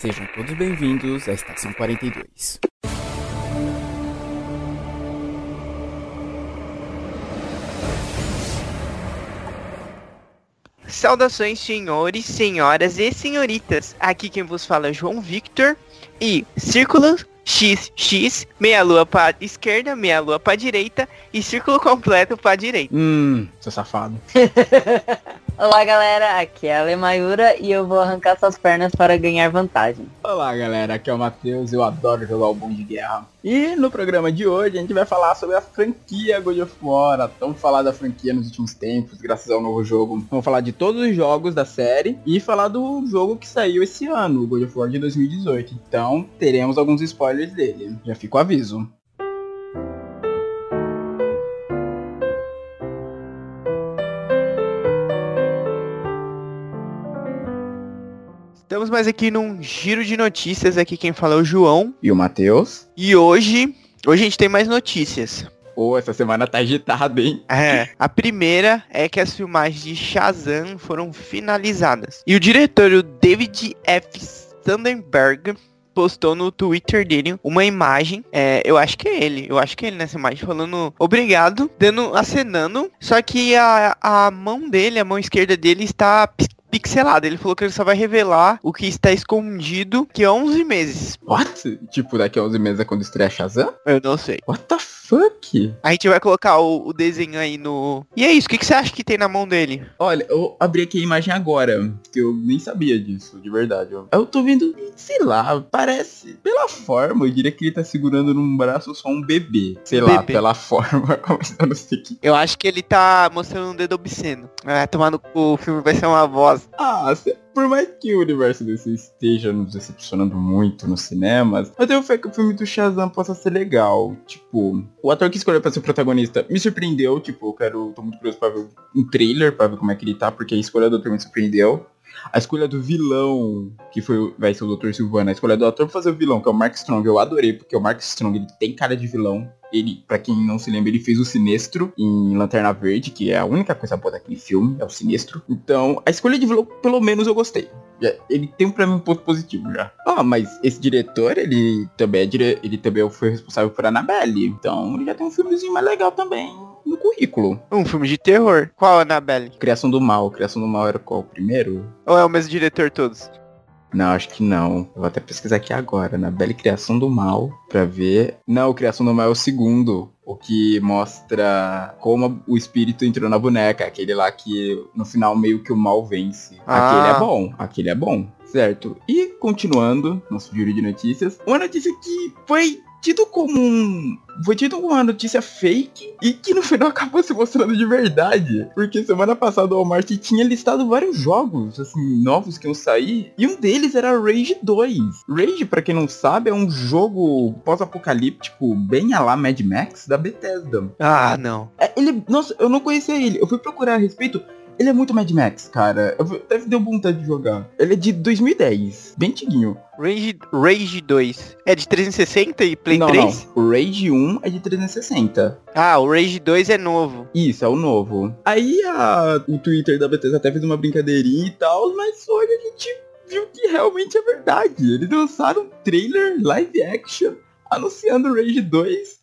Sejam todos bem-vindos à Estação 42. Saudações, senhores, senhoras e senhoritas. Aqui quem vos fala é João Victor e círculo X, X, meia lua para esquerda, meia lua para direita e círculo completo para direita. Hum, seu safado. Olá galera, aqui é a Lemayura e eu vou arrancar suas pernas para ganhar vantagem. Olá galera, aqui é o Matheus, eu adoro jogar o bom de guerra. E no programa de hoje a gente vai falar sobre a franquia God of War, a tão falada franquia nos últimos tempos, graças ao novo jogo. Vamos falar de todos os jogos da série e falar do jogo que saiu esse ano, o God of War de 2018. Então teremos alguns spoilers dele, já fica o aviso. Estamos mais aqui num giro de notícias. Aqui quem fala é o João. E o Matheus? E hoje, hoje a gente tem mais notícias. Pô, essa semana tá agitada, hein? É. A primeira é que as filmagens de Shazam foram finalizadas. E o diretor, o David F. Sandenberg, postou no Twitter dele uma imagem. É, eu acho que é ele. Eu acho que é ele nessa imagem falando obrigado, dando, acenando. Só que a, a mão dele, a mão esquerda dele está pis- pixelada. Ele falou que ele só vai revelar o que está escondido que 11 meses. What? Tipo, daqui a 11 meses é quando estreia Shazam? Eu não sei. What the fuck? A gente vai colocar o, o desenho aí no. E é isso. O que, que você acha que tem na mão dele? Olha, eu abri aqui a imagem agora, que eu nem sabia disso, de verdade. Eu, eu tô vendo, sei lá, parece, pela forma, eu diria que ele tá segurando num braço só um bebê. Sei lá, Bebê. pela forma, eu não sei. Eu acho que ele tá mostrando um dedo obsceno. É, tomando o filme vai ser uma voz. Ah, se- por mais que o universo desse esteja nos decepcionando muito nos cinemas, eu tenho fé que o filme do Shazam possa ser legal. Tipo, o ator que escolheu pra ser o protagonista me surpreendeu. Tipo, eu quero. tô muito curioso pra ver um trailer, pra ver como é que ele tá, porque a escolha do ator me surpreendeu. A escolha do vilão, que foi, vai ser o Dr. Silvana, a escolha do ator pra fazer o vilão, que é o Mark Strong, eu adorei, porque o Mark Strong ele tem cara de vilão. Ele, pra quem não se lembra, ele fez o Sinestro em Lanterna Verde, que é a única coisa boa daquele filme, é o Sinestro. Então, a escolha de vilão, pelo menos eu gostei. Já- Ele tem pra mim um ponto positivo já. Ah, mas esse diretor, ele também é dire... ele também foi responsável por Annabelle. Então ele já tem um filmezinho mais legal também no currículo. Um filme de terror. Qual, Annabelle? Criação do Mal. Criação do Mal era qual? O primeiro? Ou é o mesmo diretor todos? Não, acho que não. Eu vou até pesquisar aqui agora. Annabelle Criação do Mal. Pra ver. Não, Criação do Mal é o segundo. O que mostra como o espírito entrou na boneca. Aquele lá que no final meio que o mal vence. Ah. Aquele é bom. Aquele é bom. Certo. E continuando, nosso giro de notícias. Uma notícia que foi tido como um. Foi tido como uma notícia fake e que no final acabou se mostrando de verdade. Porque semana passada o Walmart tinha listado vários jogos, assim, novos que iam sair. E um deles era Rage 2. Rage, pra quem não sabe, é um jogo pós-apocalíptico, bem a lá Mad Max, da Bethesda. Ah, não. É, ele, nossa, eu não conhecia ele. Eu fui procurar a respeito. Ele é muito Mad Max, cara. Eu, até deu vontade de jogar. Ele é de 2010, bem antiguinho. Rage, Rage 2. É de 360 e Play não, 3? não. O Rage 1 é de 360. Ah, o Rage 2 é novo. Isso, é o novo. Aí a, o Twitter da Bethesda até fez uma brincadeirinha e tal, mas hoje a gente viu que realmente é verdade. Eles lançaram um trailer live action anunciando o Rage 2.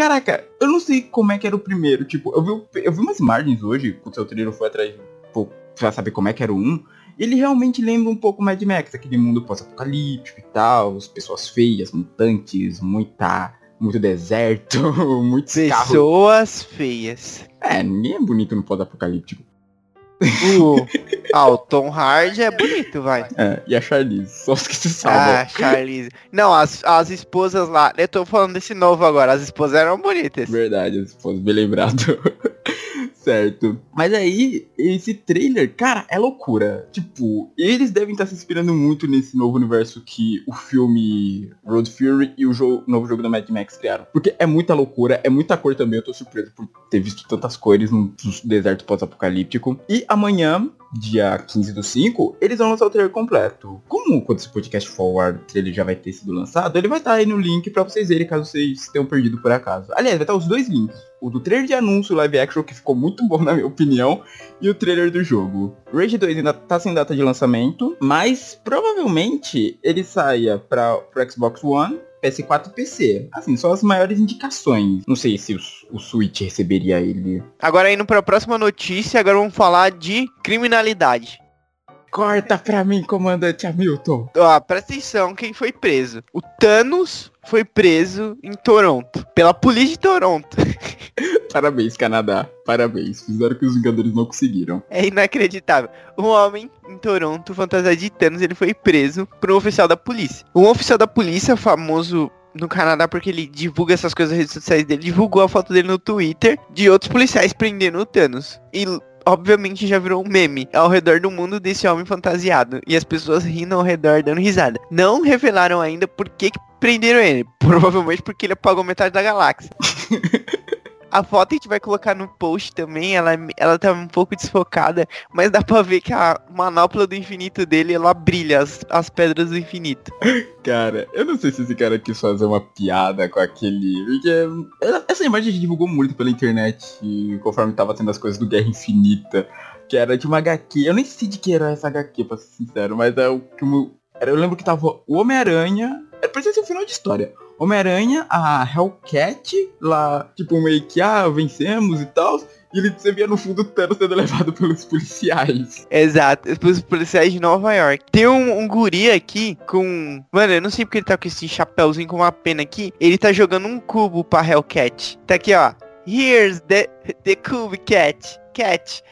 Caraca, eu não sei como é que era o primeiro. Tipo, eu vi, eu vi umas imagens hoje, quando o seu trailer foi atrás pô, pra saber como é que era o 1. Ele realmente lembra um pouco Mad Max, aquele mundo pós-apocalíptico e tal, as pessoas feias, mutantes, muita, muito deserto, muitos carros. Pessoas feias. É, ninguém é bonito no pós-apocalíptico. O... ah, o Tom Hardy é bonito, vai. É, e a Charlize, só os que se Ah, salvam. Charlize. Não, as, as esposas lá. Eu tô falando desse novo agora. As esposas eram bonitas. Verdade, as esposas, bem lembrado. certo. Mas aí, esse trailer, cara, é loucura. Tipo, eles devem estar se inspirando muito nesse novo universo que o filme Road Fury e o jogo- novo jogo da Mad Max criaram. Porque é muita loucura, é muita cor também. Eu tô surpreso por ter visto tantas cores no deserto pós-apocalíptico. E amanhã, dia 15 do 5, eles vão lançar o trailer completo. Como quando esse podcast forward, trailer já vai ter sido lançado, ele vai estar aí no link pra vocês verem caso vocês tenham perdido por acaso. Aliás, vai estar os dois links. O do trailer de anúncio live action, que ficou muito bom na minha opinião, e o trailer do jogo. Rage 2 ainda tá sem data de lançamento, mas provavelmente ele saia para o Xbox One, PS4 e PC. Assim, são as maiores indicações. Não sei se o, o Switch receberia ele. Agora indo para a próxima notícia, agora vamos falar de criminalidade. Corta pra mim, comandante Hamilton. Ó, presta atenção quem foi preso. O Thanos foi preso em Toronto. Pela polícia de Toronto. Parabéns, Canadá. Parabéns. Fizeram que os Vingadores não conseguiram. É inacreditável. Um homem em Toronto, fantasiado de Thanos, ele foi preso por um oficial da polícia. Um oficial da polícia, famoso no Canadá porque ele divulga essas coisas nas redes sociais dele, divulgou a foto dele no Twitter de outros policiais prendendo o Thanos. E obviamente já virou um meme ao redor do mundo desse homem fantasiado. E as pessoas rindo ao redor, dando risada. Não revelaram ainda por que, que prenderam ele. Provavelmente porque ele apagou metade da galáxia. A foto a gente vai colocar no post também, ela, ela tá um pouco desfocada, mas dá pra ver que a manopla do infinito dele, ela brilha, as, as pedras do infinito. Cara, eu não sei se esse cara quis fazer uma piada com aquele... Porque essa imagem a gente divulgou muito pela internet, conforme tava tendo as coisas do Guerra Infinita, que era de uma HQ, eu nem sei de que era essa HQ, pra ser sincero, mas é o que eu lembro que tava o Homem-Aranha, é, parecia ser um final de história. Homem-Aranha, a Hellcat, lá, tipo, meio que, ah, vencemos e tal. E ele, você via no fundo o Thanos sendo levado pelos policiais. Exato, pelos policiais de Nova York. Tem um, um, guri aqui com... Mano, eu não sei porque ele tá com esse chapéuzinho com uma pena aqui. Ele tá jogando um cubo pra Hellcat. Tá aqui, ó. Here's the, the cube cat. Cat.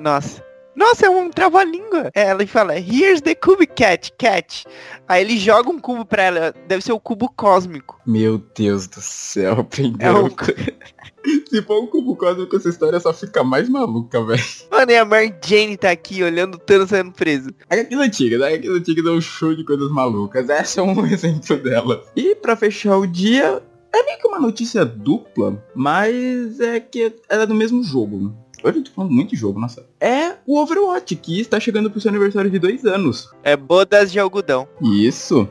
Nossa. Nossa, é um trava-língua. É, ela fala, here's the cube cat, cat. Aí ele joga um cubo pra ela, deve ser o cubo cósmico. Meu Deus do céu, prenderam... É um... Se for um cubo cósmico, essa história só fica mais maluca, velho. Mano, e a Mary Jane tá aqui olhando o Thanos sendo preso. Aquilo antiga, né? Aquilo antiga dá um show de coisas malucas. Essa é um exemplo dela. E pra fechar o dia, é meio que uma notícia dupla, mas é que ela é do mesmo jogo. Hoje eu tô falando muito de jogo, nossa. É o Overwatch, que está chegando pro seu aniversário de dois anos. É bodas de algodão. Isso.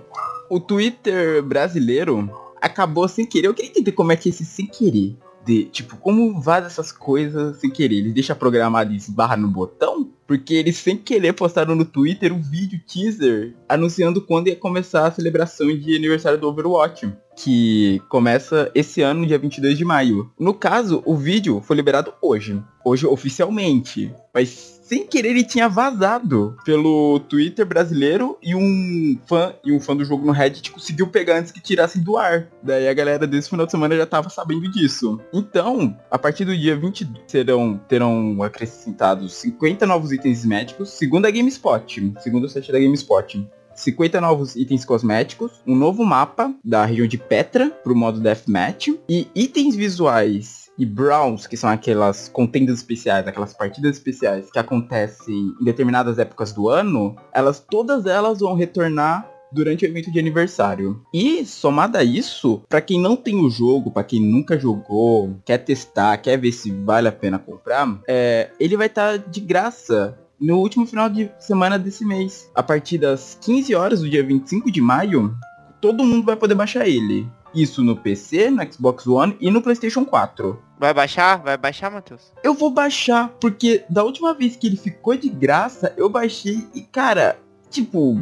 O Twitter brasileiro acabou sem querer. Eu queria entender como é que esse sem querer. De, tipo, como vaza essas coisas sem querer? Eles deixam programado e barra no botão? Porque eles sem querer postaram no Twitter um vídeo teaser anunciando quando ia começar a celebração de aniversário do Overwatch que começa esse ano, dia 22 de maio. No caso, o vídeo foi liberado hoje. Hoje oficialmente. Mas sem querer ele tinha vazado pelo Twitter brasileiro e um fã e um fã do jogo no Reddit conseguiu pegar antes que tirassem do ar. Daí a galera desse final de semana já tava sabendo disso. Então, a partir do dia 22 serão terão acrescentados 50 novos itens médicos, segundo a GameSpot, segundo o site da GameSpot. 50 novos itens cosméticos, um novo mapa da região de Petra pro modo Deathmatch e itens visuais e Browns, que são aquelas contendas especiais, aquelas partidas especiais que acontecem em determinadas épocas do ano, elas todas elas vão retornar durante o evento de aniversário. E somado a isso, para quem não tem o jogo, para quem nunca jogou, quer testar, quer ver se vale a pena comprar, é, ele vai estar tá de graça no último final de semana desse mês. A partir das 15 horas do dia 25 de maio, todo mundo vai poder baixar ele. Isso no PC, no Xbox One e no PlayStation 4. Vai baixar? Vai baixar, Matheus? Eu vou baixar, porque da última vez que ele ficou de graça, eu baixei e, cara, tipo,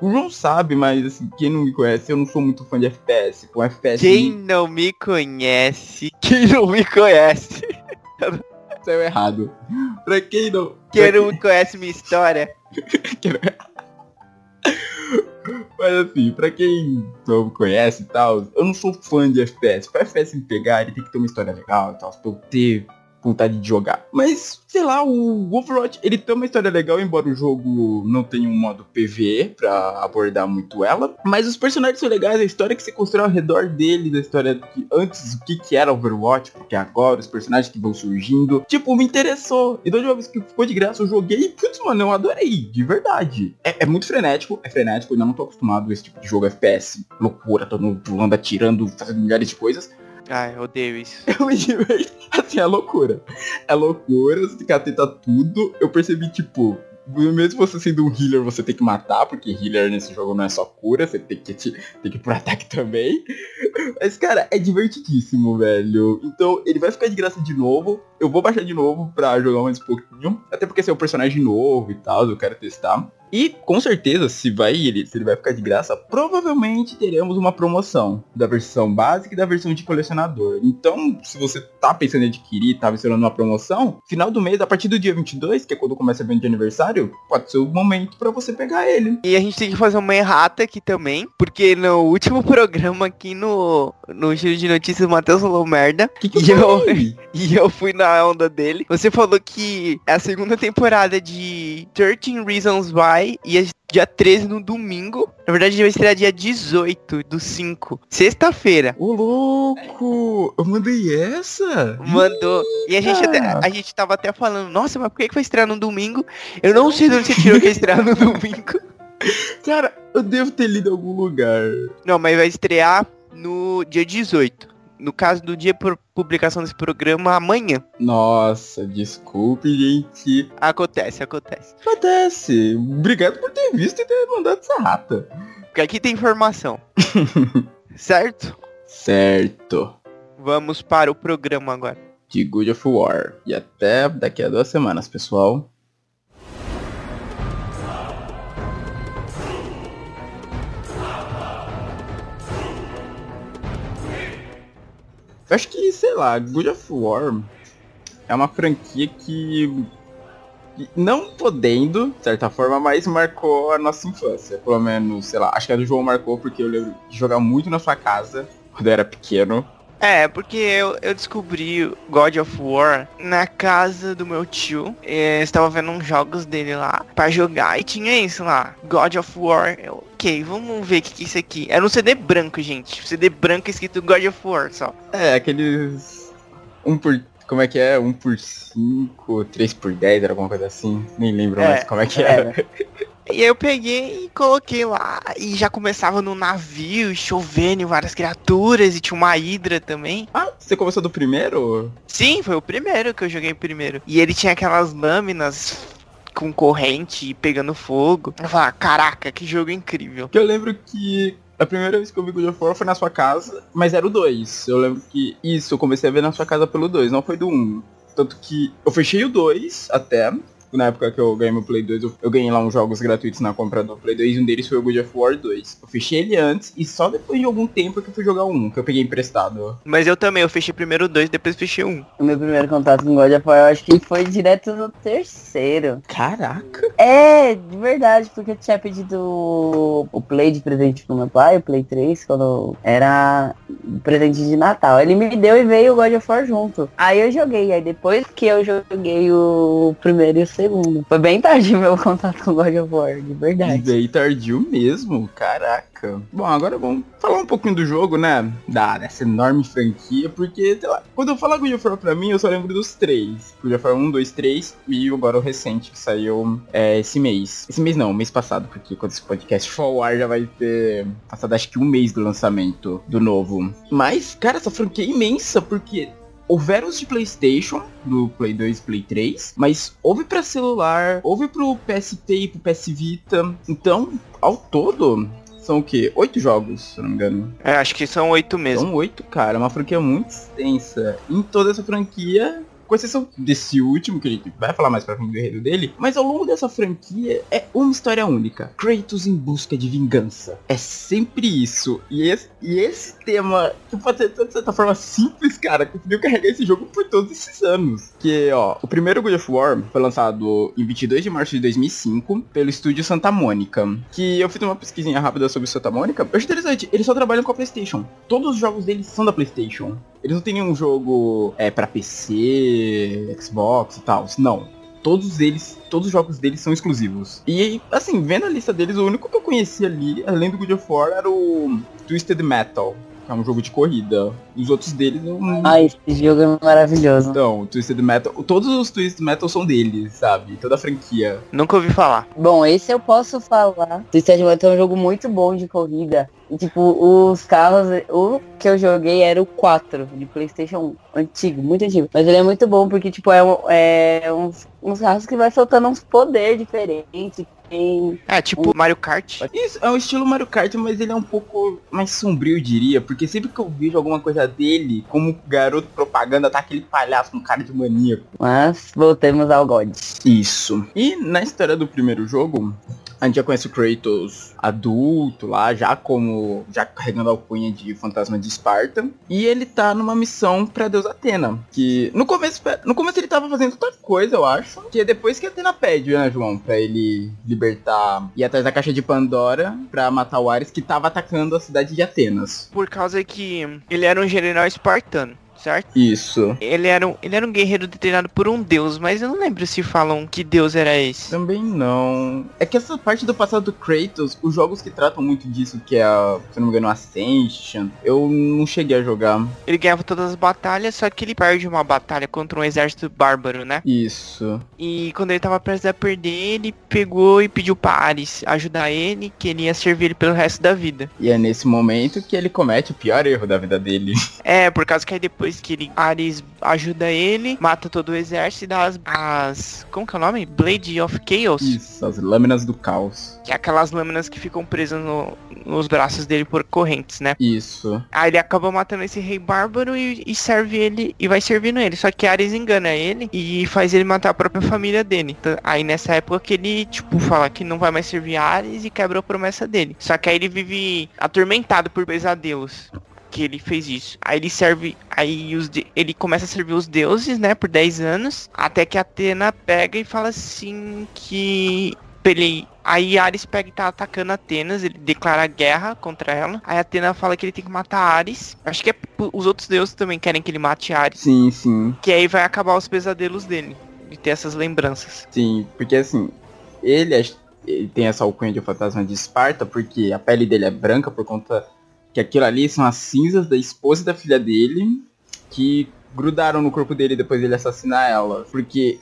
o João sabe, mas assim, quem não me conhece, eu não sou muito fã de FPS. Com FPS. Quem não me conhece, quem não me conhece. Saiu errado. Pra quem não. Quem não conhece minha história. Mas assim, pra quem não conhece e tal, eu não sou fã de FPS. Pra FPS me pegar, ele tem que ter uma história legal e tal. Pra eu ter vontade de jogar. Mas, sei lá, o Overwatch, ele tem uma história legal, embora o jogo não tenha um modo PvE pra abordar muito ela. Mas os personagens são legais, a história que se constrói ao redor dele, da história que antes, o que que era Overwatch, porque agora os personagens que vão surgindo. Tipo, me interessou. E da última vez que ficou de graça, eu joguei e, putz, mano, eu adorei, de verdade. É, é muito frenético, é frenético, eu ainda não tô acostumado a esse tipo de jogo FPS. Loucura, todo mundo pulando, atirando, fazendo milhares de coisas. Ai, eu odeio isso. Eu me diverto. Assim, é loucura. É loucura, você tem que atentar tudo. Eu percebi, tipo, mesmo você sendo um healer, você tem que matar, porque healer nesse jogo não é só cura, você tem que, te, tem que ir pro ataque também. Mas, cara, é divertidíssimo, velho. Então, ele vai ficar de graça de novo. Eu vou baixar de novo pra jogar mais um pouquinho. Até porque esse é um personagem novo e tal, eu quero testar. E com certeza, se vai ele, se ele vai ficar de graça, provavelmente teremos uma promoção da versão básica e da versão de colecionador. Então, se você tá pensando em adquirir, tá mencionando uma promoção, final do mês, a partir do dia 22, que é quando começa o evento de aniversário, pode ser o momento para você pegar ele. E a gente tem que fazer uma errata aqui também, porque no último programa aqui no, no Giro de Notícias, o Matheus falou merda. Que que E eu-? E eu fui na onda dele. Você falou que é a segunda temporada de 13 Reasons Why ia dia 13 no domingo. Na verdade, vai estrear dia 18 do 5. Sexta-feira. Ô, louco! Eu mandei essa? Mandou. E a gente, até, a gente tava até falando, nossa, mas por que que vai estrear no domingo? Eu não sei de onde você tirou que ia estrear no domingo. Cara, eu devo ter lido em algum lugar. Não, mas vai estrear no dia 18. No caso do dia por publicação desse programa, amanhã. Nossa, desculpe, gente. Acontece, acontece. Acontece. Obrigado por ter visto e ter mandado essa rata. Porque aqui tem informação. certo? Certo. Vamos para o programa agora. De Good of War. E até daqui a duas semanas, pessoal. Eu acho que, sei lá, God of War é uma franquia que, não podendo, de certa forma, mas marcou a nossa infância. Pelo menos, sei lá, acho que a do João marcou porque eu lembro de jogar muito na sua casa quando eu era pequeno. É, porque eu, eu descobri God of War na casa do meu tio. Eu estava vendo uns jogos dele lá pra jogar e tinha isso lá. God of War. Eu, ok, vamos ver o que, que é isso aqui. Era um CD branco, gente. CD branco escrito God of War só. É, aqueles. Um por. Como é que é? Um por cinco, três por dez, era alguma coisa assim. Nem lembro É, mais como é que era. E aí eu peguei e coloquei lá. E já começava no navio, chovendo várias criaturas. E tinha uma hidra também. Ah, você começou do primeiro? Sim, foi o primeiro que eu joguei primeiro. E ele tinha aquelas lâminas com corrente e pegando fogo. Eu falava, caraca, que jogo incrível. Eu lembro que a primeira vez que eu vi God of War foi na sua casa, mas era o 2. Eu lembro que isso, eu comecei a ver na sua casa pelo 2, não foi do 1. Um. Tanto que eu fechei o 2 até. Na época que eu ganhei meu Play 2, eu, eu ganhei lá uns jogos gratuitos na compra do Play 2 e um deles foi o God of War 2. Eu fechei ele antes e só depois de algum tempo que eu fui jogar 1, que eu peguei emprestado. Mas eu também, eu fechei primeiro o dois, depois fechei um. O meu primeiro contato com God of War, eu acho que foi direto no terceiro. Caraca! É, de verdade, porque eu tinha pedido o Play de presente pro meu pai, o Play 3, quando era presente de Natal. Ele me deu e veio o God of War junto. Aí eu joguei, aí depois que eu joguei o primeiro e o segundo. Foi bem tarde meu contato com God of War, de verdade. daí tardio mesmo, caraca. Bom, agora vamos falar um pouquinho do jogo, né? Da, dessa enorme franquia, porque, sei lá, quando eu falo God of War pra mim, eu só lembro dos três. God of War 1, 2, 3 e agora o recente, que saiu é, esse mês. Esse mês não, mês passado, porque quando esse podcast for ao ar já vai ter passado acho que um mês do lançamento do novo. Mas, cara, essa franquia é imensa, porque houveram os de PlayStation, do Play 2 e Play 3, mas houve pra celular, houve pro PSP e pro PS Vita. Então, ao todo, são o quê? Oito jogos, se eu não me engano. É, acho que são oito mesmo. São oito, cara. Uma franquia muito extensa. Em toda essa franquia, com exceção desse último, que a gente vai falar mais pra frente do enredo dele, mas ao longo dessa franquia é uma história única. Kratos em busca de vingança. É sempre isso. E esse, e esse tema, que pode ser de certa forma simples, cara, conseguiu carregar esse jogo por todos esses anos. Que, ó, o primeiro God of War foi lançado em 22 de março de 2005 pelo estúdio Santa Mônica. Que eu fiz uma pesquisinha rápida sobre Santa Mônica. Eu achei interessante, eles só trabalham com a PlayStation. Todos os jogos deles são da PlayStation. Eles não têm nenhum jogo é, pra PC, Xbox e tal. Não. Todos eles, todos os jogos deles são exclusivos. E assim, vendo a lista deles, o único que eu conhecia ali, além do God of War, era o Twisted Metal, é um jogo de corrida. Os outros deles eu não. Ah, esse jogo é maravilhoso. Então, o Twisted Metal, todos os Twisted Metal são deles, sabe? Toda a franquia. Nunca ouvi falar. Bom, esse eu posso falar. Twisted Metal é um jogo muito bom de corrida. tipo, os carros, o que eu joguei era o 4 de Playstation 1, antigo, muito antigo. Mas ele é muito bom porque, tipo, é, um, é uns, uns carros que vai soltando uns poderes diferentes. Tem É, tipo Mario Kart. Isso, é um estilo Mario Kart, mas ele é um pouco mais sombrio, eu diria. Porque sempre que eu vejo alguma coisa dele, como garoto propaganda, tá aquele palhaço com cara de maníaco. Mas voltemos ao God. Isso. E na história do primeiro jogo, a gente já conhece o Kratos adulto lá, já como. já carregando a alcunha de fantasma de Esparta. E ele tá numa missão pra deusa Atena. Que no começo. No começo ele tava fazendo outra coisa, eu acho. Que é depois que a Atena pede, né, João? Pra ele libertar. ir atrás da caixa de Pandora pra matar o Ares que tava atacando a cidade de Atenas. Por causa que ele era um general espartano. Certo? Isso. Ele era, um, ele era um guerreiro treinado por um deus, mas eu não lembro se falam que deus era esse. Também não. É que essa parte do passado do Kratos, os jogos que tratam muito disso, que é, a, se eu não me engano, Ascension, eu não cheguei a jogar. Ele ganhava todas as batalhas, só que ele perde uma batalha contra um exército bárbaro, né? Isso. E quando ele tava prestes a perder, ele pegou e pediu pra Ares ajudar ele, que ele ia servir ele pelo resto da vida. E é nesse momento que ele comete o pior erro da vida dele. É, por causa que aí depois que ele, Ares ajuda ele, mata todo o exército e dá as, as como que é o nome? Blade of Chaos. Isso, as lâminas do caos. Que é aquelas lâminas que ficam presas no, nos braços dele por correntes, né? Isso. Aí ele acaba matando esse rei bárbaro e, e serve ele e vai servindo ele. Só que Ares engana ele e faz ele matar a própria família dele. Então, aí nessa época que ele, tipo, fala que não vai mais servir Ares e quebra a promessa dele. Só que aí ele vive atormentado por pesadelos que ele fez isso. Aí ele serve, aí os de, ele começa a servir os deuses, né, por 10 anos, até que Atena pega e fala assim que ele Aí Ares pega e tá atacando Atenas, ele declara guerra contra ela. Aí Atena fala que ele tem que matar Ares. Acho que é, os outros deuses também querem que ele mate Ares. Sim, sim. Que aí vai acabar os pesadelos dele. De ter essas lembranças. Sim, porque assim, ele, é, ele tem essa alcunha de fantasma de Esparta, porque a pele dele é branca por conta que aquilo ali são as cinzas da esposa e da filha dele que grudaram no corpo dele depois dele assassinar ela. Porque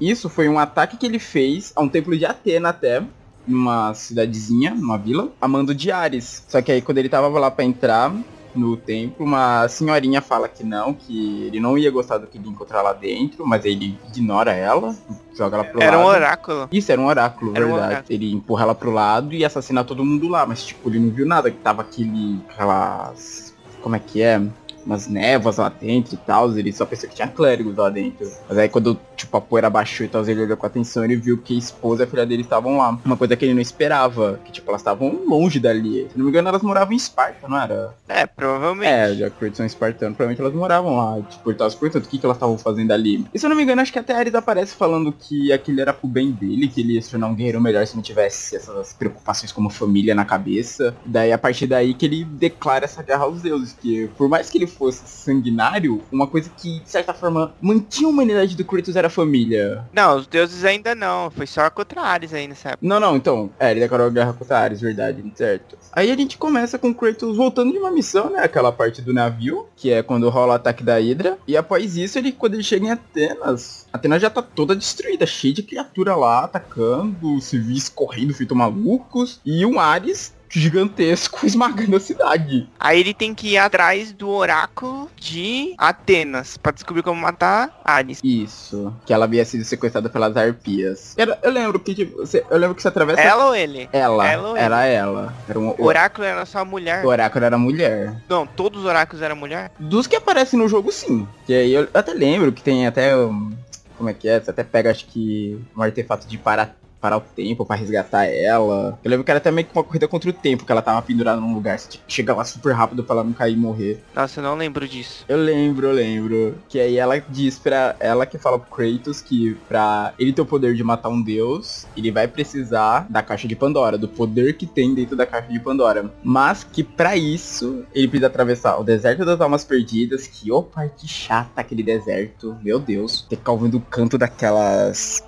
isso foi um ataque que ele fez a um templo de Atena até, numa cidadezinha, numa vila, a mando de Ares. Só que aí quando ele tava lá para entrar no templo, uma senhorinha fala que não, que ele não ia gostar do que ele encontrar lá dentro, mas ele ignora ela, joga ela pro Era um lado. oráculo. Isso, era um oráculo, Era um verdade. oráculo. Ele empurra ela pro lado e assassina todo mundo lá, mas tipo, ele não viu nada, que tava aquele. aquelas. Como é que é? Umas névoas lá dentro e tal, ele só pensou que tinha clérigos lá dentro. Mas aí quando, tipo, a poeira baixou e tal, ele olhou com atenção, ele viu que a esposa e a filha dele estavam lá. Uma coisa que ele não esperava, que tipo, elas estavam longe dali. Se não me engano, elas moravam em Esparta, não era? É, provavelmente. É, já que eles são espartanos, provavelmente elas moravam lá. Tipo, se perguntando o que, que elas estavam fazendo ali. E se eu não me engano, acho que até a Ares aparece falando que aquilo era pro bem dele, que ele ia se tornar um guerreiro melhor se não tivesse essas preocupações como família na cabeça. Daí, a partir daí, que ele declara essa guerra aos deuses, que por mais que ele fosse sanguinário, uma coisa que, de certa forma, mantinha a humanidade do Kratos era a família. Não, os deuses ainda não. Foi só contra Ares aí nessa época. Não, não, então, é, ele declarou a guerra contra Ares, verdade, certo. Aí a gente começa com o Kratos voltando de uma missão, né, aquela parte do navio, que é quando rola o ataque da Hydra, e após isso, ele, quando ele chega em Atenas, Atenas já tá toda destruída, cheia de criatura lá, atacando, civis correndo, feito malucos, e um Ares gigantesco esmagando a cidade. Aí ele tem que ir atrás do oráculo de Atenas pra descobrir como matar Ares. Isso, que ela havia sido sequestrada pelas arpias. Era- eu lembro que, tipo, você, eu lembro que você atravessa... Ela ou ele? Ela, ela ou era ela. Era um, O oráculo era só mulher. o oráculo era mulher. Não, todos os oráculos eram mulher? Dos que aparecem no jogo, sim. Que aí eu até lembro que tem até. um, como é que é? Você até pega, acho que, um artefato de parar, parar o tempo pra resgatar ela. Eu lembro que era até meio que uma corrida contra o tempo, que ela tava pendurada num lugar. Você tinha que chegar lá super rápido pra ela não cair e morrer. Nossa, eu não lembro disso. Eu lembro, eu lembro. Que aí ela diz pra. Ela que fala pro Kratos que pra ele ter o poder de matar um deus, ele vai precisar da caixa de Pandora, do poder que tem dentro da caixa de Pandora. Mas que pra isso ele precisa atravessar o deserto das almas perdidas, que ô parte chata aquele deserto. Meu Deus. Ter que ficar ouvindo o canto daquelas.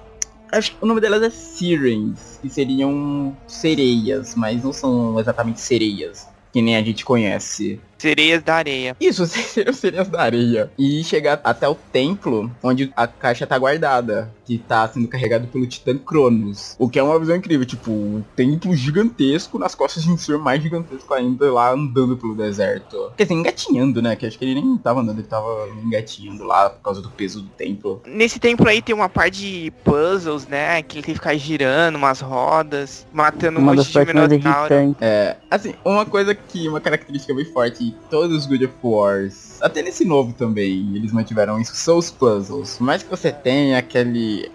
Acho que o nome delas é Sirens, que seriam sereias, mas não são exatamente sereias, que nem a gente conhece. Sereias da areia. Isso, seriam sereias da areia. E chegar até o templo onde a caixa tá guardada. Que tá sendo carregado pelo Titã Cronos. O que é uma visão incrível. Tipo, um templo gigantesco nas costas de um ser mais gigantesco ainda lá andando pelo deserto. Quer dizer, engatinhando, né? Que acho que ele nem tava andando, ele tava engatinhando lá por causa do peso do templo. Nesse templo aí tem uma parte de puzzles, né? Que ele tem que ficar girando umas rodas, matando um Uma monte das de partes mais minotauro. É, assim, uma coisa que, uma característica bem forte em todos os God of Wars, até nesse novo também, eles mantiveram isso, são os puzzles. Por mais que você tenha aquele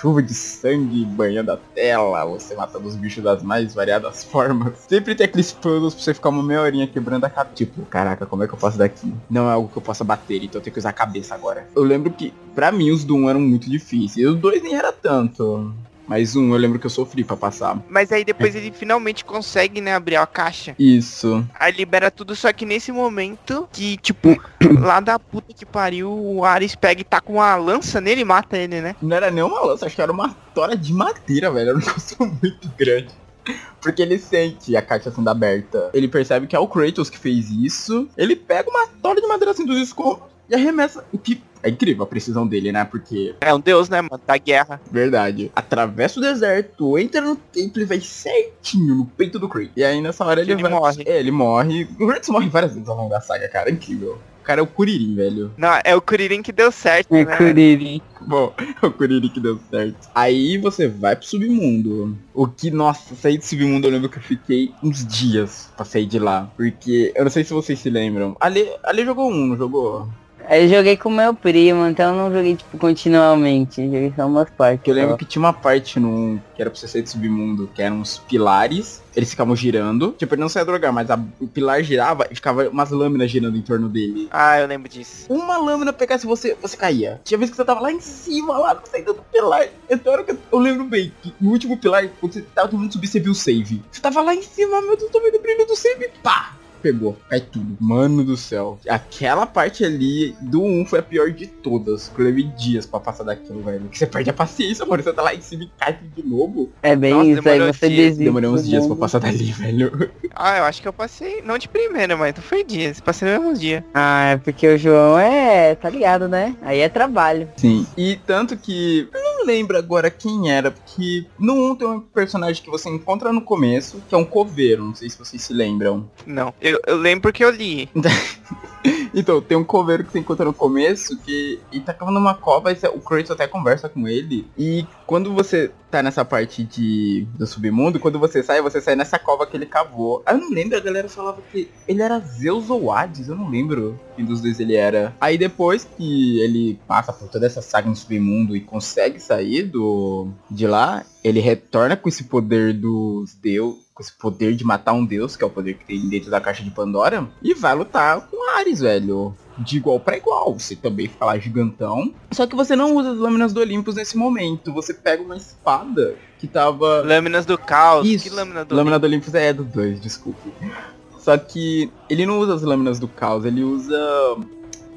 chuva de sangue banhando a tela, você matando os bichos das mais variadas formas, sempre tem aqueles puzzles pra você ficar uma meia horinha quebrando a cabeça. Tipo, caraca, como é que eu faço daqui? Não é algo que eu possa bater, então eu tenho que usar a cabeça agora. Eu lembro que, pra mim, os do 1 eram muito difíceis, os dois nem era tanto. Mas um eu lembro que eu sofri pra passar. Mas aí depois ele finalmente consegue, né, abrir a caixa. Isso. Aí libera tudo, só que nesse momento que, tipo, lá da puta que pariu, o Ares pega e tá com uma lança nele e mata ele, né? Não era nem uma lança, acho que era uma tora de madeira, velho. Era um negócio muito grande. Porque ele sente a caixa sendo aberta. Ele percebe que é o Kratos que fez isso. Ele pega uma tora de madeira assim dos escombros e arremessa. O que é incrível a precisão dele, né? Porque, É um deus, né, mano, da guerra. verdade, atravessa o deserto, entra no templo e vai certinho no peito do Kratos. E aí nessa hora ele, Ele vai. morre. É, ele morre. O Kratos morre várias vezes ao longo da saga, cara. É incrível. O cara é o Kuririn, velho. Não, é o Kuririn que deu certo, É né? Kuririn. Bom, é o Kuririn que deu certo. Aí você vai pro submundo. O que, nossa, sair do submundo eu lembro que eu fiquei uns dias pra sair de lá. Porque, eu não sei se vocês se lembram. Ali, ali jogou um, não jogou? Aí eu joguei com meu primo, então eu não joguei tipo continuamente. Joguei só umas partes. Eu lembro só. que tinha uma parte no 1 que era pra você sair do submundo, que eram uns pilares. Eles ficavam girando. Tipo, ele não saía do lugar, mas a- o pilar girava e ficava umas lâminas girando em torno dele. Ah, eu lembro disso. Uma lâmina pegasse você, você caía. Tinha vez que você tava lá em cima, lá saída do pilar. Então era que eu, eu lembro bem que no último pilar, quando você tava tentando subir, você viu o save. Você tava lá em cima, meu Deus, tô vendo o brilho do save. Pá! Pegou, cai tudo. Mano do céu. Aquela parte ali do 1 foi a pior de todas. que Eu levei dias pra passar daquilo, velho. Que você perde a paciência, mano. Você tá lá em cima e cai tudo de novo. É bem Nossa, isso, aí você desiste. Demorei uns dias pra mundo. passar dali, velho. Ah, eu acho que eu passei, não de primeira, mas não foi dias. Passei no mesmo dia. Ah, é porque o João é, tá ligado, né? Aí é trabalho. Sim. E tanto que. Não lembro agora quem era, porque no 1 tem um personagem que você encontra no começo, que é um coveiro. Não sei se vocês se lembram. Não. Eu, eu lembro porque eu li. Então, tem um coveiro que você encontra no começo que e tá cavando uma cova e o Kratos até conversa com ele. E quando você tá nessa parte de do submundo, quando você sai, você sai nessa cova que ele cavou. Eu não lembro, a galera falava que ele era Zeus ou Hades, eu não lembro quem dos dois ele era. Aí depois que ele passa por toda essa saga no submundo e consegue sair do de lá, ele retorna com esse poder dos deus, esse poder de matar um deus, que é o poder que tem dentro da caixa de Pandora, e vai lutar com Ares, velho. De igual pra igual, você também fica lá gigantão. Só que você não usa as lâminas do Olympus nesse momento. Você pega uma espada que tava. Lâminas do caos. Isso. Que lâmina do Lâmina do Olympus é do 2, desculpe. Só que ele não usa as lâminas do caos, ele usa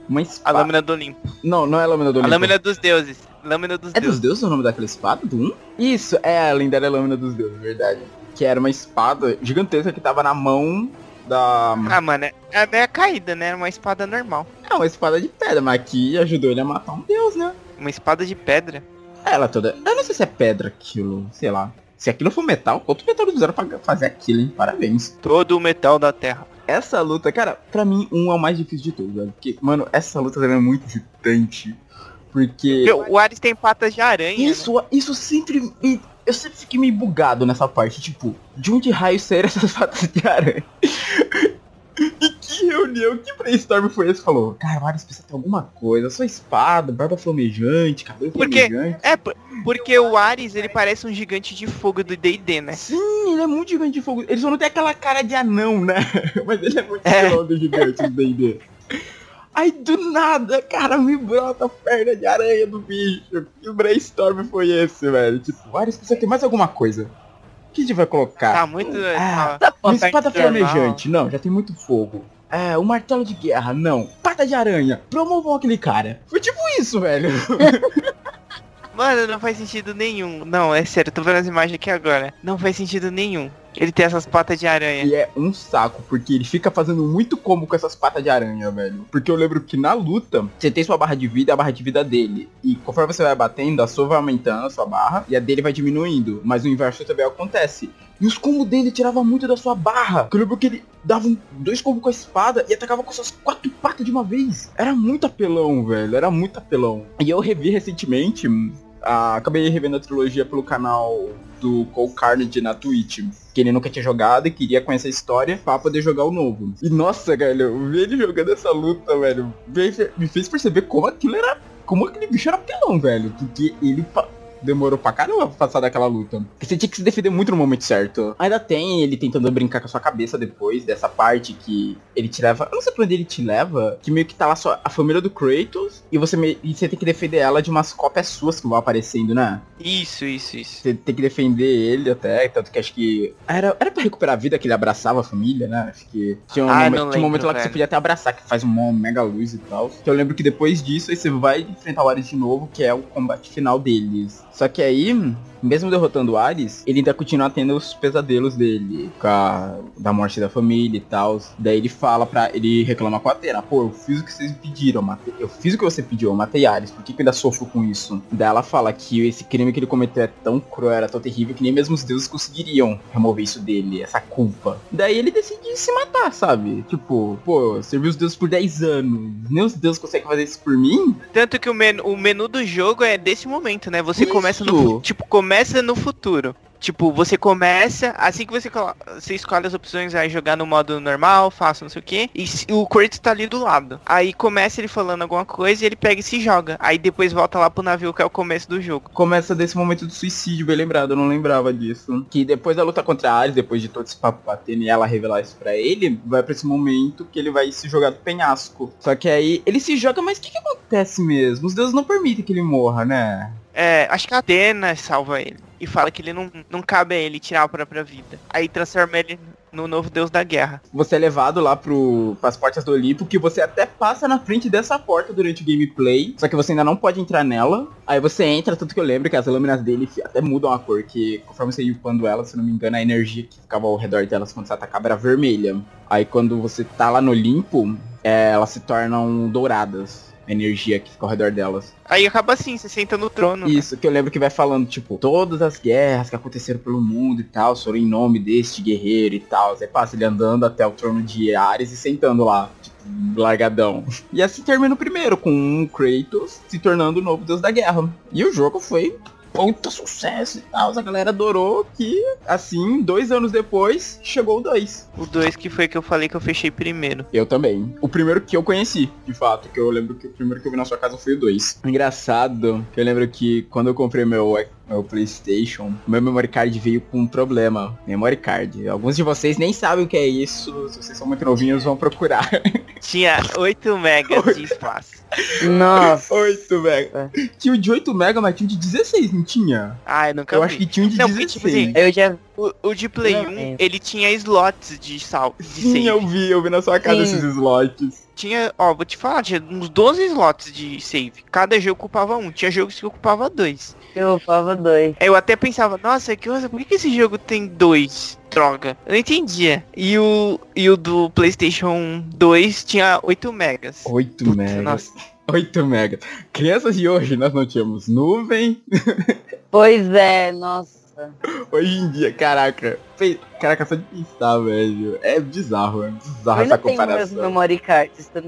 uma A espada. lâmina do Olimpo. Não, não é a lâmina do A Olympus. lâmina dos deuses. Lâmina dos É dos deuses. deuses o nome daquela espada do 1? Isso, é a lendária lâmina dos deuses, verdade. Que era uma espada gigantesca que tava na mão da. Ah, mano, é, é a caída, né? Uma espada normal. É uma espada de pedra, mas que ajudou ele a matar um deus, né? Uma espada de pedra. Ela toda. Eu não sei se é pedra aquilo, sei lá. Se aquilo for metal, quanto metal eles usaram pra fazer aquilo, hein? Parabéns. Todo o metal da terra. Essa luta, cara, pra mim, um é o mais difícil de todos, velho. Porque, mano, essa luta também é muito irritante. Porque. O Ares tem patas de aranha. né? Isso, isso sempre me. Eu sempre fiquei meio bugado nessa parte, tipo, de onde raio saíram essas patas de aranha? e que reunião, que brainstorm foi esse? Falou, cara, Maris precisa ter alguma coisa, sua espada, barba flamejante, cabelo Por quê? flamejante. É, por- porque o Ares, ele parece um gigante de fogo do D&D, né? Sim, ele é muito gigante de fogo. Ele só não tem aquela cara de anão, né? Mas ele é muito É. do gigante do D&D. Aí do nada, cara, me brota a perna de aranha do bicho. Que brainstorm foi esse, velho? Tipo, Ares precisa ter mais alguma coisa. O que a gente vai colocar? Tá muito... Ah, tá- Uma espada flamejante. Não, já tem muito fogo. É, um martelo de guerra. Não. Pata de aranha. Promovam aquele cara. Foi tipo isso, velho. Mano, não faz sentido nenhum. Não, é sério, tô vendo as imagens aqui agora. Não faz sentido nenhum. Ele tem essas patas de aranha. E é um saco, porque ele fica fazendo muito combo com essas patas de aranha, velho. Porque eu lembro que na luta, você tem sua barra de vida a barra de vida dele. E conforme você vai batendo, a sua vai aumentando, a sua barra, e a dele vai diminuindo. Mas o inverso também acontece. E os combos dele tirava muito da sua barra. Eu lembro que ele dava dois combos com a espada e atacava com suas quatro patas de uma vez. Era muito apelão, velho. Era muito apelão. E eu revi recentemente. Ah, acabei revendo a trilogia pelo canal do Cole Carnage na Twitch. Que ele nunca tinha jogado e queria conhecer a história pra poder jogar o novo. E nossa, velho, ver ele jogando essa luta, velho, me fez perceber como aquilo era. Como aquele bicho era apelão, velho. Porque ele demorou pra caramba pra passar daquela luta. Porque você tinha que se defender muito no momento certo. Ainda tem ele tentando brincar com a sua cabeça depois dessa parte que ele te leva. Eu não sei pra onde ele te leva. Que meio que tá lá só a família do Kratos. E você, me- e você tem que defender ela de umas cópias suas que vão aparecendo, né? Isso, isso, isso. Você tem que defender ele até, tanto que acho que. Era, era pra recuperar a vida que ele abraçava a família, né? Acho que tinha um, Ah, momento, tinha um momento lá que você velho. podia até abraçar, que faz uma mega luz e tal. Que eu lembro que depois disso, aí você vai enfrentar o Ares de novo, que é o combate final deles. Só que aí, mesmo derrotando o Ares, ele ainda continua tendo os pesadelos dele, a, da morte da família e tal. Daí ele fala pra. Ele reclama com a Atena, pô, eu fiz o que vocês pediram, eu, matei, eu fiz o que você pediu, eu matei Ares, por que, que eu ainda sofro com isso? Daí ela fala que esse crime que ele cometeu é tão cruel, era tão terrível, que nem mesmo os deuses conseguiriam remover isso dele, essa culpa. Daí ele decide se matar, sabe? Tipo, pô, serviu os deuses por 10 anos, nem os deuses conseguem fazer isso por mim? Tanto que o menu, o menu do jogo é desse momento, né? Você Isso. começa no tipo começa no futuro. Tipo, você começa, assim que você, você escolhe as opções, vai jogar no modo normal, fácil, não sei o que, e o Kratos tá ali do lado. Aí começa ele falando alguma coisa e ele pega e se joga. Aí depois volta lá pro navio que é o começo do jogo. Começa desse momento do suicídio, bem lembrado, eu não lembrava disso. Que depois da luta contra a Ares, depois de todo esse papo batendo e ela revelar isso pra ele, vai pra esse momento que ele vai se jogar do penhasco. Só que aí ele se joga, mas o que, que acontece mesmo? Os deuses não permitem que ele morra, né? É, acho que a Atena salva ele. E fala que ele não, não cabe a ele tirar a própria vida. Aí transforma ele no novo deus da guerra. Você é levado lá pro, pras portas do Olimpo, que você até passa na frente dessa porta durante o gameplay, só que você ainda não pode entrar nela. Aí você entra, tanto que eu lembro que as lâminas dele até mudam a cor, que conforme você ia upando elas, se não me engano, a energia que ficava ao redor delas quando você atacava era vermelha. Aí quando você tá lá no Olimpo, é, elas se tornam douradas. A energia que fica ao redor delas. Aí acaba assim, você senta no trono. Isso, que eu lembro que vai falando, tipo, todas as guerras que aconteceram pelo mundo e tal, foram em nome deste guerreiro e tal. Aí passa ele andando até o trono de Ares e sentando lá, tipo, largadão. E assim termina o primeiro, com um Kratos se tornando o novo deus da guerra. E o jogo foi puta sucesso e tal. A galera adorou que, assim, dois anos depois, chegou o 2. O 2 que foi que eu falei que eu fechei primeiro. Eu também. O primeiro que eu conheci, de fato, que eu lembro que o primeiro que eu vi na sua casa foi o 2. Engraçado, que eu lembro que quando eu comprei meu, meu Playstation, meu memory card veio com um problema. Memory card. Alguns de vocês nem sabem o que é isso, se vocês são muito novinhos vão procurar. Tinha 8 megas de espaço. Nossa. 8 mega. Tinha o de 8 mega, mas tinha o de 16, não tinha? Ah, eu nunca Eu vi. acho que tinha um de Não, porque, 16. tipo assim, Eu já. O, o de Play Não, 1, é. ele tinha slots de sal, de Sim, save. eu vi, eu vi na sua casa Sim. esses slots. Tinha, ó, vou te falar, tinha uns 12 slots de save. Cada jogo ocupava um. Tinha jogos que ocupava dois. Eu falava dois. Eu até pensava, nossa, que coisa, por que, que esse jogo tem dois? Droga. Eu não entendia. E o, e o do PlayStation 2 tinha 8 megas. 8 Putz, megas. nossa. 8 megas. Crianças de hoje, nós não tínhamos nuvem. Pois é, nossa. Hoje em dia, caraca. Caraca, só de pensar, velho. É bizarro, é bizarro Eu ainda essa tenho meus comparação. memory cards. tá?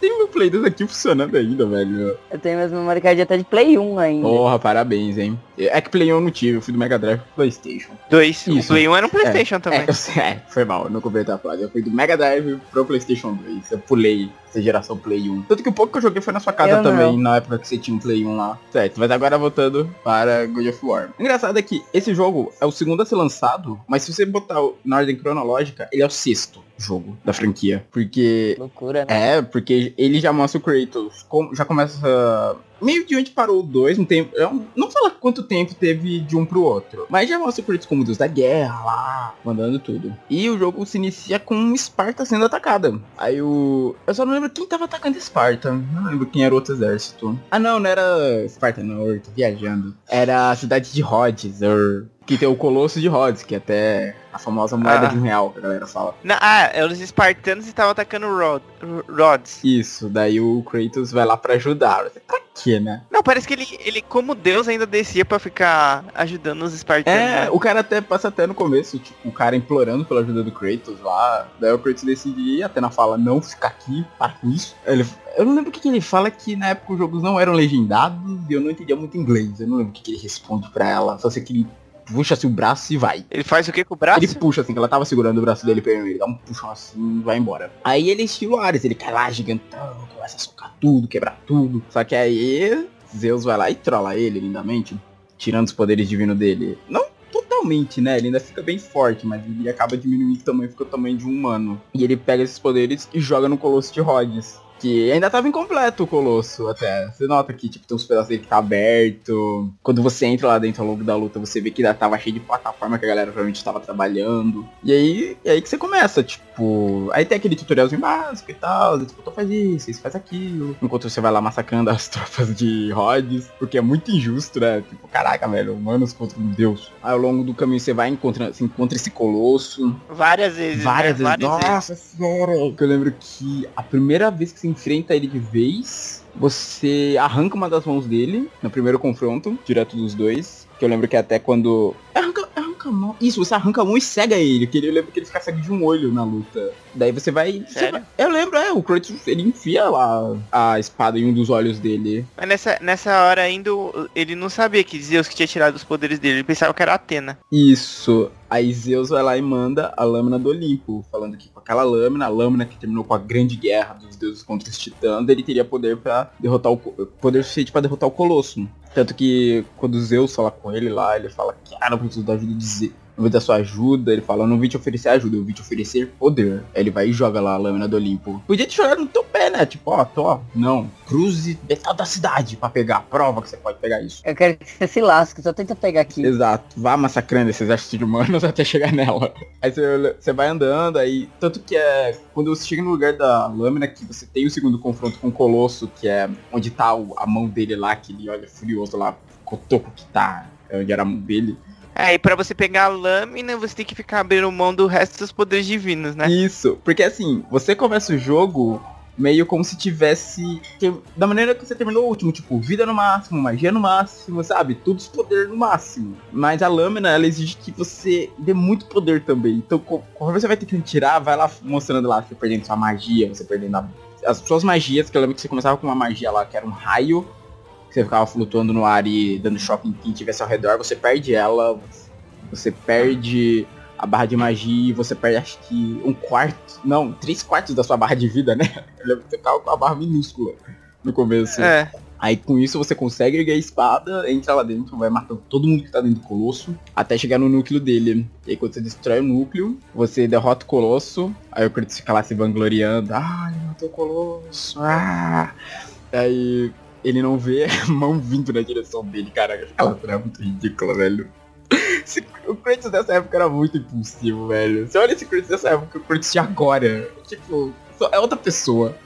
Tem meu Play 2 aqui funcionando ainda, velho. Eu tenho meus memory cards até de Play 1 ainda. Porra, parabéns, hein. É que Play 1 eu não tive, eu fui do Mega Drive pro Playstation. Dois. O Isso. Play 1 era um Playstation também. É, eu sei, é, foi mal, eu não completei a frase. Eu fui do Mega Drive pro Playstation 2. Eu pulei essa geração Play 1. Tanto que o pouco que eu joguei foi na sua casa Eu também, não. na época que você tinha um Play 1 lá. Certo, mas agora voltando para God of War. O engraçado é que esse jogo é o segundo a ser lançado, mas se você botar na ordem cronológica, ele é o sexto jogo da franquia. Porque Loucura, né? é, porque ele já mostra o Kratos, com- já começa meio de onde parou o 2, não tem, não- fala quanto tempo teve de um pro outro, mas já mostra o Kratos como deus da guerra lá, mandando tudo. E o jogo se inicia com Esparta sendo atacada. Aí o eu só não lembro quem tava atacando Esparta, não lembro quem era o outro exército. Ah, não, não era Esparta, não, eu tô viajando. Era a cidade de Rhodes, or Que tem o Colosso de Rhodes, que é até a famosa moeda Ah. de um real, que a galera fala. Na- ah, é, os espartanos estavam atacando Rod, Rhodes. Isso, daí o Kratos vai lá pra ajudar. Pra quê, né? Não, parece que ele, ele, como Deus, ainda descia pra ficar ajudando os espartanos. É, né? o cara até passa até no começo, tipo, o cara implorando pela ajuda do Kratos lá. Daí o Kratos decide ir, até na fala, não, fica aqui, para com isso. Ele, eu não lembro o que, que ele fala, que na época os jogos não eram legendados e eu não entendia muito inglês. Eu não lembro o que, que ele responde pra ela. Só sei que ele puxa assim o braço e vai. Ele faz o que com o braço? Ele puxa assim, que ela tava segurando o braço dele primeiro, ele dá um puxão assim e vai embora. Aí ele estilo Ares, ele cai lá gigantão, começa a socar tudo, quebrar tudo. Só que aí Zeus vai lá e trola ele lindamente, tirando os poderes divinos dele. Não totalmente, né? Ele ainda fica bem forte, mas ele acaba diminuindo o tamanho, fica o tamanho de um humano. E ele pega esses poderes e joga no Colosso de Rhodes. Que ainda tava incompleto o Colosso até. Você nota que tipo, tem uns pedaços dele que tá aberto. Quando você entra lá dentro ao longo da luta, você vê que ainda tava cheio de plataforma que a galera provavelmente tava trabalhando. E aí, é aí que você começa, tipo. Aí tem aquele tutorialzinho básico e tal. Tipo, tu faz isso, isso faz aquilo. Enquanto você vai lá massacrando as tropas de Rhodes. Porque é muito injusto, né? Tipo, caraca, velho, humanos contra um deus. Aí ao longo do caminho você vai encontrando, você encontra esse colosso. Várias vezes. Várias né? vezes. Várias vezes. Nossa senhora. Que eu lembro que a primeira vez que você enfrenta ele de vez, você arranca uma das mãos dele no primeiro confronto, direto dos dois. Que eu lembro que até quando. Arranca, arranca a mão. Isso, você arranca a mão e cega ele. Que ele, eu lembro que ele fica cego de um olho na luta. Daí você vai. você vai- eu lembro, é, o Kratos, ele enfia lá a espada em um dos olhos dele. Mas nessa, nessa hora ainda ele não sabia que Zeus que tinha tirado os poderes dele. Ele pensava que era Atena. Isso. Aí Zeus vai lá e manda a lâmina do Olimpo, falando que com aquela lâmina, a lâmina que terminou com a grande guerra dos deuses contra os titãs, ele teria poder para derrotar o poder suficiente para derrotar o Colosso. Tanto que quando Zeus fala com ele lá, ele fala ah, não preciso da ajuda de Zeus. Vim da sua ajuda, ele fala, eu não vim te oferecer ajuda, eu vim te oferecer poder. Aí ele vai e joga lá a lâmina do Olimpo. Podia te jogar no teu pé, né? Tipo, ó, tô, ó. Não, cruze metade da cidade pra pegar. Prova que você pode pegar isso. Eu quero que você se lasque, só tenta pegar aqui. Exato. Vá massacrando esse exército de humanos até chegar nela. Aí você, você vai andando, aí. Tanto que é. Quando você chega no lugar da lâmina, que você tem o segundo confronto com o Colosso, que é onde tá o- a mão dele lá, que ele olha furioso lá, com o toco que tá. é Onde era a mão dele. É, e pra você pegar a lâmina, você tem que ficar abrindo mão do resto dos poderes divinos, né? Isso. Porque assim, você começa o jogo. Meio como se tivesse. Da maneira que você terminou o último, tipo, vida no máximo, magia no máximo, sabe? Todos os poderes no máximo. Mas a lâmina, ela exige que você dê muito poder também. Então, co- conforme você vai tentando tirar, vai lá mostrando lá, você perdendo sua magia, você perdendo a- as suas magias, que eu lembro que você começava com uma magia lá, que era um raio, você ficava flutuando no ar e dando choque em quem tivesse ao redor, você perde ela, você perde a barra de magia e você perde acho que um quarto, não, três quartos da sua barra de vida, né? Eu lembro que você ficava com a barra minúscula no começo. É. Aí com isso você consegue erguer a espada, entra lá dentro, vai matando todo mundo que tá dentro do colosso, até chegar no núcleo dele. E aí quando você destrói o núcleo, você derrota o colosso, aí o Kratos fica lá se vangloriando, ah, ele matou o colosso, ah. Aí ele não vê a mão vindo na direção dele, cara, aquela cena é muito ridícula, velho. O Kratos dessa época era muito impulsivo, velho. Você olha esse Kratos dessa época, o Kratos de agora, tipo, só- é outra pessoa.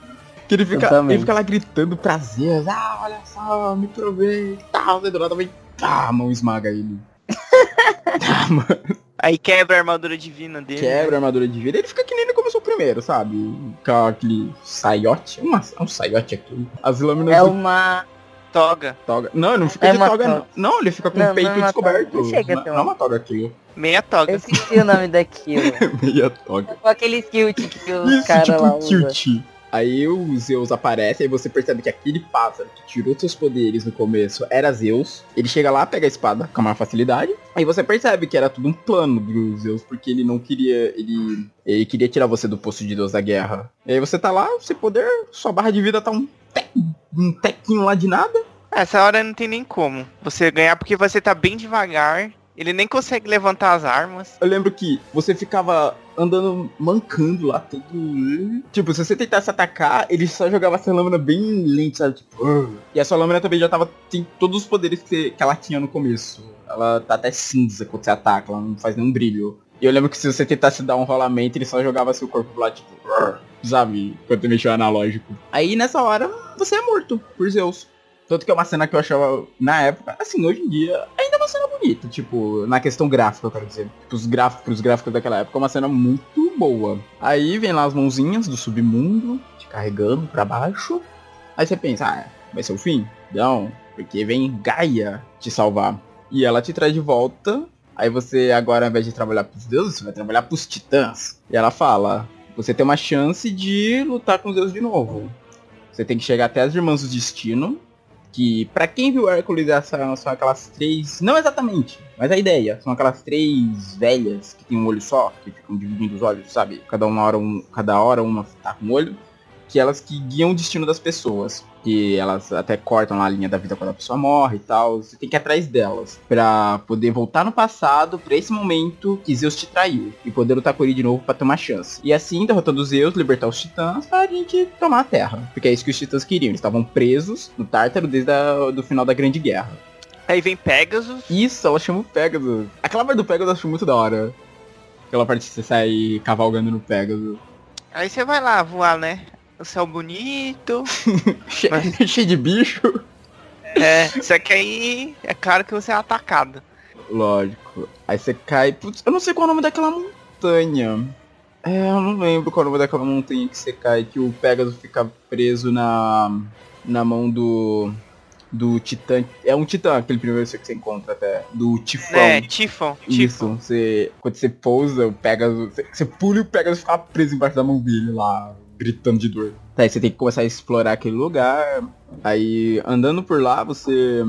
Que ele fica, ele fica lá gritando prazer, ah, olha só, me provei, tal, tá, do nada vem, tá, a mão esmaga ele. tá, mano, Aí quebra a armadura divina dele. quebra a armadura de vida, ele fica que nem começou primeiro, sabe? Com aquele saiote, uma, é um saiote aquilo. As lâminas É do uma. Toga. toga. Não, ele não fica É de toga, toga. não. Não, ele fica com Não, o peito não é uma descoberto. toga. Não chega Não, não é uma- toga aquilo. Meia Eu toga. esqueci o nome daquilo. Meia toga. Com aquele skill que os caras tipo lá usam. Aí o Zeus aparece, aí você percebe que aquele pássaro que tirou seus poderes no começo era Zeus. Ele chega lá, pega a espada com a maior facilidade. Aí você percebe que era tudo um plano do Zeus, porque ele não queria. Ele, ele queria tirar você do posto de Deus da guerra. E aí você tá lá, sem poder, sua barra de vida tá um, te, um tequinho lá de nada. Essa hora não tem nem como. Você ganhar porque você tá bem devagar. Ele nem consegue levantar as armas. Eu lembro que você ficava andando mancando lá, todo. Tipo, se você tentasse atacar, ele só jogava essa lâmina bem lenta, sabe? Tipo. E a sua lâmina também já tava. Tem todos os poderes que, que ela tinha no começo. Ela tá até cinza quando você ataca, ela não faz nenhum brilho. E eu lembro que se você tentasse dar um rolamento, ele só jogava seu corpo lá, tipo. Sabe? Quando mexeu analógico. Aí nessa hora, você é morto por Zeus. Tanto que é uma cena que eu achava, na época, assim, hoje em dia, é uma cena bonita. Tipo, na questão gráfica, eu quero dizer. Os gráficos, pros gráficos daquela época, é uma cena muito boa. Aí vem lá as mãozinhas do submundo, te carregando pra baixo. Aí você pensa, ah, vai ser o fim? Não, porque vem Gaia te salvar. E ela te traz de volta. Aí você agora, ao invés de trabalhar pros deuses, você vai trabalhar pros titãs. E ela fala, você tem uma chance de lutar com os deuses de novo. Você tem que chegar até as Irmãs do Destino. Que, pra quem viu Hércules, são, são aquelas três. Não exatamente, mas a ideia. São aquelas três velhas que tem um olho só, que ficam dividindo os olhos, sabe? Cada, uma hora, um, cada hora uma tá com um olho que elas que guiam o destino das pessoas. Que elas até cortam lá a linha da vida quando a pessoa morre e tal. Você tem que ir atrás delas. para poder voltar no passado, pra esse momento que Zeus te traiu. E poder lutar com ele de novo para ter uma chance. E assim, derrotando Zeus, libertar os titãs pra gente tomar a Terra. Porque é isso que os titãs queriam. Eles estavam presos no Tártaro desde o final da Grande Guerra. Aí vem Pegasus. Isso, ela chama o Pegasus. Aquela parte do Pegasus eu acho muito da hora. Aquela parte que você sai cavalgando no Pegasus. Aí você vai lá voar, né? O céu bonito. Mas... Cheio de bicho. É, só que aí é claro que você é atacado. Lógico. Aí você cai. Putz, eu não sei qual é o nome daquela montanha. É, eu não lembro qual é o nome daquela montanha que você cai, que o Pegasus fica preso na. na mão do. Do Titã. É um Titã, aquele primeiro que você encontra até. Do Tifão. É, Tifão. Isso, você. Quando você pousa, o Pegasus. Você, você pula e o Pegasus fica preso embaixo da mão dele lá gritando de dor. Tá, aí você tem que começar a explorar aquele lugar. Aí, andando por lá, você.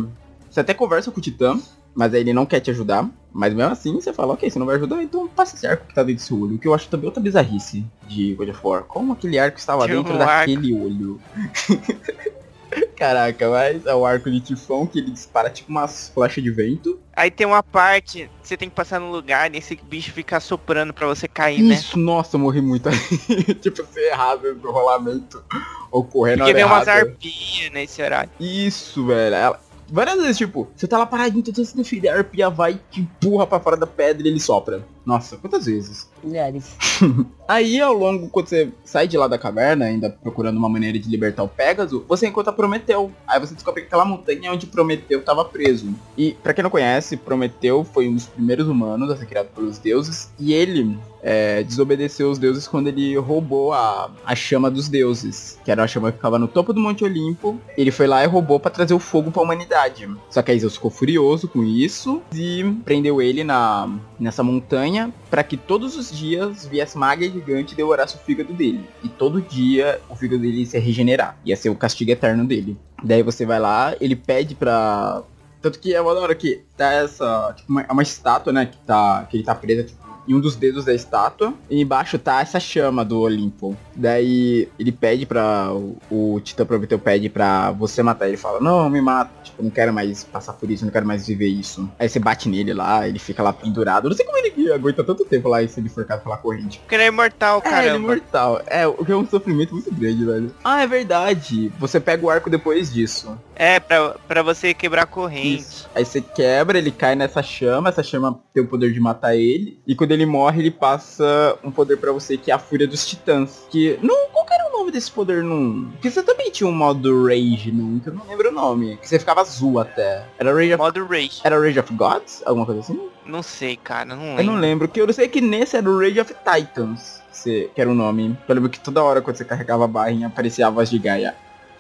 Você até conversa com o Titã, mas aí ele não quer te ajudar. Mas mesmo assim, você fala, ok, você não vai ajudar, então passa esse arco que tá dentro do seu olho. O que eu acho também outra bizarrice de God of War. Como aquele arco estava Tinha dentro um daquele arco. olho. Caraca, mas é o arco de tifão que ele dispara tipo umas flechas de vento. Aí tem uma parte, você tem que passar no lugar nesse bicho ficar soprando pra você cair, Isso, né? Isso, nossa, eu morri muito aí. tipo, você errado no rolamento. Ou correndo Porque vem umas arpias nesse horário. Isso, velho. Ela, várias vezes, tipo, você tá lá paradinho tentando se defender, a arpia vai, te empurra pra fora da pedra e ele sopra. Nossa, quantas vezes? Milhares. Aí, ao longo, quando você sai de lá da caverna, ainda procurando uma maneira de libertar o Pégaso, você encontra Prometeu. Aí você descobre que aquela montanha é onde Prometeu estava preso. E, para quem não conhece, Prometeu foi um dos primeiros humanos a ser criado pelos deuses. E ele é, desobedeceu os deuses quando ele roubou a, a chama dos deuses. Que era a chama que ficava no topo do Monte Olimpo. Ele foi lá e roubou para trazer o fogo para a humanidade. Só que aí Zeus ficou furioso com isso e prendeu ele na, nessa montanha para que todos os dias viesse uma águia gigante e devorasse o fígado dele. E todo dia o fígado dele ia se regenerar. Ia ser o castigo eterno dele. Daí você vai lá, ele pede pra. Tanto que é uma hora que tá essa. Tipo, uma, é uma estátua, né? Que, tá, que ele tá presa, tipo, em um dos dedos da estátua. E embaixo tá essa chama do Olimpo. Daí ele pede pra. O, o Titã Prometeu pede pra você matar. Ele fala, não, me mata. Tipo, não quero mais passar por isso, não quero mais viver isso. Aí você bate nele lá, ele fica lá pendurado. não sei como ele aguenta tanto tempo lá e ser enforcado pela corrente. Porque ele é imortal, cara. É, ele é imortal. É, o que é um sofrimento muito grande, velho. Ah, é verdade. Você pega o arco depois disso. É, pra, pra você quebrar a corrente. Isso. Aí você quebra, ele cai nessa chama, essa chama tem o poder de matar ele. E quando ele morre, ele passa um poder para você que é a Fúria dos Titãs. Que. Não, qual que era o nome desse poder num. Porque você também tinha um modo Rage num, que eu não lembro o nome. Que você ficava azul até. Era Rage of. Modo Rage. Era Rage of Gods? Alguma coisa assim? Não sei, cara, não lembro. Eu não lembro. Que eu sei que nesse era o Rage of Titans. Que, que era o nome. Eu lembro que toda hora quando você carregava a barrinha aparecia a voz de Gaia.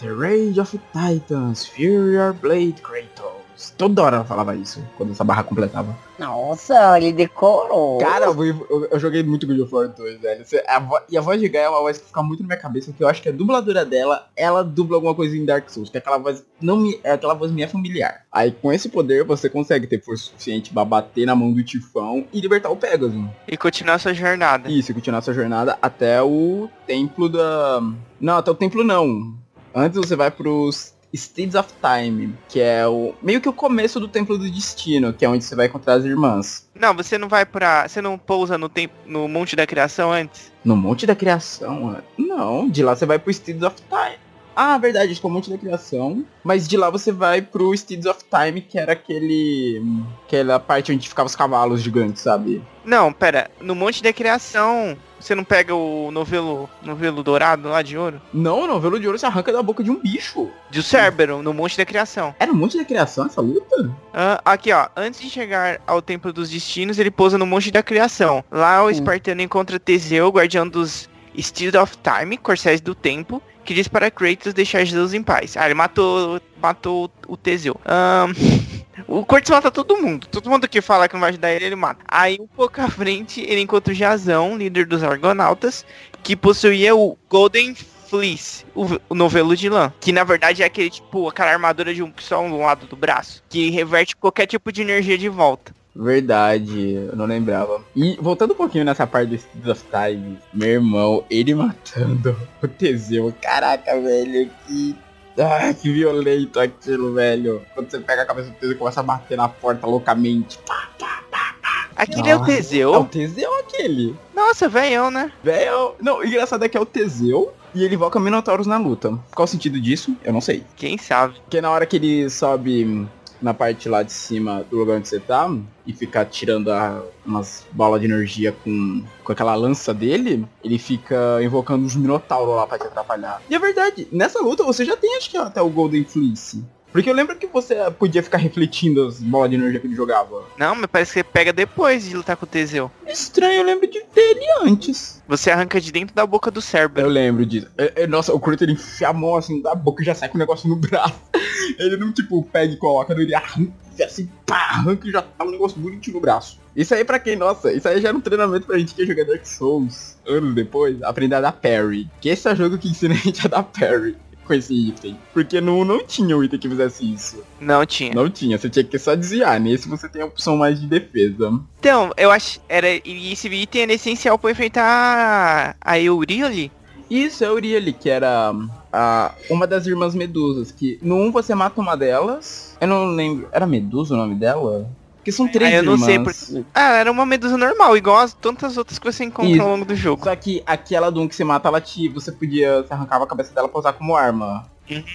The Rage of Titans, Fury Your Blade, Kratos. Toda hora ela falava isso, quando essa barra completava. Nossa, ele decorou. Cara, eu, eu, eu joguei muito God of War 2, velho. A e a voz de Gaia é uma voz que fica muito na minha cabeça, porque eu acho que a dubladora dela, ela dubla alguma coisa em Dark Souls, que é aquela voz não me, é aquela voz minha familiar. Aí com esse poder você consegue ter força suficiente pra bater na mão do Tifão e libertar o Pegasus. E continuar sua jornada. Isso, e continuar sua jornada até o templo da... Não, até o templo não. Antes você vai pros States of Time, que é o meio que o começo do Templo do Destino, que é onde você vai encontrar as irmãs. Não, você não vai pra. Você não pousa no, tempo, no Monte da Criação antes? No Monte da Criação? Não, de lá você vai pro States of Time. Ah, verdade, acho que é o Monte da Criação. Mas de lá você vai pro Steeds of Time, que era aquele. aquela parte onde ficava os cavalos gigantes, sabe? Não, pera, no Monte da Criação, você não pega o novelo, novelo dourado lá de ouro? Não, o novelo de ouro se arranca da boca de um bicho. De Cerberus, no Monte da Criação. Era o Monte da Criação essa luta? Ah, aqui, ó. Antes de chegar ao Templo dos Destinos, ele pousa no Monte da Criação. Lá o Hum. Espartano encontra Teseu, guardião dos Steeds of Time, Corcéis do Tempo, que diz para Kratos deixar Zeus em paz. Ah, ele matou, matou o Teseu. Ahn, o Kratos mata todo mundo. Todo mundo que fala que não vai ajudar ele, ele mata. Aí, um pouco à frente, ele encontra o Jazão, líder dos Argonautas, que possuía o Golden Fleece, o, o novelo de lã. Que na verdade é aquele tipo, aquela armadura de um só um lado do braço. Que reverte qualquer tipo de energia de volta. Verdade, eu não lembrava. E voltando um pouquinho nessa parte do of Time, meu irmão, ele matando o Teseu. Caraca, velho, que. Ah, que violento aquilo, velho. Quando você pega a cabeça do Teseu e começa a bater na porta loucamente. Pá, pá, pá. Aquele é o Nossa. É o Teseu. Teseu aquele. Nossa, velhão, né? Velho. Não, o engraçado é que é o Teseu e ele invoca Minotauros na luta. Qual o sentido disso? Eu não sei. Quem sabe? Porque na hora que ele sobe na parte lá de cima do lugar onde você tá e fica tirando a- umas bolas de energia com, com aquela lança dele, ele fica invocando os Minotauros lá pra te atrapalhar. E é verdade, nessa luta você já tem acho que até o Golden Fleece. Porque eu lembro que você podia ficar refletindo as bolas de energia que ele jogava. Não, mas parece que ele pega depois de lutar com o Teseu. Estranho, eu lembro de ter ele antes. Você arranca de dentro da boca do Eu Cerberus. lembro disso. É, é, nossa, o ele enfia a mão assim da boca e já sai com o negócio no braço. Ele não tipo pega e coloca, não, ele arranca assim, pá, arranca e já tá um negócio bonitinho no braço. Isso aí pra quem, nossa, isso aí já era um treinamento pra gente que ia jogar Dark Souls anos depois, aprender a dar parry. Que esse é o jogo que ensina a gente a dar parry com esse item. Porque no não tinha um item que fizesse isso. Não tinha. Não tinha, você tinha que só desviar. Nesse você tem a opção mais de defesa. Então, eu acho. Era, e esse item era essencial pra enfrentar a Euríale. Isso, é a Uriel, que era a, uma das irmãs Medusas, que no 1 você mata uma delas. Eu não lembro. Era Medusa o nome dela? Porque são três Ah, eu não irmãs. sei Ah, era uma medusa normal, igual as tantas outras que você encontra Isso. ao longo do jogo. Só que aquela do 1 que você mata, ela te. Você podia. Você arrancava a cabeça dela pra usar como arma.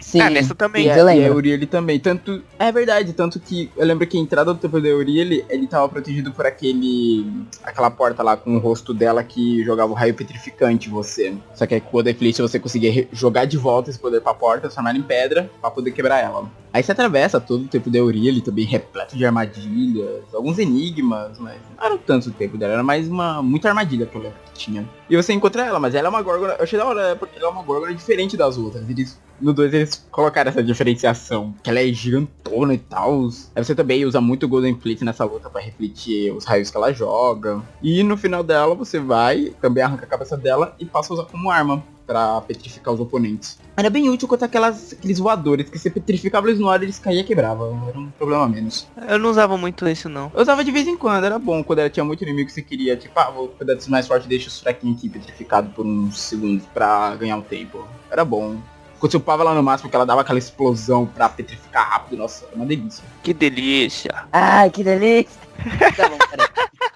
Sim. Ah, nessa também. E, eu a, e a. Uriel também. Tanto. É verdade, tanto que eu lembro que a entrada do templo da Uriel, ele tava protegido por aquele. aquela porta lá com o rosto dela que jogava o raio petrificante em você. Só que aí com o Deflate você conseguia jogar de volta esse poder pra porta, transformar em pedra, pra poder quebrar ela. Aí você atravessa todo o tempo da Uriel, também repleto de armadilhas, alguns enigmas, mas não era tanto o tempo dela, era mais uma. muita armadilha que que tinha. E você encontra ela, mas ela é uma Gorgona. Eu achei da hora, porque ela é uma Gorgona diferente das outras. Eles, no 2 eles colocaram essa diferenciação. Que ela é gigantona e tal. Aí você também usa muito o Golden Fleet nessa luta pra refletir os raios que ela joga. E no final dela você vai, também arranca a cabeça dela e passa a usar como arma. Pra petrificar os oponentes. Era bem útil contra aquelas, aqueles voadores que você petrificava eles no ar e eles caíam e quebravam. Era um problema a menos. Eu não usava muito isso, não. Eu usava de vez em quando, era bom. Quando ela tinha muito inimigo que você queria, tipo, ah, vou cuidar dos mais fortes, deixa os fraquinhos aqui petrificado por uns segundos pra ganhar um tempo. Era bom. Quando você upava lá no máximo, que ela dava aquela explosão pra petrificar rápido, nossa, era uma delícia. Que delícia. Ai, que delícia. tá bom, peraí.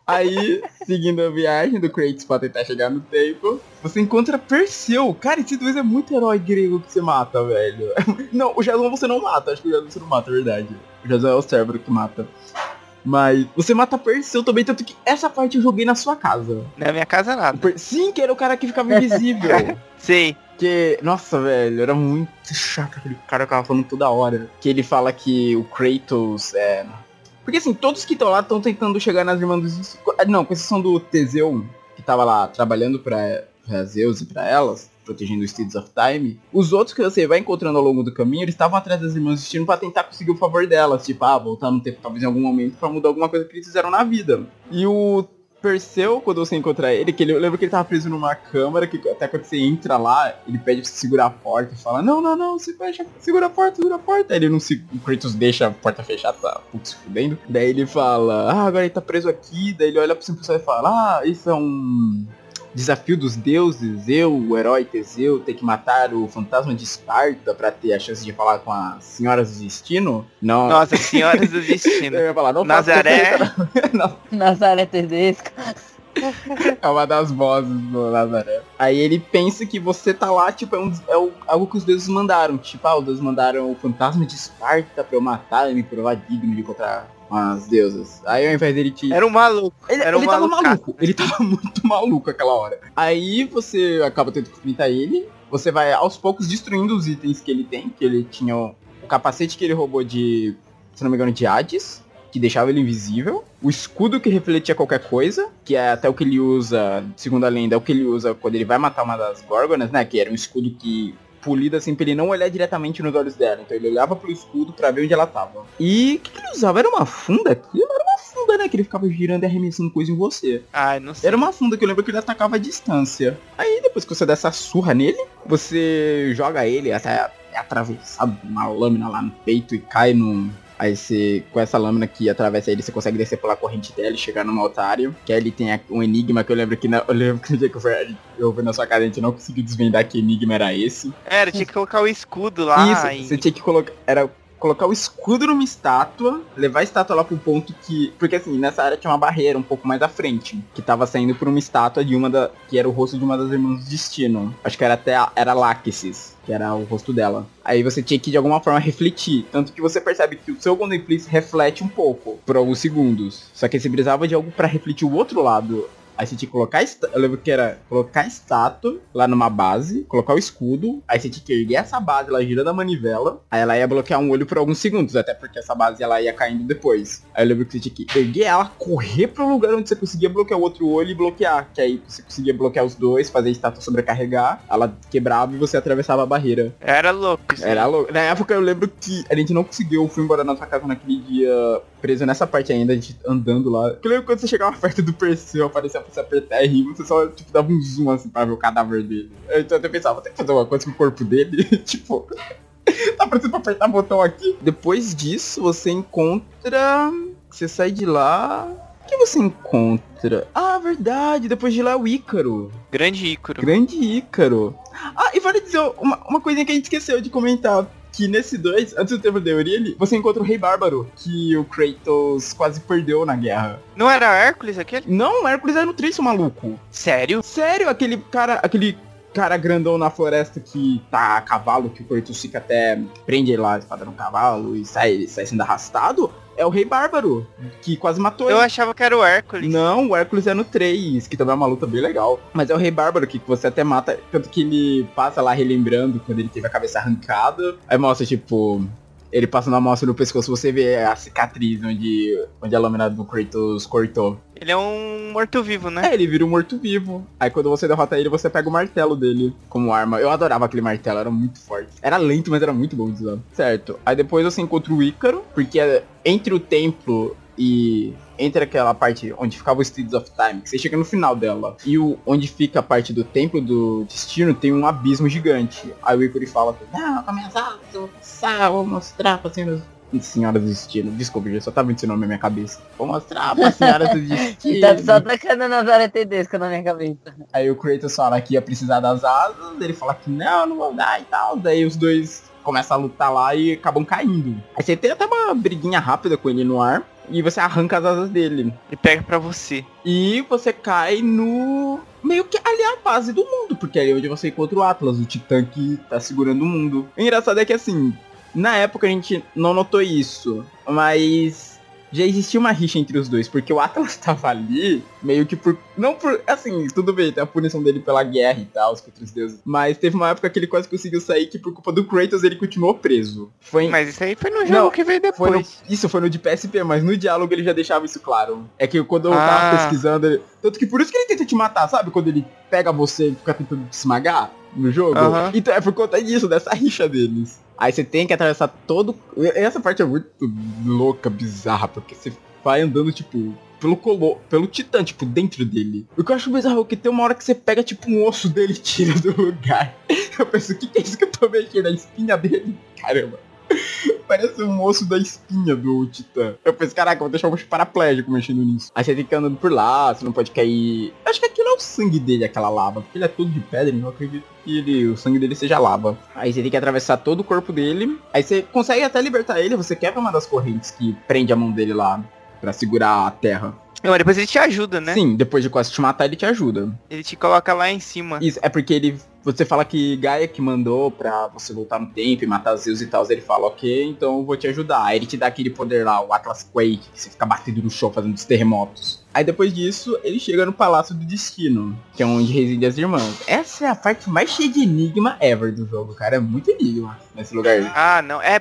Aí, seguindo a viagem do Kratos pra tentar chegar no tempo, você encontra Perseu. Cara, esse dois é muito herói grego que você mata, velho. Não, o Jason você não mata, acho que o Jason você não mata, é verdade. O Jason é o Cerberus que mata. Mas você mata Perseu também, tanto que essa parte eu joguei na sua casa. Na minha casa nada. Per- Sim, que era o cara que ficava invisível. Sei. Que, nossa, velho, era muito chato aquele cara que tava falando toda hora. Que ele fala que o Kratos é. Porque assim, todos que estão lá estão tentando chegar nas irmãs dos. Não, com exceção do Teseu, que tava lá trabalhando pra, pra Zeus e pra elas, protegendo os Steeds of Time. Os outros que você vai encontrando ao longo do caminho, eles estavam atrás das irmãs do destino pra tentar conseguir o favor delas. Tipo, ah, voltar no tempo talvez em algum momento pra mudar alguma coisa que eles fizeram na vida. E o Perseu, quando você encontrar ele, que ele, eu lembro que ele tava preso numa câmara, que até quando você entra lá, ele pede pra você segurar a porta e fala, não, não, não, você fecha, segura a porta, segura a porta. Aí ele não se. O Kratos deixa a porta fechada, tá putz, se fudendo. Daí ele fala, ah, agora ele tá preso aqui, daí ele olha seu pessoal e fala, ah, isso é um desafio dos deuses, eu, o herói Teseu, ter que matar o fantasma de Esparta pra ter a chance de falar com as senhoras do destino. Não. Nossa, senhoras do destino. Eu ia falar, não Nazaré. não. Nazaré Tedesco. É uma das vozes do Nazaré. Aí ele pensa que você tá lá, tipo, é, um, é o, algo que os deuses mandaram. Tipo, ah, os deuses mandaram o fantasma de Esparta pra eu matar e me provar digno de encontrar as deusas. Aí ao invés dele te. Era um maluco. Ele, Era um ele tava malucaço. maluco. Ele tava muito maluco aquela hora. Aí você acaba tendo que enfrentar ele. Você vai aos poucos destruindo os itens que ele tem. Que ele tinha o, o capacete que ele roubou de. Se não me engano, de Hades. Que deixava ele invisível. O escudo que refletia qualquer coisa. Que é até o que ele usa, segundo a lenda, é o que ele usa quando ele vai matar uma das Górgonas, né? Que era um escudo que polido assim pra ele não olhar diretamente nos olhos dela. Então ele olhava pro escudo pra ver onde ela tava. E o que, que ele usava? Era uma funda? Aquilo era uma funda, né? Que ele ficava girando e arremessando coisa em você. Ai, não sei. Era uma funda que eu lembro que ele atacava à distância. Aí depois que você dá essa surra nele, você joga ele até atravessar uma lâmina lá no peito e cai num. Aí você, com essa lâmina que atravessa ele, você consegue descer pela corrente dela e chegar no altário. Que aí ele tem um enigma que eu lembro que na, eu lembro que no dia que eu fui, eu fui na sua casa, a gente não conseguiu desvendar que enigma era esse. Era, tinha que colocar o escudo lá. Isso, e- você tinha que colocar. Era colocar o escudo numa estátua, levar a estátua lá pro ponto que. Porque assim, nessa área tinha uma barreira um pouco mais à frente. Que tava saindo por uma estátua de uma da. Que era o rosto de uma das irmãs do destino. Acho que era até. a- Era Láquesis. Que era o rosto dela. Aí você tinha que de alguma forma refletir. Tanto que você percebe que o seu Golden Fleece reflete um pouco por alguns segundos. Só que você precisava de algo pra refletir o outro lado. Aí você tinha que colocar, eu lembro que era colocar a estátua lá numa base, colocar o escudo, aí você tinha que erguer essa base lá girando a manivela, aí ela ia bloquear um olho por alguns segundos, até porque essa base ela ia caindo depois. Aí eu lembro que você tinha que erguer ela, correr pro lugar onde você conseguia bloquear o outro olho e bloquear, que aí você conseguia bloquear os dois, fazer a estátua sobrecarregar, ela quebrava e você atravessava a barreira. Era louco isso. Era louco. Na época eu lembro que a gente não conseguiu, eu fui embora na sua casa naquele dia, preso nessa parte ainda, a gente andando lá. Eu lembro quando você chegava perto do Perseu, aparecia você apertar R, e você só, tipo, dava um zoom assim pra ver o cadáver dele. Então eu até pensava, tem que fazer alguma coisa com o corpo dele, tipo... Tá precisando apertar botão aqui. Depois disso, você encontra... Você sai de lá... O que você encontra? Ah, verdade, depois de lá é o Ícaro. Grande Ícaro. Grande Ícaro. Ah, e vale dizer uma, uma coisinha que a gente esqueceu de comentar. Que nesse 2, antes do tempo de Euríale, você encontra o Rei Bárbaro, que o Kratos quase perdeu na guerra. Não era Hércules aquele? Não, Hércules era no 3, seu maluco. Sério? Sério, aquele cara, aquele cara grandão na floresta que tá a cavalo, que o Kratos fica até prende lá a espada no cavalo e sai, sai sendo arrastado, é o Rei Bárbaro, que quase matou Eu ele. achava que era o Hércules. Não, o Hércules é no 3, que também é uma luta bem legal. Mas é o Rei Bárbaro que você até mata, tanto que ele passa lá relembrando quando ele teve a cabeça arrancada. Aí mostra, tipo, ele passando a mostra no pescoço, você vê a cicatriz onde, onde a lâmina do Kratos cortou. Ele é um morto-vivo, né? É, ele vira um morto-vivo. Aí quando você derrota ele, você pega o martelo dele como arma. Eu adorava aquele martelo, era muito forte. Era lento, mas era muito bom de usar. Certo. Aí depois você encontra o Ícaro, porque é entre o templo e entre aquela parte onde ficava o Streets of Time, que você chega no final dela, e o onde fica a parte do templo do destino, tem um abismo gigante. Aí o Ícaro fala, não, com vou passar, vou mostrar pra senhoras... Senhoras do destino, desculpa, só tava ensinando na minha cabeça. Vou mostrar pra senhoras do destino. Tá só tacando Nazaré Tedesco na minha cabeça. Aí o Kratos fala que ia precisar das asas, ele fala que não, não vou dar e tal. Daí os dois começam a lutar lá e acabam caindo. Aí você tem até uma briguinha rápida com ele no ar e você arranca as asas dele. E pega pra você. E você cai no. Meio que ali é a base do mundo, porque é ali onde você encontra o Atlas, o titã que tá segurando o mundo. O engraçado é que assim, na época a gente não notou isso, mas já existia uma rixa entre os dois, porque o Atlas tava ali, meio que por. Não por. Assim, tudo bem, tem a punição dele pela guerra e tal, os deuses. Mas teve uma época que ele quase conseguiu sair que por culpa do Kratos ele continuou preso. Foi em- Mas isso aí foi no jogo Não, que veio foi no- depois. isso foi no de PSP, mas no diálogo ele já deixava isso claro. É que quando eu tava Ah. pesquisando, ele- tanto que por isso que ele tenta te matar, sabe? Quando ele pega você e fica tentando te esmagar no jogo. Então é por conta disso, dessa rixa deles. Aí você tem que atravessar todo. Essa parte é muito louca, bizarra, porque você vai andando, tipo, pelo colo... pelo titã, tipo, dentro dele. O que eu acho bizarro é que tem uma hora que você pega, tipo, um osso dele e tira do lugar. Eu penso, o que, que é isso que eu tô mexendo? A espinha dele? Caramba. Parece um osso da espinha do Titã. Eu pensei, caraca, vou deixar um paraplégico mexendo nisso. Aí você tem que andando por lá, você não pode cair. Acho que aquilo é o sangue dele, aquela lava. Porque ele é todo de pedra, eu acredito que ele, o sangue dele seja lava. Aí você tem que atravessar todo o corpo dele. Aí você consegue até libertar ele, você quebra uma das correntes que prende a mão dele lá. Pra segurar a terra. Não, mas depois ele te ajuda, né? Sim, depois de quase te matar, ele te ajuda. Ele te coloca lá em cima. Isso, é porque ele. Você fala que Gaia que mandou pra você voltar no tempo e matar Zeus e tal. Ele fala, ok, então eu vou te ajudar. Aí ele te dá aquele poder lá, o Atlas Quake, que você fica batendo no chão fazendo os terremotos. Aí depois disso, ele chega no Palácio do Destino, que é onde residem as irmãs. Essa é a parte mais cheia de enigma ever do jogo, cara. É muito enigma nesse lugar. Ah, não. É,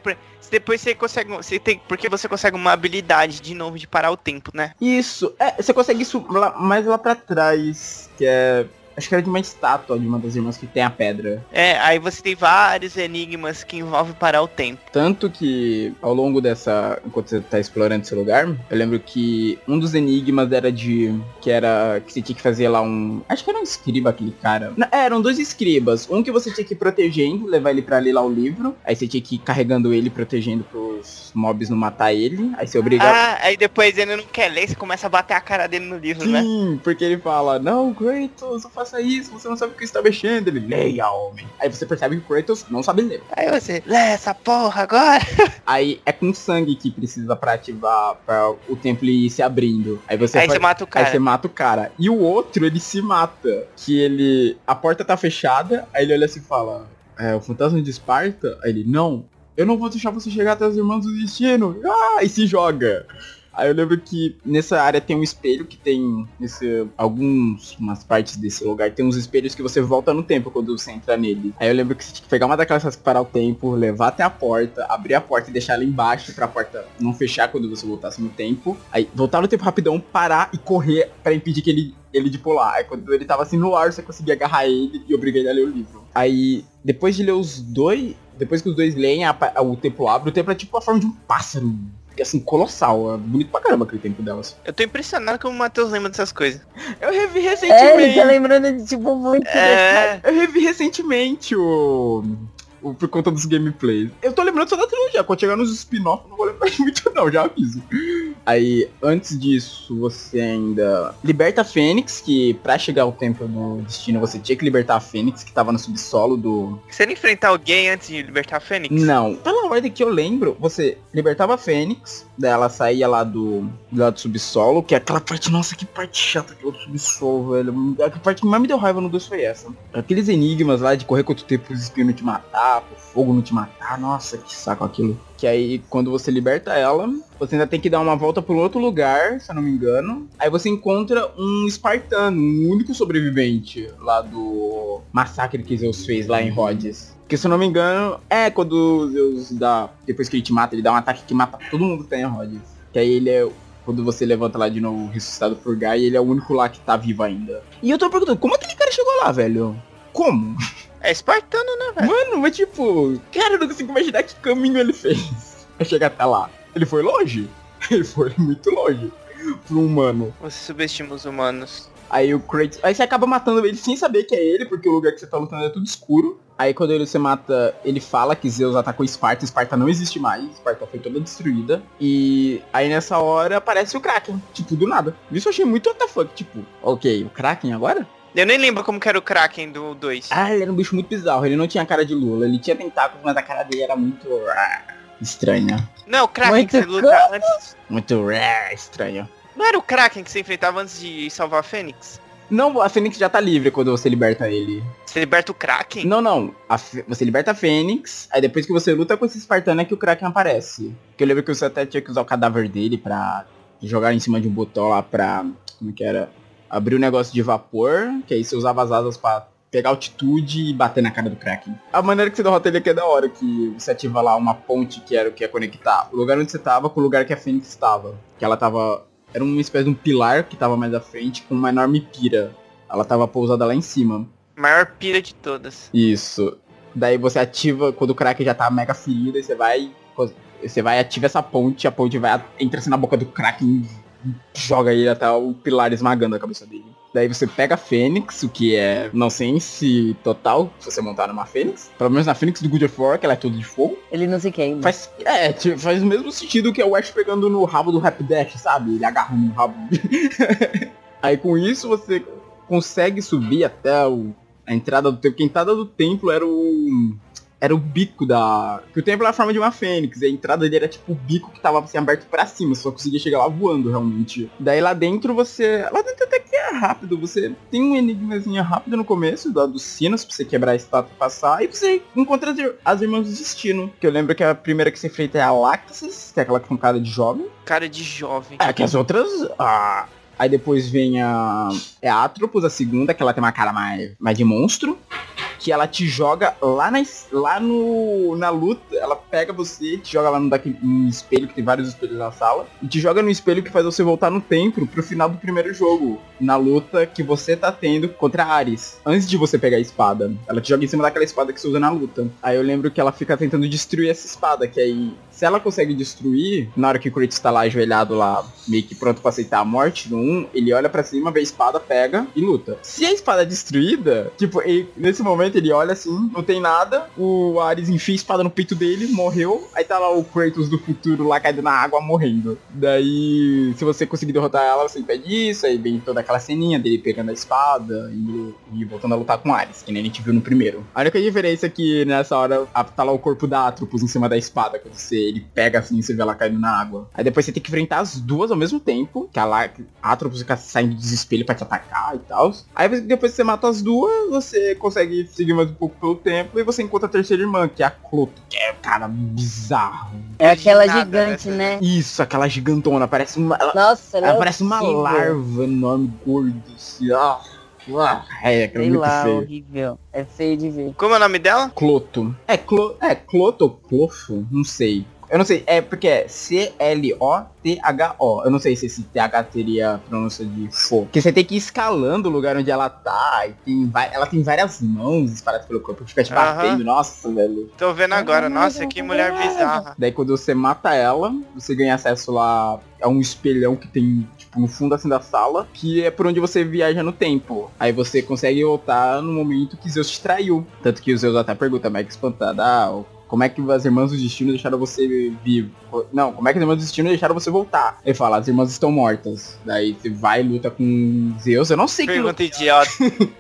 depois você consegue. Você tem. Porque você consegue uma habilidade de novo de parar o tempo, né? Isso, é, você consegue isso lá- mais lá pra trás, que é. Acho que era de uma estátua de uma das irmãs que tem a pedra. É, aí você tem vários enigmas que envolvem parar o tempo. Tanto que ao longo dessa. Enquanto você tá explorando esse lugar, eu lembro que um dos enigmas era de. Que era. Que você tinha que fazer lá um. Acho que era um escriba aquele cara. Não, é, eram dois escribas. Um que você tinha que ir protegendo, levar ele pra ler lá o livro. Aí você tinha que ir carregando ele, protegendo pros mobs não matar ele. Aí você obrigava. Ah, aí depois ele não quer ler, você começa a bater a cara dele no livro, né? Sim, porque ele fala, não, Kratos, não faça isso, você não sabe o que está mexendo. Ele, leia, homem. Aí você percebe que o Kratos não sabe ler. Aí você, lê essa porra agora. Aí é com sangue que precisa pra ativar, pra o templo ir se abrindo. Aí você, aí faz- você mata o Aí cara. você mata o cara. E o outro, ele se mata. Que ele. A porta tá fechada, aí ele olha assim e fala. É, o fantasma de Esparta? Aí ele, não, eu não vou deixar você chegar até os irmãos do destino. Ah, e se joga. Aí eu lembro que nessa área tem um espelho que tem nesse, alguns, umas partes desse lugar, tem uns espelhos que você volta no tempo quando você entra nele. Aí eu lembro que você tinha que pegar uma daquelas que parar o tempo, levar até a porta, abrir a porta e deixar ela embaixo pra porta não fechar quando você voltasse no tempo. Aí voltar no tempo rapidão, parar e correr pra impedir que ele ele de pular. Aí quando ele tava assim no ar, você conseguia agarrar ele e obrigar ele a ler o livro. Aí, depois de ler os dois, depois que os dois leem, a pa- o templo abre, o templo é tipo a forma de um pássaro. Que assim, colossal. É bonito pra caramba aquele tempo delas. Eu tô impressionado como o Matheus lembra dessas coisas. Eu revi É, ele recentemente. tá lembrando de tipo muito. É. Eu revi recentemente o. Por conta dos gameplays. Eu tô lembrando só da trilogia. Quando chegar nos spin-off, não vou lembrar de muito, não, já aviso. Aí, antes disso, você ainda liberta a Fênix, que pra chegar ao templo do destino, você tinha que libertar a Fênix, que tava no subsolo do. Você não enfrentar alguém antes de libertar a Fênix? Não. Pela ordem que eu lembro, você libertava a Fênix, daí ela saía lá do, lá do subsolo, que é aquela parte, nossa, que parte chata que é o subsolo, velho. A parte que mais me deu raiva no 2 foi essa. Aqueles enigmas lá de correr contra o tempo, os espinhos não te matar, o fogo não te matar, nossa, que saco aquilo. Que aí, quando você liberta ela, você ainda tem que dar uma volta um outro lugar, se eu não me engano. Aí você encontra um espartano, um único sobrevivente lá do massacre que Zeus fez lá em Rhodes. Porque se eu não me engano, é quando Zeus dá. Depois que ele te mata, ele dá um ataque que mata todo mundo que tá em Rhodes. Que aí ele é. Quando você levanta lá de novo ressuscitado por Gaia, ele é o único lá que tá vivo ainda. E eu tô perguntando, como aquele cara chegou lá, velho? Como? É espartano, né, velho? Mano, mas tipo, cara, eu não consigo imaginar que caminho ele fez pra chegar até lá. Ele foi longe? Ele foi muito longe pro humano. Você subestima os humanos. Aí o Kratos. Aí você acaba matando ele sem saber que é ele, porque o lugar que você tá lutando é tudo escuro. Aí quando ele você mata, ele fala que Zeus atacou Esparta, Esparta não existe mais, Esparta foi toda destruída. E aí nessa hora aparece o Kraken, tipo, do nada. Isso eu achei muito WTF, tipo, ok, o Kraken agora? Eu nem lembro como que era o Kraken do 2. Ah, ele era um bicho muito bizarro, ele não tinha cara de Lula, ele tinha tentáculos, mas a cara dele era muito ah, estranha. Não, o Kraken Muito que você luta antes. Muito ah, estranho. Não era o Kraken que você enfrentava antes de salvar a Fênix? Não, a Fênix já tá livre quando você liberta ele. Você liberta o Kraken? Não, não. Você liberta a Fênix, aí depois que você luta com esse Espartano é que o Kraken aparece. Porque eu lembro que você até tinha que usar o cadáver dele pra jogar em cima de um botão lá pra. Como que era? Abrir o negócio de vapor, que aí você usava as asas pra pegar altitude e bater na cara do Kraken. A maneira que você derrota ele aqui é da hora, que você ativa lá uma ponte que era o que ia conectar o lugar onde você tava com o lugar que a Fênix estava. Que ela tava. Era uma espécie de um pilar que tava mais à frente com uma enorme pira. Ela tava pousada lá em cima. Maior pira de todas. Isso. Daí você ativa quando o Kraken já tá mega ferido, aí você vai. Você vai ativa essa ponte, a ponte vai entra assim na boca do Kraken e joga ele até o pilar esmagando a cabeça dele. Daí você pega a Fênix, o que é nonsense total, se você montar numa Fênix. Pelo menos na Fênix do Good of War, que ela é toda de fogo. Ele não se queima. Faz, é, tipo, faz o mesmo sentido que é o Ash pegando no rabo do Rap Dash, sabe? Ele agarra no rabo. Aí com isso você consegue subir até o, a entrada do templo. A entrada do templo era o. era o bico da... Que o templo era a forma de uma fênix, e a entrada dele era tipo o bico que tava assim, aberto pra cima, só conseguia chegar lá voando, realmente. Daí lá dentro você... Lá dentro até que é rápido, você tem um enigmazinho rápido no começo, da, dos sinos, pra você quebrar a estátua e passar, e você encontra as, as irmãs do destino. Que eu lembro que a primeira que você enfrenta é a Laxis, que é aquela com cara de jovem. Cara de jovem. É, que as outras... Ah, Aí depois vem a. É a Atropos, a segunda, que ela tem uma cara mais, mais de monstro. Que ela te joga lá, na, lá no, na luta. Ela pega você, te joga lá no, daquele, no espelho, que tem vários espelhos na sala. E te joga no espelho que faz você voltar no templo pro final do primeiro jogo. Na luta que você tá tendo contra Ares. Antes de você pegar a espada. Ela te joga em cima daquela espada que você usa na luta. Aí eu lembro que ela fica tentando destruir essa espada. Que aí se ela consegue destruir, na hora que o Kratos tá lá ajoelhado lá, meio que pronto pra aceitar a morte no 1, ele olha pra cima, vê a espada, pega e luta. Se a espada é destruída, tipo, ele, nesse momento ele olha assim, não tem nada, o Ares enfia a espada no peito dele, morreu, aí tá lá o Kratos do futuro lá caído na água morrendo. Daí, se você conseguir derrotar ela, você impede isso, aí vem toda aquela ceninha dele pegando a espada e, e voltando a lutar com Ares, que nem a gente viu no primeiro. A única diferença é que nessa hora tá lá o corpo da Atropos em cima da espada, quando você ele pega assim e você vê ela caindo na água. Aí depois você tem que enfrentar as duas ao mesmo tempo, que a, lá, a Atropos fica saindo do desespero pra te atacar e tal. Aí depois que você mata as duas, você consegue seguir mais um pouco pelo tempo e você encontra a terceira irmã, que é a Cloto, que é, cara, bizarro. É aquela gigante, né? Isso, aquela gigantona, parece uma... Ela, Nossa, ela, ela parece uma larva enorme, gorda, assim, ó. Ah, é, Sei muito lá, feio. horrível. É feio de ver. Como é o nome dela? Cloto. É, clo, é Cloto ou Clofo? Não sei. Eu não sei, é porque é C-L-O-T-H-O. Eu não sei se esse TH teria pronúncia de fo. Porque você tem que ir escalando o lugar onde ela tá. E tem, ela tem várias mãos espalhadas pelo corpo. Fica te batendo. Nossa, velho. Tô vendo agora. Nossa, que mulher bizarra. Daí quando você mata ela, você ganha acesso lá a um espelhão que tem, tipo, no fundo assim da sala, que é por onde você viaja no tempo. Aí você consegue voltar no momento que Zeus te traiu. Tanto que o Zeus até pergunta, Mega espantada, ah, como é que as irmãs do destino deixaram você vivo? Não, como é que as irmãs do destino deixaram você voltar? Ele fala, as irmãs estão mortas. Daí você vai e luta com Zeus. Eu não sei Pergunta que. idiota.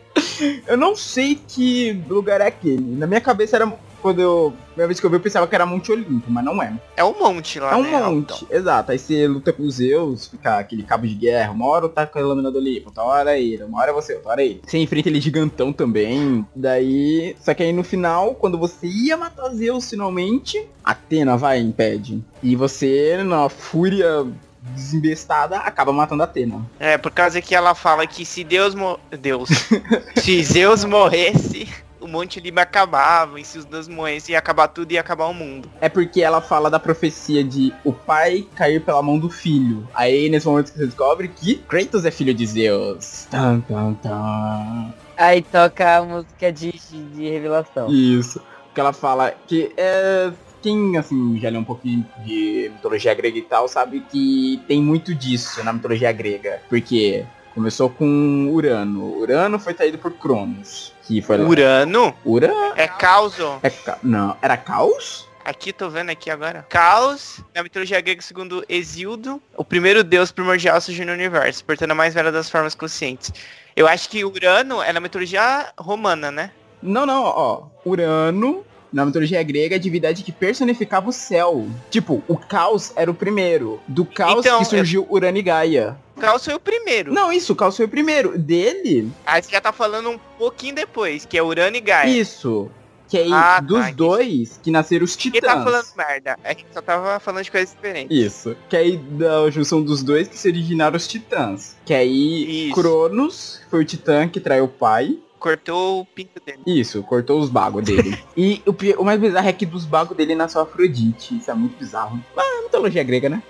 eu não sei que lugar é aquele. Na minha cabeça era. Quando eu. Primeira vez que eu vi, eu pensava que era Monte Olimpo, mas não é. É um monte lá, É um né, monte, exato. Aí você luta com os Zeus, fica aquele cabo de guerra. Uma hora tá com a lâmina do Olimpo, outra hora é ele, uma hora é você, outra hora é ele. Você enfrenta ele gigantão também. Daí. Só que aí no final, quando você ia matar Zeus finalmente, Atena vai e impede. E você, na fúria desembestada, acaba matando a Atena. É, por causa que ela fala que se Deus mo... Deus. se Zeus morresse, o Monte Olimpo acabava. E se os Deus morressem, ia acabar tudo e ia acabar o mundo. É porque ela fala da profecia de o pai cair pela mão do filho. Aí nesse momento que você descobre que Kratos é filho de Zeus. Tan, tan, tan. Aí toca a música de, de revelação. Isso. Que ela fala que é. Quem, assim, já leu um pouquinho de mitologia grega e tal, sabe que tem muito disso na mitologia grega. Porque começou com Urano. Urano foi traído por Cronos. Que foi lá. Urano Urano? é caos. É ca... Não, era Caos? Aqui, tô vendo aqui agora. Caos, na mitologia grega, segundo Exildo, o primeiro deus primordial surgiu no universo, portanto a mais velha das formas conscientes. Eu acho que Urano é na mitologia romana, né? Não, não, ó. Urano, na mitologia grega, é a divindade que personificava o céu. Tipo, o caos era o primeiro. Do caos Então, que surgiu Urano e Gaia. Caos foi o primeiro. Não, isso, o caos foi o primeiro. Dele, Aí você já tá falando um pouquinho depois, que é Urano e Gaia. isso. Que aí, Ah, tá, dos entendi. dois, que nasceram os Quem titãs. tá falando merda? A gente só tava falando de coisas diferentes. Isso. Que aí, da junção dos dois, que se originaram os titãs. Que aí, Isso. Cronos foi o titã que traiu o pai. Cortou o pinto dele. Isso, cortou os bagos dele. e o, o mais bizarro é que dos bagos dele nasceu Afrodite. Isso é muito bizarro. Mas é mitologia grega, né?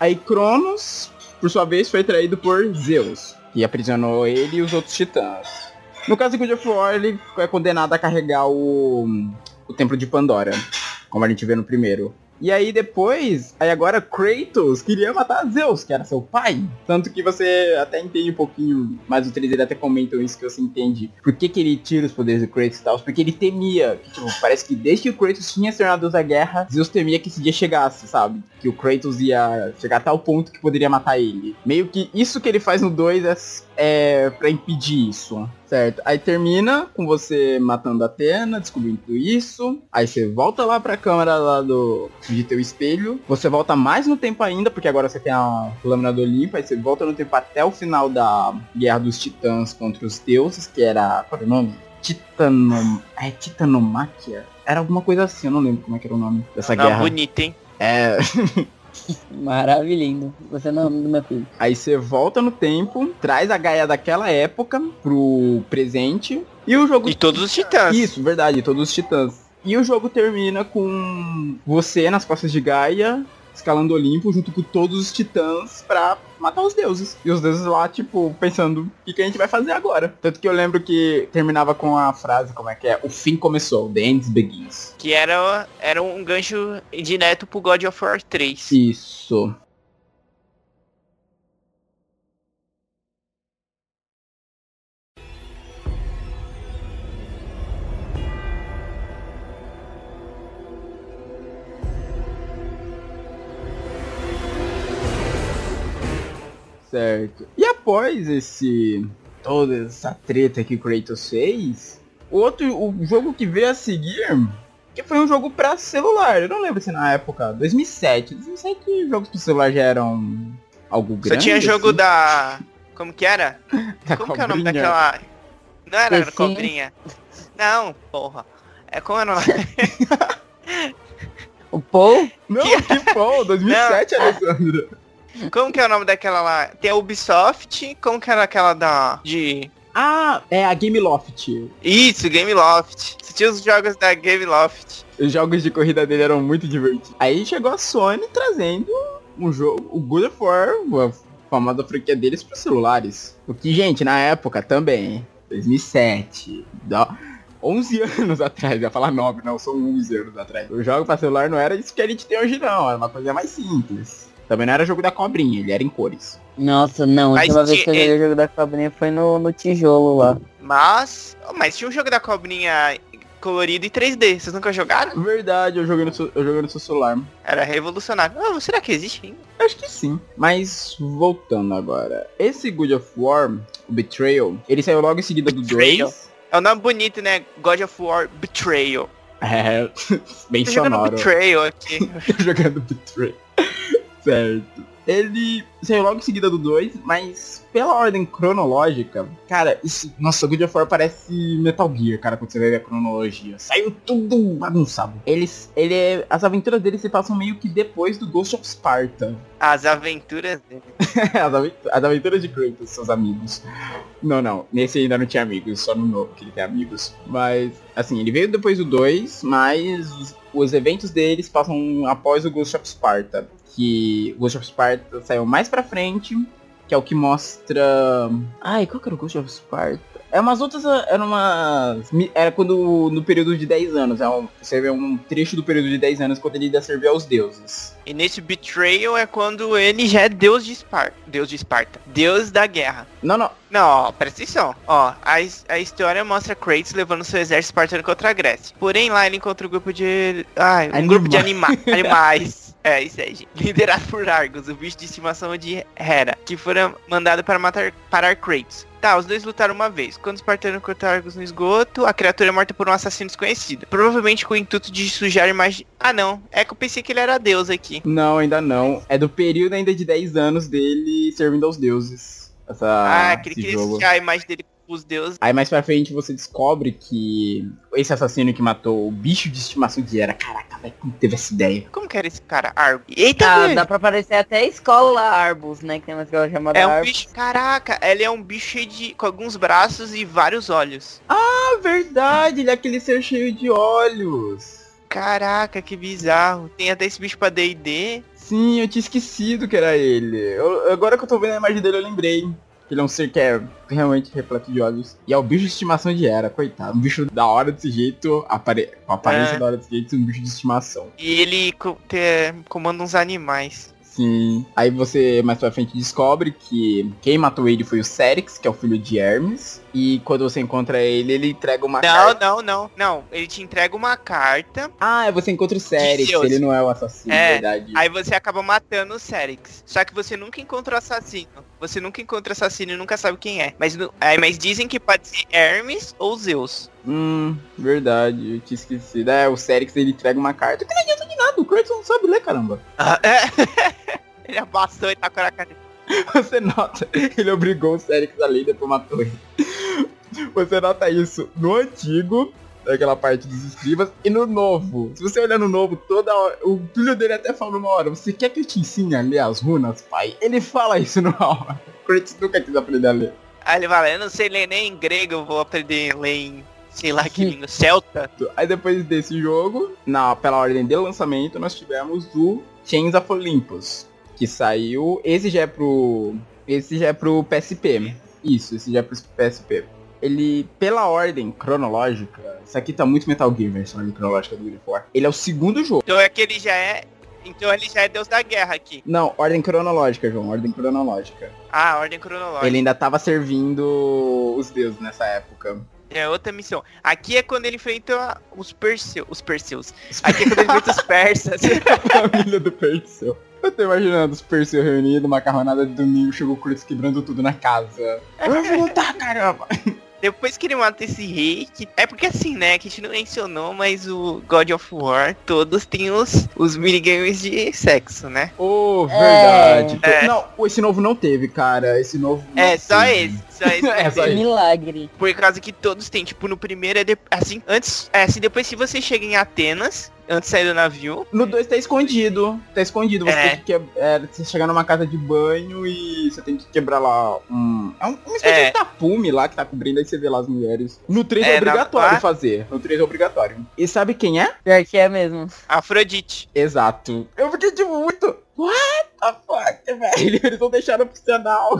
Aí Cronos, por sua vez, foi traído por Zeus, que aprisionou ele e os outros titãs. No caso de God of War, ele é condenado a carregar o, o Templo de Pandora, como a gente vê no primeiro. E aí depois, aí agora Kratos queria matar Zeus, que era seu pai. Tanto que você até entende um pouquinho, mas o 3 ele até comentam isso que você entende. Por que, que ele tira os poderes do Kratos e tal? Porque ele temia, que, tipo, parece que desde que o Kratos tinha se tornado da guerra, Zeus temia que esse dia chegasse, sabe? Que o Kratos ia chegar a tal ponto que poderia matar ele. Meio que isso que ele faz no 2 é é, para impedir isso, certo? Aí termina com você matando a Atena, descobrindo tudo isso. Aí você volta lá pra câmera lá do de teu espelho. Você volta mais no tempo ainda, porque agora você tem a lâmina do Olimpo. Aí você volta no tempo até o final da Guerra dos Titãs contra os deuses, que era. Qual era o nome? Titanom... É Titanomáquia? Era alguma coisa assim, eu não lembro como é que era o nome dessa Não, guerra. bonito, hein? É. Maravilhoso. Você não é o nome do meu filho. Aí você volta no tempo, traz a Gaia daquela época pro presente. E o jogo. E todos os titãs. Isso, verdade, todos os titãs. E o jogo termina com você nas costas de Gaia, escalando o Olimpo, junto com todos os titãs pra matar os deuses. E os deuses lá, tipo, pensando, o que, que a gente vai fazer agora? Tanto que eu lembro que terminava com a frase, como é que é? O fim começou, the end begins. Que era, era um gancho direto pro God of War 3. Isso. Certo. E após esse toda essa treta que o Kratos fez, o outro o jogo que veio a seguir, que foi um jogo pra celular. Eu não lembro se na época, 2007. 2007 jogos pro celular já eram algo Só grande. tinha jogo assim? da. Como que era? Da Como que é o nome cobrinha. daquela. Não era The cobrinha. Não, porra. É como era o nome? O Paul? Não, que bom, 2007, Alessandro. Como que é o nome daquela lá? Tem a Ubisoft, como que era aquela da. De. Ah, é a Game Loft. Isso, Game Loft. Você tinha os jogos da Game Loft. Os jogos de corrida dele eram muito divertidos. Aí chegou a Sony trazendo um jogo, o God of War, a famosa franquia deles para celulares. O que, gente, na época também, 2007, dá 11 anos atrás, ia falar 9, não, são 11 anos atrás. O jogo para celular não era isso que a gente tem hoje não, era uma coisa mais simples. Também não era jogo da cobrinha, ele era em cores. Nossa, não. A última vez que eu joguei o jogo da cobrinha foi no, no tijolo lá. Mas. oh, Mas tinha um jogo da cobrinha colorido e 3D. Vocês nunca jogaram? Verdade, eu joguei no, seu- eu joguei no seu celular. Era revolucionário. Ah, será que existe ainda? Acho que sim. Mas voltando agora. Esse God of War, o Betrayal, ele saiu logo em seguida do Betrayal? 2. É um nome bonito, né? God of War Betrayal. É, bem Tô jogando sonoro. Betrayal aqui. jogando Betrayal. Certo. Ele saiu logo em seguida do 2, mas pela ordem cronológica, cara, isso. Nossa, God of War parece Metal Gear, cara, quando você vê a cronologia. Saiu tudo bagunçado. Eles. Ele é- As aventuras dele se passam meio que depois do Ghost of Sparta. As aventuras dele. as, as aventuras de Kratos, seus amigos. Não, não. Nesse ainda não tinha amigos, só no novo que ele tem amigos. Mas, assim, ele veio depois do 2, mas os, os eventos deles passam após o Ghost of Sparta. Que o Ghost of Sparta saiu mais pra frente, que é o que mostra... Ai, qual que era o Ghost of Sparta? É umas outras, era umas... mi- Era quando, no período de 10 anos, é um, você vê um trecho do período de 10 anos quando ele ia servir aos deuses. E nesse Betrayal é quando ele já é deus de Esparta. Deus de Esparta. Deus da guerra. Não, não, Não, ó, presta atenção. Ó, a, a história mostra Kratos levando seu exército espartano contra a Grécia. Porém, lá ele encontra um grupo de... Ai, um Anima- grupo de anima animais. É, isso aí, gente. Liderado por Argos, o bicho de estimação de Hera, que foram mandados para matar parar Kratos. Tá, os dois lutaram uma vez. Quando os espartanos encontram Argos no esgoto, a criatura é morta por um assassino desconhecido. Provavelmente com o intuito de sujar a imagem... Ah, não. É que eu pensei que ele era deus aqui. Não, ainda não. É do período ainda de 10 anos dele servindo aos deuses. Essa, Ah, que ele queria sujar a imagem dele os deuses. Aí mais pra frente você descobre que esse assassino que matou o bicho de estimação de Hera. Caraca, velho, como teve essa ideia? Como que era esse cara? Argo. Eita, Ah, dá pra aparecer até a escola Arbus, né? Que tem uma escola chamada É um Arbus. bicho. Caraca, ele é um bicho cheio de. com alguns braços e vários olhos. Ah, verdade, ele é aquele ser cheio de olhos. Caraca, que bizarro. Tem até esse bicho pra DD. Sim, eu tinha esquecido que era ele. Eu- agora que eu tô vendo a imagem dele, eu lembrei. Que ele é um ser que é realmente repleto de olhos. E é o bicho de estimação de Hera, coitado. Um bicho da hora desse jeito, apare... com aparência É. da hora desse jeito, um bicho de estimação. E ele comanda uns animais. Sim. Aí você mais pra frente descobre que quem matou ele foi o Cerix, que é o filho de Hermes. E quando você encontra ele, ele entrega uma Não, carta. não, não, não. Ele te entrega uma carta, Ah, você encontra o Deus. ele não é o assassino, É, verdade. aí você acaba matando o Cerix. Só que você nunca encontra o assassino. Você nunca encontra o assassino e nunca sabe quem é. Mas, é, mas dizem que pode ser Hermes ou Zeus. Hum, verdade, eu tinha esquecido. É, o Cerix ele entrega uma carta que não adianta de nada, o Kratos não sabe ler, caramba. Ah, é. Ele abassou e tacou na cara. Você nota, ele obrigou o Cerix a ler e depois matou ele. Você nota isso no antigo, naquela parte dos escribas, e no novo. Se você olhar no novo, toda hora, o filho dele até fala numa hora, você quer que eu te ensine a ler as runas, pai? Ele fala isso numa hora. Kratos nunca quis aprender a ler. Aí ele fala, eu não sei ler nem em grego, eu vou aprender a ler em, sei lá que língua, celta. Aí depois desse jogo, na, pela ordem de lançamento, nós tivemos o Chains of Olympus, que saiu, esse já é pro, esse já é pro PSP. Isso, esse já é pro PSP. Ele, pela ordem cronológica, isso aqui tá muito Metal Gear, versão ordem cronológica do God of War. Ele é o segundo jogo. Então é que ele já é. Então ele já é deus da guerra aqui. Não, ordem cronológica, João, ordem cronológica. Ah, ordem cronológica. Ele ainda tava servindo os deuses nessa época. É outra missão. Aqui é quando ele enfrenta os Perseus. Os Perseus. Aqui é quando ele enfrenta os persas. família do Perseu. Eu tô imaginando os Perseu reunidos, macarronada de domingo, chegou o Chris quebrando tudo na casa. Vamos lutar, caramba! Depois que ele mata esse rei, que é porque assim, né, que a gente não mencionou, mas o God of War, todos têm os, os minigames de sexo, né? Oh, verdade. É. Não, esse novo não teve, cara. Esse novo. não É, só teve. esse, só esse. É, só esse. Milagre. Por causa que todos têm, tipo, no primeiro é de- assim, antes, é assim, depois se você chega em Atenas, antes de sair do navio, No 2 tá escondido. Tá escondido. Você É. tem que é, você chegar numa casa de banho e você tem que quebrar lá um. É um, uma espécie É. de tapume lá que tá cobrindo, aí você vê lá as mulheres. No 3 é, É, na obrigatório quatro- fazer. No 3 é obrigatório. E sabe quem é? Pior que é mesmo. Afrodite. Exato. Eu fiquei tipo muito. What the fuck, velho? Eles não deixaram opcional.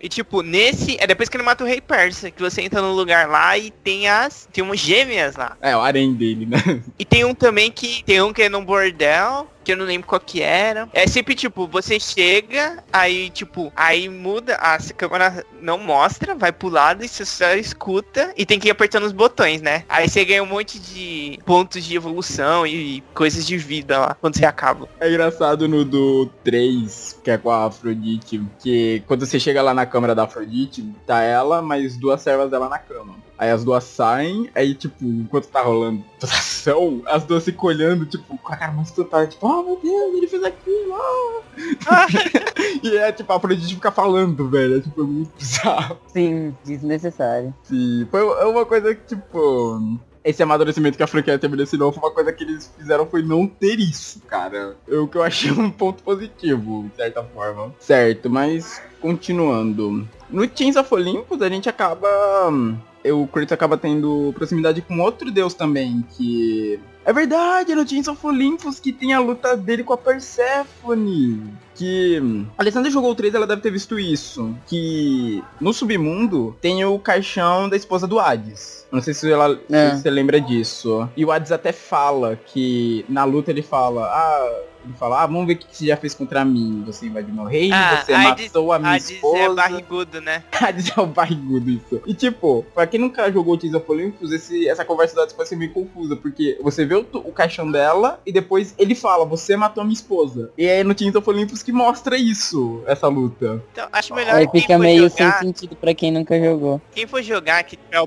E tipo, nesse, é depois que ele mata o rei persa, que você entra no lugar lá e tem as, tem umas gêmeas lá. É, o harém dele, né? E tem um também que, tem um que é num bordel, que eu não lembro qual que era. É sempre tipo, você chega, aí tipo, aí muda, a câmera não mostra, vai pro lado e você só escuta e tem que ir apertando os botões, né? Aí você ganha um monte de pontos de evolução e coisas de vida lá, quando você acaba. É engraçado no do 3, que é com a Afrodite, que quando você chega lá na câmera da Afrodite, tá ela, mais duas servas dela na cama. Aí as duas saem, aí tipo, enquanto tá rolando toda a ação, as duas ficam olhando, tipo, com a cara mais espantada, tipo, oh meu Deus, ele fez aquilo, ah. E é tipo, a Afrodite fica falando, velho, é tipo, é muito bizarro. Sim, desnecessário. Sim, foi uma coisa que, tipo. Esse amadurecimento que a franquia teve nesse novo, uma coisa que eles fizeram foi não ter isso, cara. O que eu achei um ponto positivo, de certa forma. Certo, mas continuando. No Chains of Olympus, a gente acaba. O Kratos acaba tendo proximidade com outro deus também, que. É verdade, no Chains of Olympus que tem a luta dele com a Persephone. Que. A Alessandra jogou o 3, ela deve ter visto isso. Que no submundo tem o caixão da esposa do Hades. Não sei se, ela, É. se você lembra disso. E o Hades até fala que na luta ele fala, ah. Ele fala, ah, vamos ver o que você já fez contra mim. Você invadiu meu reino, Ah, você Hades- matou a minha Hades esposa. é barrigudo, né? Hades é o barrigudo isso. E tipo, pra quem nunca jogou Tears of Olympus, esse, essa conversa da Hades pode ser meio confusa, porque você vê o, o caixão dela e depois ele fala, você matou a minha esposa. E é no Tears of Olympus que mostra isso, essa luta. Então, acho melhor Aí quem fica for meio jogar, sem sentido pra quem nunca jogou. quem for jogar, que tiver a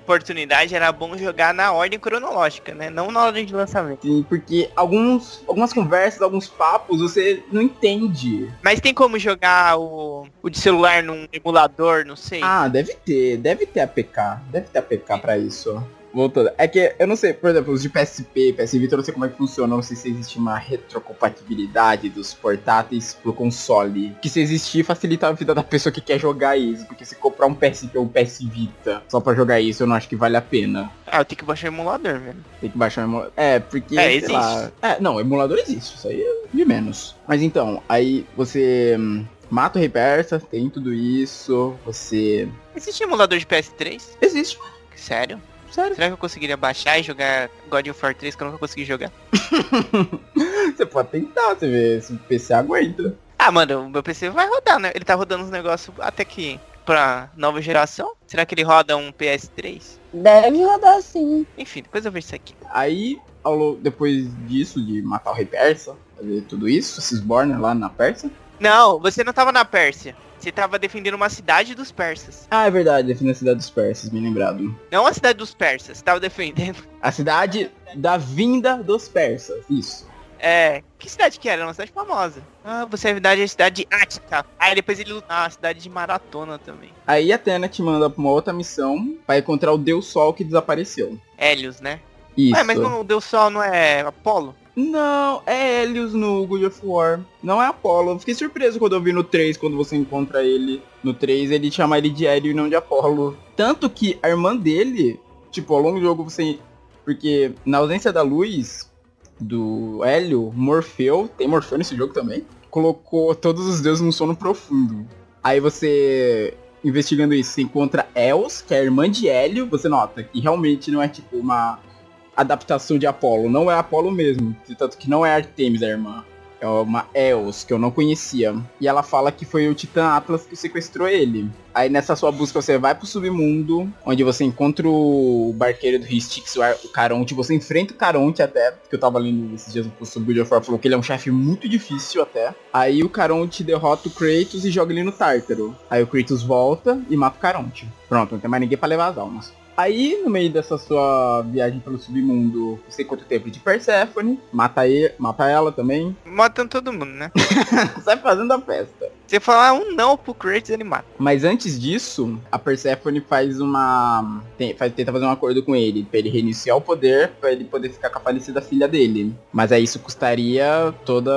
oportunidade, era bom jogar na ordem cronológica, né? Não na ordem de lançamento. Sim, porque alguns, algumas conversas, alguns papos, você não entende. Mas tem como jogar o, o de celular num emulador, não sei. Ah, deve ter, deve ter APK, deve ter APK pra isso. Voltando, é que eu não sei, por exemplo, os de PSP, PS Vita, eu não sei como é que funciona, não sei se existe uma retrocompatibilidade dos portáteis pro console. Que se existir, facilita a vida da pessoa que quer jogar isso, porque se comprar um PSP ou um PS Vita só pra jogar isso, eu não acho que vale a pena. Ah, eu tenho que baixar o emulador, velho. Tem que baixar o emulador. É, porque. É, existe. lá. É, não, emulador existe. Isso aí é de menos. Mas então, aí você hum, mata o Rei Persa, tem tudo isso. Você. Existe emulador de PS3? Existe. Sério? Sério. Será que eu conseguiria baixar e jogar God of War 3 que eu nunca consegui jogar? você pode tentar, você vê se o PC aguenta. Ah, mano, o meu PC vai rodar, né? Ele tá rodando uns negócios até que pra nova geração. Será que ele roda um PS3? Deve rodar sim. Enfim, depois eu vejo isso aqui. Aí, ao depois disso, de matar o rei persa, fazer tudo isso, esses Borner lá na Pérsia. Não, você não tava na Pérsia. Você tava defendendo uma cidade dos persas. Ah, é verdade, define a cidade dos persas, me lembrado. Não a cidade dos persas, você tava defendendo. A cidade da vinda dos persas, isso. É. Que cidade que era? Uma cidade famosa. Ah, você é verdade, é a cidade de Ática. Aí depois ele luta na cidade de Maratona também. Aí a Atena te manda pra uma outra missão pra encontrar o Deus Sol que desapareceu. Hélios, né? Isso. Ué, mas não, o Deus Sol não é Apolo? Não, é Helios no God of War. Não é Apollo. Eu fiquei surpreso quando eu vi no 3, quando você encontra ele no 3, ele chama ele de Hélio e não de Apollo. Tanto que a irmã dele, tipo, ao longo do jogo você. Porque na ausência da luz do Hélio, Morfeu, tem Morfeu nesse jogo também, colocou todos os deuses num sono profundo. Aí você. Investigando isso, você encontra Els, que é a irmã de Hélio, você nota que realmente não é tipo uma adaptação de Apolo. Não é Apolo mesmo. Tanto que não é Artemis a irmã. É uma Eos, que eu não conhecia. E ela fala que foi o Titã Atlas que sequestrou ele. Aí nessa sua busca você vai pro submundo, onde você encontra o barqueiro do Rio Styx, o Ar- o Caronte. Você enfrenta o Caronte até, que eu tava lendo esses dias do God of War, falou que ele é um chefe muito difícil até. Aí o Caronte derrota o Kratos e joga ele no Tártaro. Aí o Kratos volta e mata o Caronte. Pronto, não tem mais ninguém pra levar as almas. Aí, no meio dessa sua viagem pelo submundo, você encontra o templo de Perséfone, mata, ele, mata ela também, Matando todo mundo, né? sai fazendo a festa. Você falar um não pro Kratos, ele mata. Mas antes disso, a Perséfone faz uma. tem- faz- tenta fazer um acordo com ele, pra ele reiniciar o poder, pra ele poder ficar com a falecida filha dele. Mas aí isso custaria toda.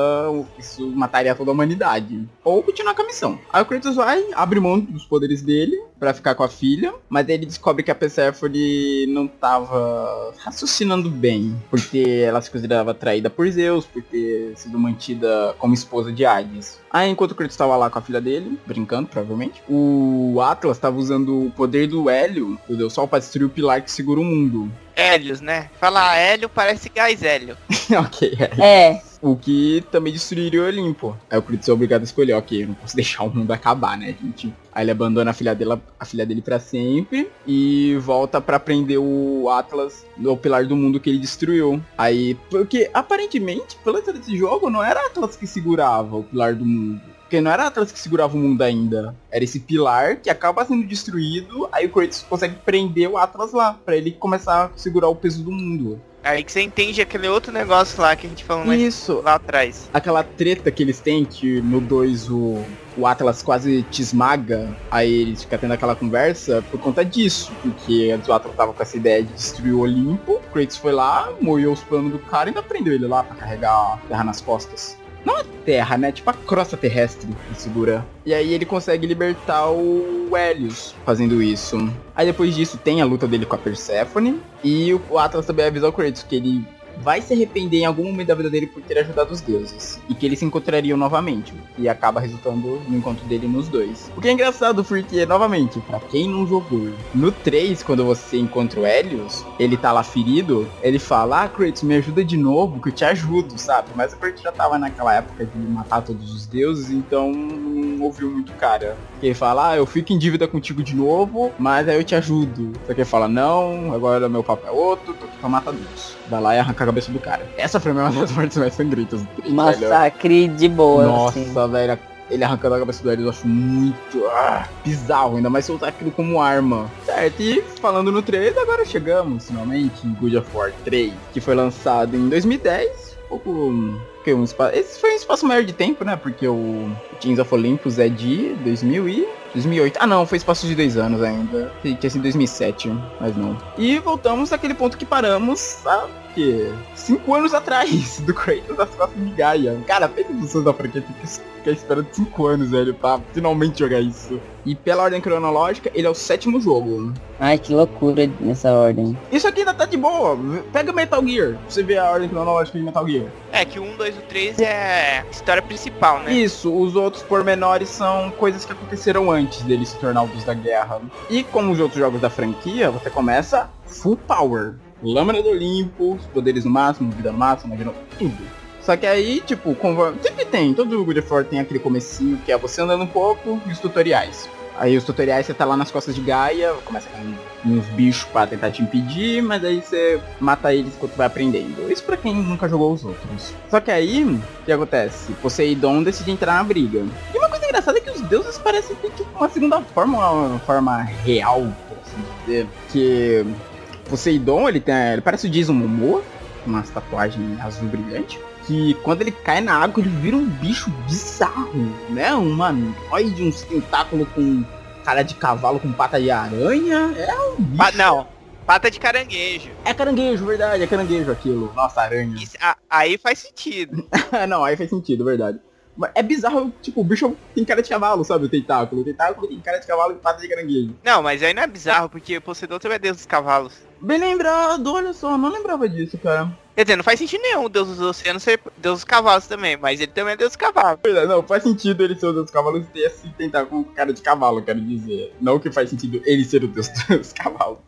Isso mataria toda a humanidade. Ou continuar com a missão. Aí o Kratos vai, abre mão dos poderes dele pra ficar com a filha, mas ele descobre que a Perséfone não tava raciocinando bem, porque ela se considerava traída por Zeus, por ter sido mantida como esposa de Hades. Aí enquanto o Kratos tava lá com a filha dele, brincando provavelmente, o Atlas tava usando o poder do Hélio, do Deus Sol, pra destruir o pilar que segura o mundo. Hélios, né? Falar Hélio parece gás Hélio. ok, é. É, O que também destruiria o Olimpo. Aí o Kratos é obrigado a escolher, ok, eu não posso deixar o mundo acabar, né, gente? Aí ele abandona a filha, dela, a filha dele pra sempre e volta pra prender o Atlas no pilar do mundo que ele destruiu. Aí, porque aparentemente, história desse jogo, não era Atlas que segurava o pilar do mundo. Porque não era Atlas que segurava o mundo ainda. Era esse pilar que acaba sendo destruído, aí o Kratos consegue prender o Atlas lá, pra ele começar a segurar o peso do mundo. Aí que você entende aquele outro negócio lá que a gente falou Isso, lá atrás. aquela treta que eles têm, que no 2 o, o Atlas quase te esmaga, aí eles ficam tendo aquela conversa por conta disso, porque antes o Atlas tava com essa ideia de destruir o Olimpo, o Kratos foi lá, moeu os planos do cara e ainda prendeu ele lá pra carregar a terra nas costas. Não a terra, né? Tipo a crosta terrestre que segura. E aí ele consegue libertar o Helios fazendo isso. Aí depois disso tem a luta dele com a Persephone. E o Atlas também avisa o Kratos que ele vai se arrepender em algum momento da vida dele por ter ajudado os deuses. E que eles se encontrariam novamente. E acaba resultando no encontro dele nos dois. O que é engraçado, porque, novamente, pra quem não jogou, no 3, quando você encontra o Helios, ele tá lá ferido, ele fala, ah, Kratos, me ajuda de novo, que eu te ajudo, sabe? Mas o Kratos já tava naquela época de matar todos os deuses, então não ouviu muito cara. Ele fala, ah, eu fico em dívida contigo de novo, mas aí eu te ajudo. Só que ele fala, não, agora meu papo é outro, tô aqui pra matar Deus. Vai lá e arranca a cabeça do cara. Essa foi uma das mortes mais sangrentas três, velho. massacre de boa, Nossa, assim. velho. Ele arrancando a cabeça do Helios, eu acho muito ah, bizarro, ainda mais se usar aquilo como arma. Certo, e falando no 3, agora chegamos finalmente em God of War 3, que foi lançado em 2010, pouco. Que um espaço, esse foi um espaço maior de tempo, né? Porque o Teams of Olympus é de 2000 e 2008. Ah, não, foi espaço de dois anos ainda. Tinha sido 2007, mas não. E voltamos daquele ponto que paramos há, que Cinco anos atrás, do Kratos das costas de Gaia. Cara, pensa nos da franquia que fica esperando cinco anos, velho, pra finalmente jogar isso. E pela ordem cronológica, ele é o sétimo jogo. Ai, que loucura nessa ordem. Isso aqui ainda tá de boa. Pega Metal Gear, pra você ver a ordem cronológica de Metal Gear. É que o 1, 2 e o 3 é a história principal, né? Isso, os outros pormenores são coisas que aconteceram antes dele se tornar o Deus da Guerra. E como os outros jogos da franquia, você começa full power. Lâmina do Olimpo, poderes no máximo, vida no máximo, tudo. Só que aí, tipo, sempre tem, todo God of War tem aquele comecinho que é você andando um pouco e os tutoriais. Aí os tutoriais você tá lá nas costas de Gaia, começa com uns bichos pra tentar te impedir, mas aí você mata eles enquanto vai aprendendo. Isso pra quem nunca jogou os outros. Só que aí, o que acontece? Poseidon decide entrar na briga. E uma coisa engraçada é que os deuses parecem ter tipo uma segunda forma, uma forma real, por assim dizer. Que Poseidon, ele tem. Ele parece o Jason Momoa, uma tatuagem azul brilhante que quando ele cai na água, ele vira um bicho bizarro, né? Um humanoide, um tentáculo com cara de cavalo com pata de aranha. É um bicho. Pa não, pata de caranguejo. É caranguejo, verdade, é caranguejo aquilo. Nossa, aranha. Isso, a, aí faz sentido. não, aí faz sentido, verdade. É bizarro, tipo, o bicho tem cara de cavalo, sabe? O tentáculo. O tentáculo tem cara de cavalo e pata de caranguejo. Não, mas aí não é bizarro, porque o Poseidon também é deus dos cavalos. Bem lembrado, olha só, não lembrava disso, cara. Quer dizer, não faz sentido nenhum o deus dos oceanos ser deus dos cavalos também, mas ele também é deus dos cavalos. Não, faz sentido ele ser o deus dos cavalos e ter esse tentar com cara de cavalo, quero dizer. Não que faz sentido ele ser o deus dos cavalos.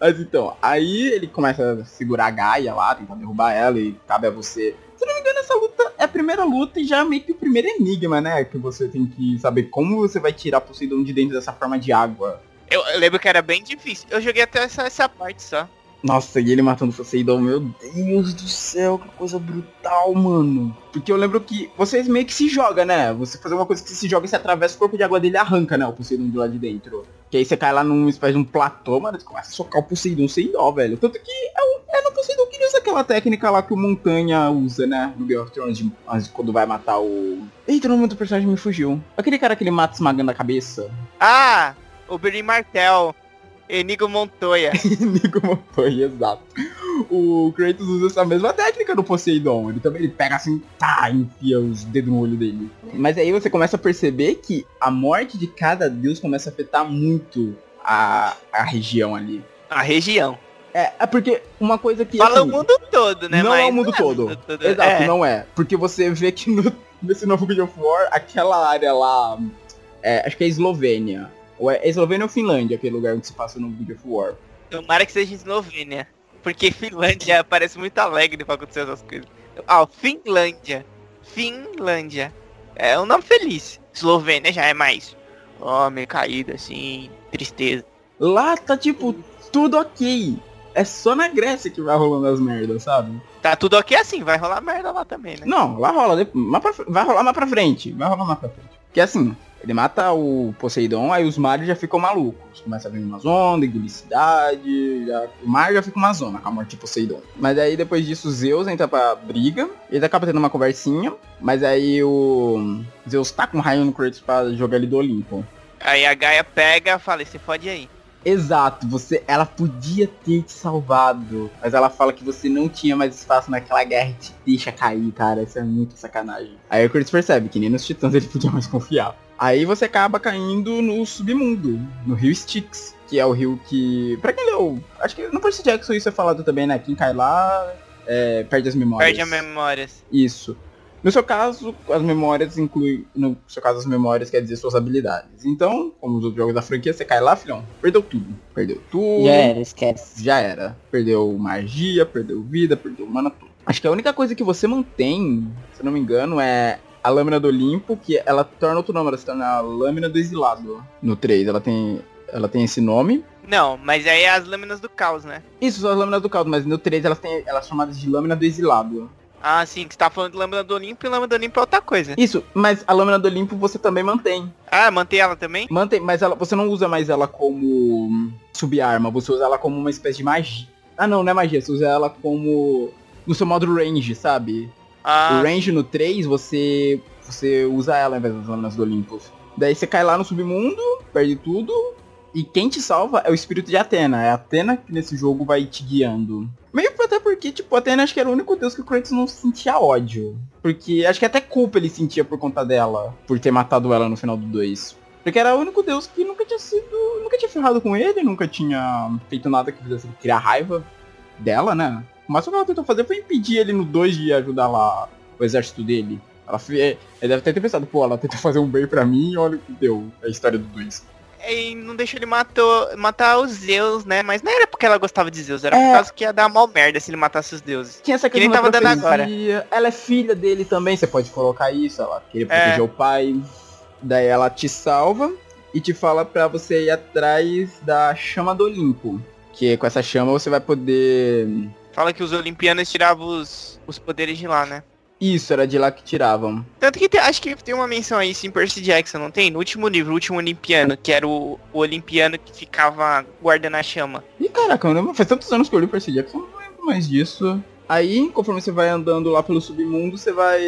Mas então, aí ele começa a segurar a Gaia lá, tentar derrubar ela e cabe a você. Se não me engano, essa luta é a primeira luta e já é meio que o primeiro enigma, né? Que você tem que saber como você vai tirar Poseidon de dentro dessa forma de água. Eu, eu lembro que era bem difícil. Eu joguei até essa, essa parte só. Nossa, e ele matando o Poseidon, meu Deus do céu, que coisa brutal, mano. Porque eu lembro que vocês meio que se joga, né? Você fazer uma coisa que se joga e você atravessa o corpo de água dele arranca, né? O Poseidon de lá de dentro. Que aí você cai lá numa espécie de um platô, mano, você começa a socar o Poseidon sem dó, velho. Tanto que é, o, é no Poseidon que ele usa aquela técnica lá que o Montanha usa, né? No Game of Thrones, quando vai matar o... Eita, o nome do personagem me fugiu. Aquele cara que ele mata esmagando a cabeça. Ah, o Billy Martel. Enigo Montoya. Enigo Montoya, exato. O Kratos usa essa mesma técnica no Poseidon. Ele também ele pega assim, tá, enfia os dedos no olho dele. Mas aí você começa a perceber que a morte de cada deus começa a afetar muito a, a região ali. A região. É, é porque uma coisa que. Fala assim, o mundo todo, né? Não Mas é o mundo, não todo. É mundo todo. Exato, é. não é. Porque você vê que no, nesse novo God of War, aquela área lá. É, acho que é Eslovênia ou é Eslovênia ou Finlândia, aquele lugar onde se passa no God of War? Tomara que seja Eslovênia. Porque Finlândia parece muito alegre pra acontecer essas coisas. Ah, Finlândia. Finlândia. É um nome feliz. Eslovênia já é mais. Homem caído assim, tristeza. Lá tá tipo tudo ok. É só na Grécia que vai rolando as merdas, sabe? Tá tudo ok assim, vai rolar merda lá também, né? Não, lá rola, vai rolar mais pra frente. Vai rolar mais pra frente. Que assim, ele mata o Poseidon, aí os mares já ficam malucos. Começa a vir uma onda, engolir cidade. Já... O mar já fica uma zona com a morte de Poseidon. Mas aí depois disso, Zeus entra pra briga. Ele acaba tendo uma conversinha. Mas aí o Zeus tá com um raio no Kratos pra jogar ele do Olimpo. Aí a Gaia pega e fala, você pode aí. Exato, você, ela podia ter te salvado, mas ela fala que você não tinha mais espaço naquela guerra e te deixa cair, cara. Isso é muito sacanagem. Aí o Kratos percebe que nem nos Titãs ele podia mais confiar. Aí você acaba caindo no submundo, no rio Styx, que é o rio que. Pra quem leu, acho que no Percy Jackson isso é falado também, né? Quem cai lá é, perde as memórias. Perde as memórias. Isso. No seu caso, as memórias incluem. No seu caso, as memórias quer dizer suas habilidades. Então, como os outros jogos da franquia, você cai lá, filhão. Perdeu tudo. Perdeu tudo. Já era, esquece. Já era. Perdeu magia, perdeu vida, perdeu mana, tudo. Acho que a única coisa que você mantém, se não me engano, é a lâmina do Olimpo, que ela torna outro nome, ela se torna a lâmina do exilado. No 3, ela tem, ela tem esse nome. Não, mas aí é as lâminas do caos, né? Isso, são as lâminas do caos, mas no 3 elas têm elas são chamadas de lâmina do exilado. Ah, sim, que você tá falando de lâmina do Olimpo e lâmina do Olimpo é outra coisa. Isso, mas a lâmina do Olimpo você também mantém. Ah, mantém ela também? Mantém, mas ela, você não usa mais ela como subarma, você usa ela como uma espécie de magia. Ah não, não é magia, você usa ela como no seu modo range, sabe? Ah. O range no 3, você você usa ela ao invés das lâminas do Olympus. Daí você cai lá no submundo, perde tudo, e quem te salva é o espírito de Atena. É a Atena que nesse jogo vai te guiando. Meio até porque, tipo, Atena acho que era o único deus que o Kratos não sentia ódio. Porque acho que até culpa ele sentia por conta dela, por ter matado ela no final do 2. Porque era o único deus que nunca tinha sido. nunca tinha ferrado com ele, nunca tinha feito nada que fizesse ele criar raiva dela, né? Mas o que ela tentou fazer foi impedir ele no 2 de ajudar lá o exército dele. Ela, ele deve ter pensado, pô, ela tentou fazer um bem pra mim e olha o que deu a história do 2. E não deixou ele matou, matar os Zeus, né? Mas não era porque ela gostava de Zeus, era É. por causa que ia dar mal merda se ele matasse os deuses. Tinha essa Que questão da tava dando profecia. Ela é filha dele também, você pode colocar isso, ela queria É. proteger o pai. Daí ela te salva e te fala pra você ir atrás da chama do Olimpo. Que com essa chama você vai poder. Fala que os olimpianos tiravam os, os poderes de lá, né? Isso, era de lá que tiravam. Tanto que tem- acho que tem uma menção aí, sim, Percy Jackson, não tem? No último livro, o último olimpiano, que era o, o olimpiano que ficava guardando a chama. E caraca, eu lembro, faz tantos anos que eu li Percy Jackson, não lembro mais disso. Aí, conforme você vai andando lá pelo submundo, você vai.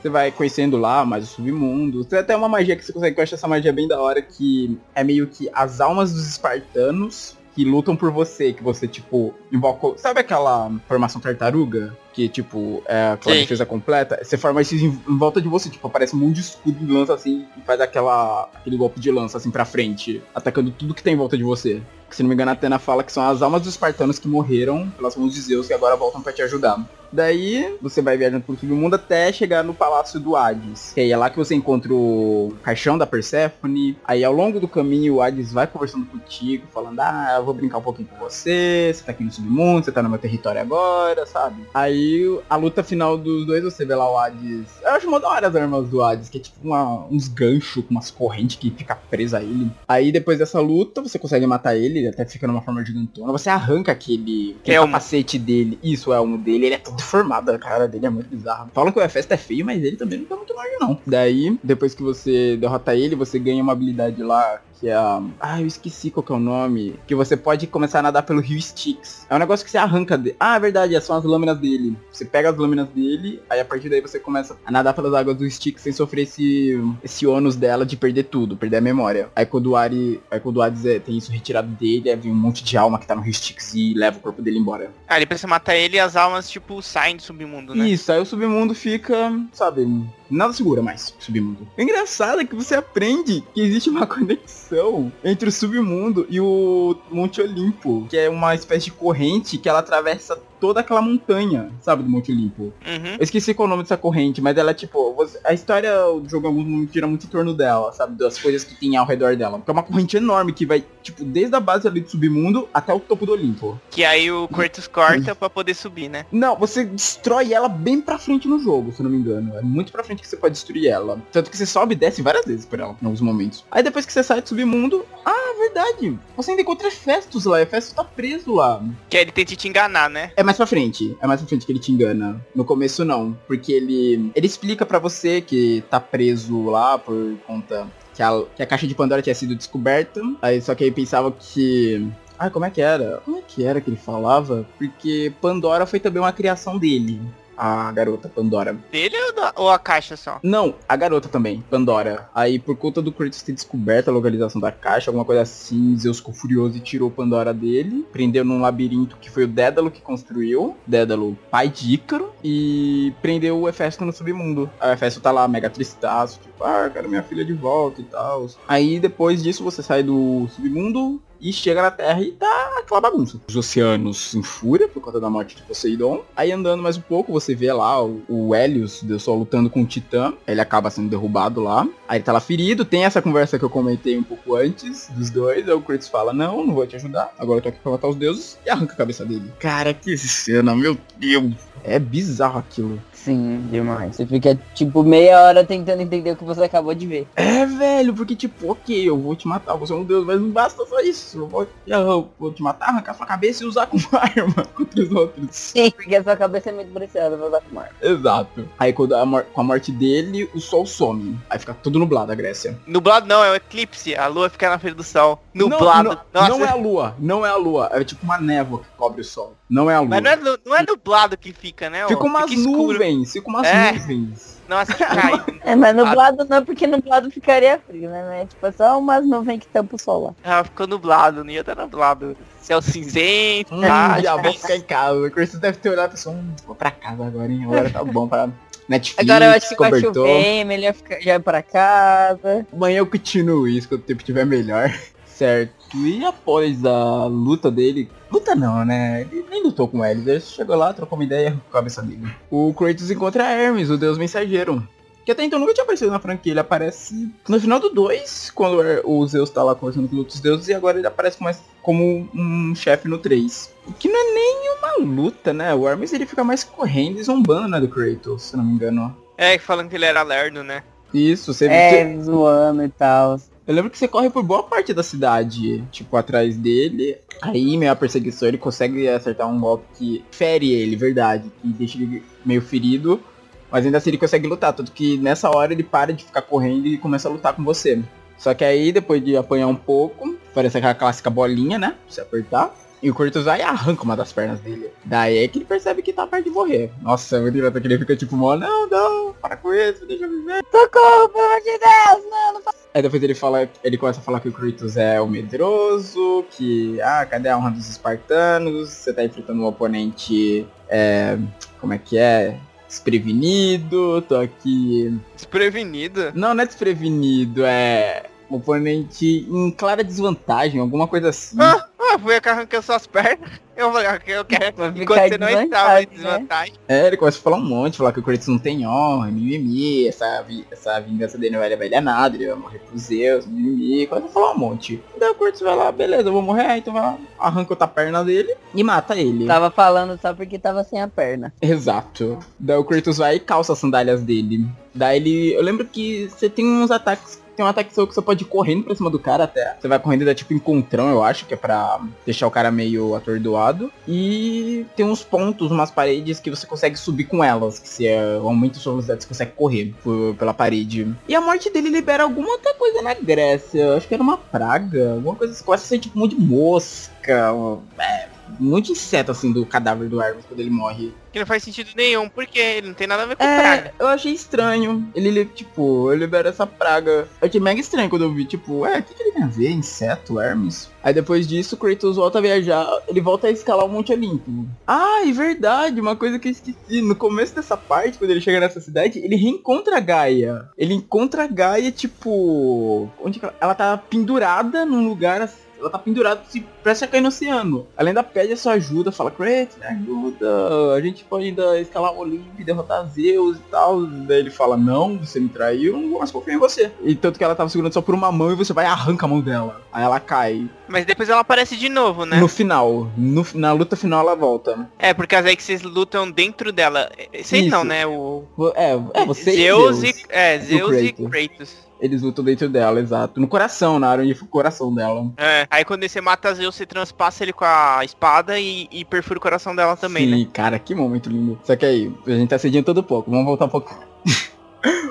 Você vai conhecendo lá mais o submundo. Tem até uma magia que você consegue, que eu acho essa magia bem da hora, que é meio que as almas dos espartanos que lutam por você, que você, tipo, invoca. Sabe aquela formação tartaruga? Que, tipo, é aquela Sim. defesa completa? Você forma isso em, em volta de você, tipo, aparece um monte de escudo de lança assim e faz aquela, aquele golpe de lança assim pra frente, atacando tudo que tem em volta de você. Que, se não me engano, a Atena fala que são as almas dos espartanos que morreram pelas mãos de Zeus que agora voltam pra te ajudar. Daí, você vai viajando pelo submundo até chegar no Palácio do Hades. Que aí é lá que você encontra o caixão da Persephone. Aí, ao longo do caminho, o Hades vai conversando contigo, falando, ah, eu vou brincar um pouquinho com você, você tá aqui no submundo, você tá no meu território agora, sabe? Aí, a luta final dos dois, você vê lá o Hades... Eu acho mó da hora as armas do Hades, que é tipo uma- uns ganchos com umas correntes que fica presa a ele. Aí, depois dessa luta, você consegue matar ele, ele até fica numa forma gigantona. Você arranca aquele, aquele Elmo. capacete dele. Isso, o elmo dele. Ele é todo deformado, a cara dele é muito bizarro. Falam que o Hefesto é feio, mas ele também não tá muito longe, não. Daí, depois que você derrota ele, você ganha uma habilidade lá que é a... Ah, eu esqueci qual que é o nome. Que você pode começar a nadar pelo rio Styx. É um negócio que você arranca dele. Ah, é verdade, são as lâminas dele. Você pega as lâminas dele, aí a partir daí você começa a nadar pelas águas do Styx sem sofrer esse, esse ônus dela de perder tudo, perder a memória. Aí quando o Ari, aí quando o Hades é, tem isso retirado dele, aí vem um monte de alma que tá no rio Styx e leva o corpo dele embora. Ah, depois você mata ele e as almas, tipo, saem do submundo, né? Isso, aí o submundo fica, sabe, nada segura mais o submundo. O engraçado é que você aprende que existe uma conexão entre o submundo e o Monte Olimpo, que é uma espécie de corrente que ela atravessa toda aquela montanha, sabe, do Monte Olimpo. Uhum. Eu esqueci qual é o nome dessa corrente, mas ela é tipo. você- a história do jogo em alguns momentos gira muito em torno dela, sabe? Das coisas que tem ao redor dela. Porque é uma corrente enorme que vai, tipo, desde a base ali do submundo até o topo do Olimpo. Que aí o Kratos corta pra poder subir, né? Não, você destrói ela bem pra frente no jogo, se eu não me engano. É muito pra frente que você pode destruir ela. Tanto que você sobe e desce várias vezes por ela, em alguns momentos. Aí depois que você sai do submundo, ah, verdade. Você ainda encontra Hefestos lá. Hefestos tá preso lá. Que aí ele tenta te enganar, né? É mais pra frente. É mais pra frente que ele te engana. No começo não. Porque ele. Ele explica pra você que tá preso lá por conta que a, que a caixa de Pandora tinha sido descoberta. Aí só que ele pensava que. Ai, como é que era? Como é que era que ele falava? Porque Pandora foi também uma criação dele. A garota Pandora. Dele ou, da- ou a caixa só? Não, a garota também, Pandora. Aí, por conta do Kratos ter descoberto a localização da caixa, alguma coisa assim, Zeus ficou furioso e tirou Pandora dele. Prendeu num labirinto que foi o Dédalo que construiu. Dédalo, pai de Ícaro. E prendeu o Hefesto no submundo. Aí o Hefesto tá lá, mega tristaço, tipo, ah, quero minha filha de volta e tal. Aí, depois disso, você sai do submundo e chega na Terra e tá aquela bagunça. Os oceanos em fúria por conta da morte de Poseidon. Aí andando mais um pouco, você vê lá o, o Helios, Deus Sol, lutando com o Titã. Ele acaba sendo derrubado lá. Aí ele tá lá ferido. Tem essa conversa que eu comentei um pouco antes dos dois. Aí o Kratos fala, não, não vou te ajudar. Agora eu tô aqui pra matar os deuses. E arranca a cabeça dele. Cara, que cena, meu Deus. É bizarro aquilo. Sim, demais. Você fica, tipo, meia hora tentando entender o que você acabou de ver. É, velho, porque tipo, ok, eu vou te matar, você é um deus, mas não basta só isso. Eu vou, eu vou te matar, arrancar sua cabeça e usar como arma contra os outros. Sim, porque a sua cabeça é muito preciosa pra usar com arma. Exato. Aí quando a com a morte dele, o sol some. Aí fica tudo nublado a Grécia. Nublado não, é o eclipse. A lua fica na frente do sol. Não, Nublado. Não, Nossa, não é a lua, não é a lua. É tipo uma névoa que cobre o sol. Não é a lua. mas não é, não é nublado que fica, né? Fica umas escuro. nuvens, fica umas É. nuvens. Nossa, que cai. É, mas nublado não é porque nublado ficaria frio, né? Mas, tipo, é só umas nuvens que tampam o sol lá. ah, ficou nublado, não ia estar nublado. Céu cinzento, Hum, tá? já vou ficar em casa. O Chris deve ter olhado e pensou, hum, vou pra casa agora, hein? Agora tá bom pra Netflix, Agora eu acho que vai cobertor. chover, melhor ficar, já ir pra casa. Amanhã eu continuo isso quando o tempo estiver melhor. Certo. E após a luta dele. Luta não, né? Ele nem lutou com eles. Ele chegou lá, trocou uma ideia com a cabeça dele. O Kratos encontra Hermes, o deus mensageiro. Que até então nunca tinha aparecido na franquia. Ele aparece no final do 2, quando o Zeus tá lá conversando com os outros deuses, e agora ele aparece mais como um chefe no 3. O que não é nem uma luta, né? O Hermes ele fica mais correndo e zombando, né, do Kratos, se não me engano. É, falando que ele era lerdo, né? Isso, você É, zoando e tal. Eu lembro que você corre por boa parte da cidade, tipo, atrás dele. Aí, meio a perseguição, ele consegue acertar um golpe que fere ele, verdade. Que deixa ele meio ferido. Mas ainda assim ele consegue lutar. Tanto que nessa hora ele para de ficar correndo e começa a lutar com você. Só que aí, depois de apanhar um pouco, parece aquela clássica bolinha, né? Pra você apertar. E o Kratos vai e arranca uma das pernas dele. Daí é que ele percebe que tá perto de morrer. Nossa, é muito engraçado que ele fica tipo, mó, não, não, para com isso, deixa eu viver. Socorro, pelo amor de Deus, não, não Aí depois ele fala, ele começa a falar que o Kratos é o medroso, que, ah, cadê a honra dos espartanos? Você tá enfrentando um oponente, é, como é que é? Desprevenido, tô aqui... Desprevenido? Não, não é desprevenido, é um oponente em clara desvantagem, alguma coisa assim. Ah, ah foi que arrancou suas pernas. Eu falei, eu quero. Enquanto você não estava em desvantagem. Né? É, ele começa a falar um monte, falar que o Kratos não tem honra, mimimi, essa, essa vingança dele não vai levar nada, ele vai morrer pro Zeus, mimimi, começa a falar um monte. Daí o Kratos vai lá, beleza, eu vou morrer, então vai lá, arranca outra perna dele e mata ele. Tava falando só porque tava sem a perna. Exato. Daí o Kratos vai e calça as sandálias dele. Daí ele. Eu lembro que você tem uns ataques tem um ataque seu que você pode ir correndo pra cima do cara até. Você vai correndo da tipo encontrão, eu acho, que é pra deixar o cara meio atordoado. E tem uns pontos, umas paredes que você consegue subir com elas. Que se é, aumenta sua velocidade, você consegue correr por, pela parede. E a morte dele libera alguma outra coisa na Grécia. Acho que era uma praga. Alguma coisa que começa a ser tipo um monte de mosca. É, muito inseto, assim, do cadáver do Hermes quando ele morre. Que não faz sentido nenhum, porque ele não tem nada a ver com é, praga. Eu achei estranho. Ele, tipo, ele libera essa praga. Eu achei mega estranho quando eu vi, tipo, é, o que, que, ele tem a ver? Inseto, Hermes? Aí depois disso, Kratos volta a viajar, ele volta a escalar o Monte Olimpo. Ah, é verdade, uma coisa que eu esqueci. No começo dessa parte, quando ele chega nessa cidade, ele reencontra a Gaia. Ele encontra a Gaia, tipo. Onde ela, ela tá pendurada num lugar assim ela tá pendurada, se presta a cair no oceano. Além da pede a sua ajuda, fala, Kratos, me ajuda, a gente pode ainda escalar o Olimpo e derrotar Zeus e tal. Daí ele fala, não, você me traiu, não vou mais confiar em você. E tanto que ela tava segurando só por uma mão e você vai e arranca a mão dela. Aí ela cai. Mas depois ela aparece de novo, né? No final. No, na luta final ela volta. É, porque as vocês lutam dentro dela. Sei não, né? O... É, é você Zeus e. E, é, Zeus e Kratos. Eles lutam dentro dela, exato. No coração, na área onde fica o coração dela. É, aí quando você mata Zeus, você transpassa ele com a espada e, e perfura o coração dela também, Sim, né? Sim, cara, que momento lindo. Só que aí, a gente tá cedendo todo pouco. Vamos voltar um pouco.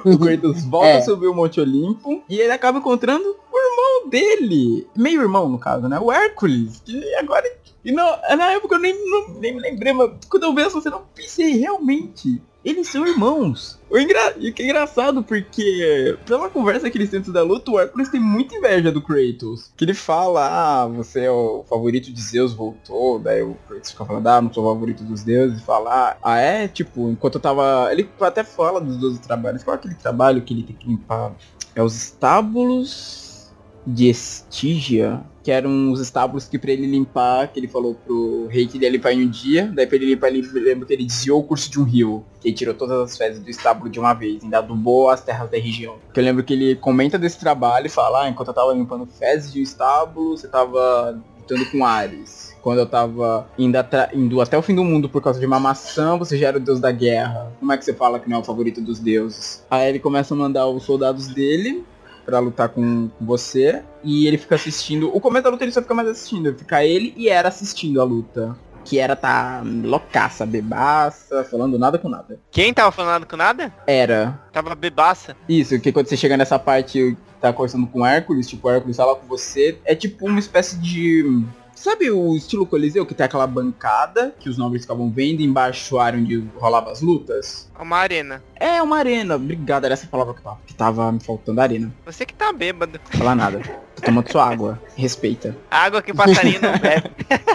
o Kratos volta é. a subir o Monte Olimpo e ele acaba encontrando o irmão dele. Meio irmão, no caso, né? O Hércules. Que agora. E não, na época eu nem, não, nem me lembrei, mas quando eu vi essa cena, eu pensei realmente. Eles são irmãos. O engra... E que é engraçado, porque pela conversa que eles têm da luta, o Hércules tem muita inveja do Kratos. Que ele fala, ah, você é o favorito de Zeus, voltou. Daí o Kratos fica falando, ah, não sou o favorito dos deuses. E fala, ah, é, tipo, enquanto eu tava... Ele até fala dos 12 trabalhos. Qual é aquele trabalho que ele tem que limpar? É os estábulos de Estígia que eram os estábulos que pra ele limpar, que ele falou pro rei que ele ia limpar em um dia, daí pra ele limpar, ele lembra que ele desviou o curso de um rio, que ele tirou todas as fezes do estábulo de uma vez, ainda adubou as terras da região. Que eu lembro que ele comenta desse trabalho e fala, ah, enquanto eu tava limpando fezes de um estábulo, você tava lutando com Ares. Quando eu tava indo, indo, até o fim do mundo por causa de uma maçã, você já era o deus da guerra. Como é que você fala que não é o favorito dos deuses? Aí ele começa a mandar os soldados dele para lutar com você. E ele fica assistindo. O começo da luta ele só fica mais assistindo. Fica ele e era assistindo a luta. Que era tá loucaça, bebaça, falando nada com nada. Quem tava falando nada com nada? Era. Tava bebaça. Isso, que quando você chega nessa parte, tá conversando com o Hércules, tipo, o Hércules fala com você, é tipo uma espécie de Sabe o estilo Coliseu, que tem aquela bancada que os nobres ficavam vendo embaixo a área onde rolava as lutas? Uma arena. É, uma arena. Obrigado, era essa palavra que tava, que tava me faltando, arena. Você que tá bêbado. Falar nada. Tô tomando sua água. Respeita. Água que passarinho não bebe.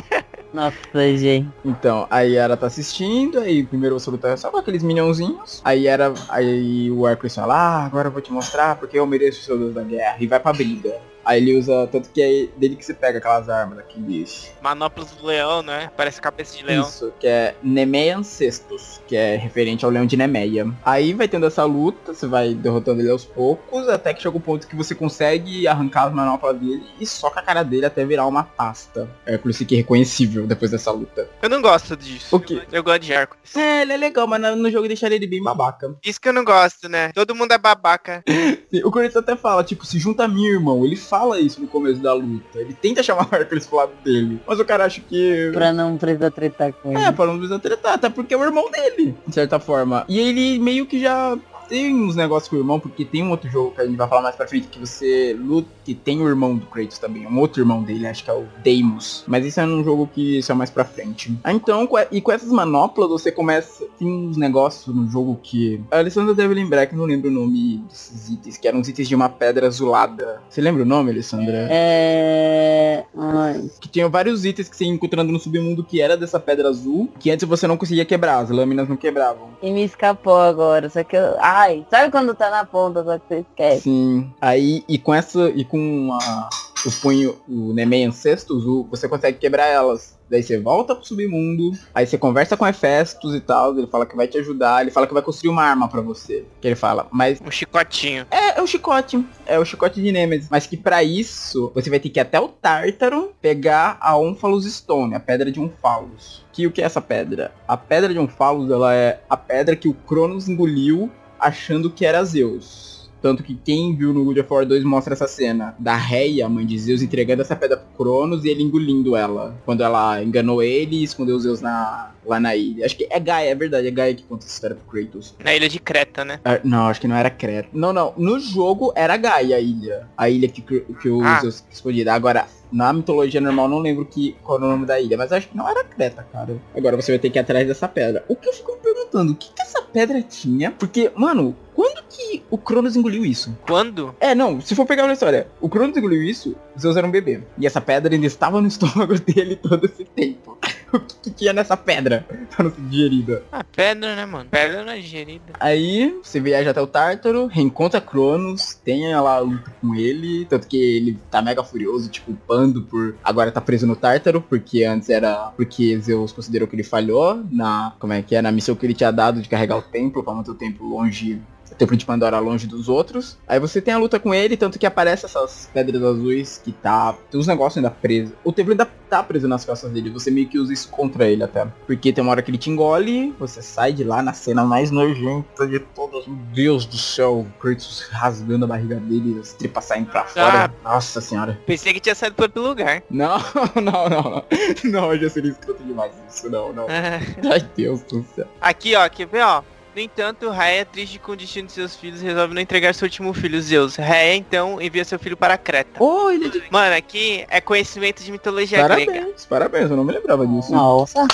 Nossa, gente. Então, aí ela tá assistindo, aí primeiro você luta só com aqueles minhãozinhos. Aí era. Aí o Hércules fala, ah, agora eu vou te mostrar porque eu mereço o seu Deus da guerra. E vai pra briga. Aí ele usa, tanto que é dele que você pega aquelas armas daqueles. Manoplas do leão, né? Parece cabeça de leão. Isso, que é Nemeian Cestus, que é referente ao leão de Nemeia. Aí vai tendo essa luta, você vai derrotando ele aos poucos, até que chega o ponto que você consegue arrancar as manoplas dele e soca a cara dele até virar uma pasta. Hércules fica reconhecível depois dessa luta. Eu não gosto disso. O quê? Eu gosto de Hércules. É, ele é legal, mas no- no jogo deixaria ele bem babaca. Isso que eu não gosto, né? Todo mundo é babaca. O Corinthians até fala, tipo, se junta a mim, irmão. Ele fala isso no começo da luta. Ele tenta chamar o Hércules pro lado dele. Mas o cara acha que. Pra não precisar tretar com ele. É, pra não precisar tretar, até porque é o irmão dele, de certa forma. E ele meio que já tem uns negócios com o irmão, porque tem um outro jogo que a gente vai falar mais pra frente, que você luta, que tem o irmão do Kratos também, um outro irmão dele, acho que é o Deimos. Mas isso é num jogo que isso é mais pra frente. Ah, Então, e com essas manoplas, você começa, tem uns negócios no jogo que... A Alessandra deve lembrar, que eu não lembro o nome desses itens, que eram os itens de uma pedra azulada. Você lembra o nome, Alessandra? É. Ai. que tinha vários itens que você ia encontrando no submundo que era dessa pedra azul, que antes você não conseguia quebrar, as lâminas não quebravam. E me escapou agora, só que eu. Ai, sabe quando tá na ponta, só que você esquece? Sim. Aí, e com essa, e com a, o punho, o Nemeian Cestus, o- você consegue quebrar elas. Daí você volta pro submundo, aí você conversa com Hefestus e tal, ele fala que vai te ajudar, ele fala que vai construir uma arma pra você. Que ele fala, mas Um chicotinho. é, é o chicote, é o chicote de Nemesis. Mas que pra isso, você vai ter que ir até o Tártaro pegar a Omphalos Stone, a pedra de Omphalos. Que o que é essa pedra? A pedra de Omphalos, ela é a pedra que o Cronos engoliu achando que era Zeus. Tanto que quem viu no God of War 2 mostra essa cena da Reia, mãe de Zeus, entregando essa pedra pro Cronos e ele engolindo ela. Quando ela enganou ele e escondeu Zeus na, lá na ilha. Acho que é Gaia, é verdade, é Gaia que conta essa história pro Kratos. Na ilha de Creta, né? Ah, Não, acho que não era Creta. Não, não. No jogo era Gaia a ilha. A ilha que, que o Ah. Zeus escolhida. Agora, na mitologia normal, não lembro que, qual era o nome da ilha. Mas acho que não era Creta, cara. Agora você vai ter que ir atrás dessa pedra. O que eu fico me perguntando, o que, que essa pedra tinha? Porque, mano, quando que o Cronos engoliu isso? Quando? É, não, se for pegar na história, o Cronos engoliu isso, Zeus era um bebê. E essa pedra ainda estava no estômago dele todo esse tempo. O que, que tinha nessa pedra pra não ser digerida? Ah, pedra, né, mano? Pedra não é digerida. Aí você viaja até o Tártaro, reencontra Cronos, tem lá a luta com ele, tanto que ele tá mega furioso, tipo, pando por agora tá preso no Tártaro, porque antes era porque Zeus considerou que ele falhou na, como é que é, na missão que ele tinha dado de carregar o templo, pra manter o templo longe templo de Pandora longe dos outros. Aí você tem a luta com ele, tanto que aparece essas pedras azuis que tá. Tem os negócios ainda presos. O templo ainda tá preso nas costas dele. Você meio que usa isso contra ele até. Porque tem uma hora que ele te engole, você sai de lá na cena mais nojenta de todas. Meu Deus do céu, o Kratos rasgando a barriga dele, as tripas saindo pra fora. Nossa senhora. Pensei que tinha saído por outro lugar. Não, não, não, não. Não, já seria escroto demais isso. Não, não. Ah, Ai, Deus do céu. Aqui, ó, quer ver, ó? No entanto, Raia, triste com o destino de seus filhos, resolve não entregar seu último filho, Zeus. Raia, então, envia seu filho para Creta. Oh, ele é de... Mano, aqui é conhecimento de mitologia grega. Parabéns, parabéns, eu não me lembrava disso. Nossa.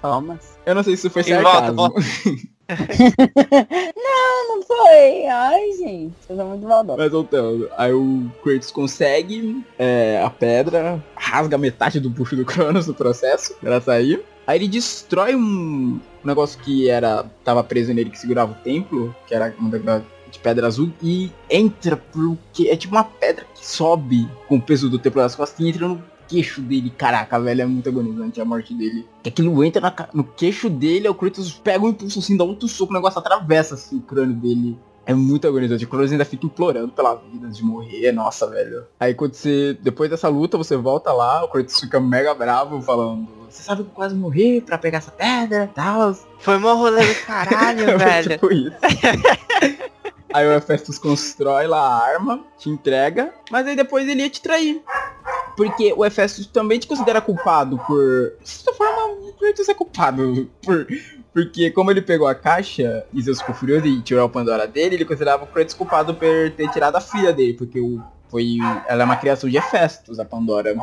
Palmas. Eu não sei se isso foi E volta, sarcasmo. volta. Não, não foi. Ai, gente. Vocês são muito maldosos. Mas voltando, aí o Kratos consegue é, a pedra, rasga metade do bucho do Cronos no processo, pra sair. Aí ele destrói um negócio que era tava preso nele que segurava o templo, que era uma de pedra azul, e entra pro que é tipo uma pedra que sobe com o peso do templo das costas e entra no queixo dele. Caraca, velho, é muito agonizante a morte dele. Que aquilo entra na no queixo dele, o Kratos pega um impulso assim, dá outro soco, o negócio atravessa assim o crânio dele. É muito agonizante. O Cronos ainda fica implorando pela vida de morrer. Nossa, velho. Aí quando você. Depois dessa luta, você volta lá, o Kratos fica mega bravo falando. Você sabe que eu quase morri pra pegar essa pedra e tal. Foi mó rolê do caralho, velho. tipo isso. aí o Hephaestus constrói lá a arma, te entrega, mas aí depois ele ia te trair. Porque o Hephaestus também te considera culpado por. De certa forma, Kratos é culpado por. Porque como ele pegou a caixa e Zeus ficou furioso e tirou a Pandora dele, ele considerava o Kratos culpado por ter tirado a filha dele, porque o, foi, ela é uma criação de Hephaestus, a Pandora.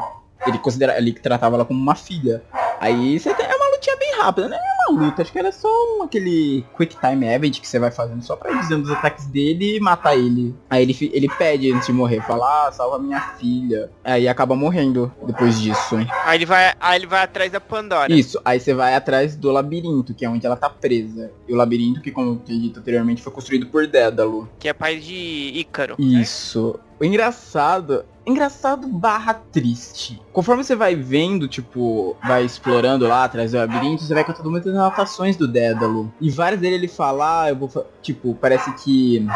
Ele considera, ele tratava ela como uma filha. Aí você tem, é uma lutinha bem rápida, né? Uma luta, acho que era só um, aquele quick time event que você vai fazendo só pra ir dizendo os ataques dele e matar ele. Aí ele, ele pede antes de morrer, fala, ah, salva minha filha. Aí acaba morrendo depois disso. Aí ele vai, aí ele vai atrás da Pandora. Isso, aí você vai atrás do labirinto, que é onde ela tá presa. E o labirinto, que como eu dito anteriormente, foi construído por Dédalo. Que é pai de Ícaro. Isso. O engraçado engraçado barra triste. Conforme você vai vendo, tipo, vai explorando lá atrás do labirinto, você vai contando muitas anotações do Dédalo. E várias dele ele fala, ah, eu vou. Tipo, parece que.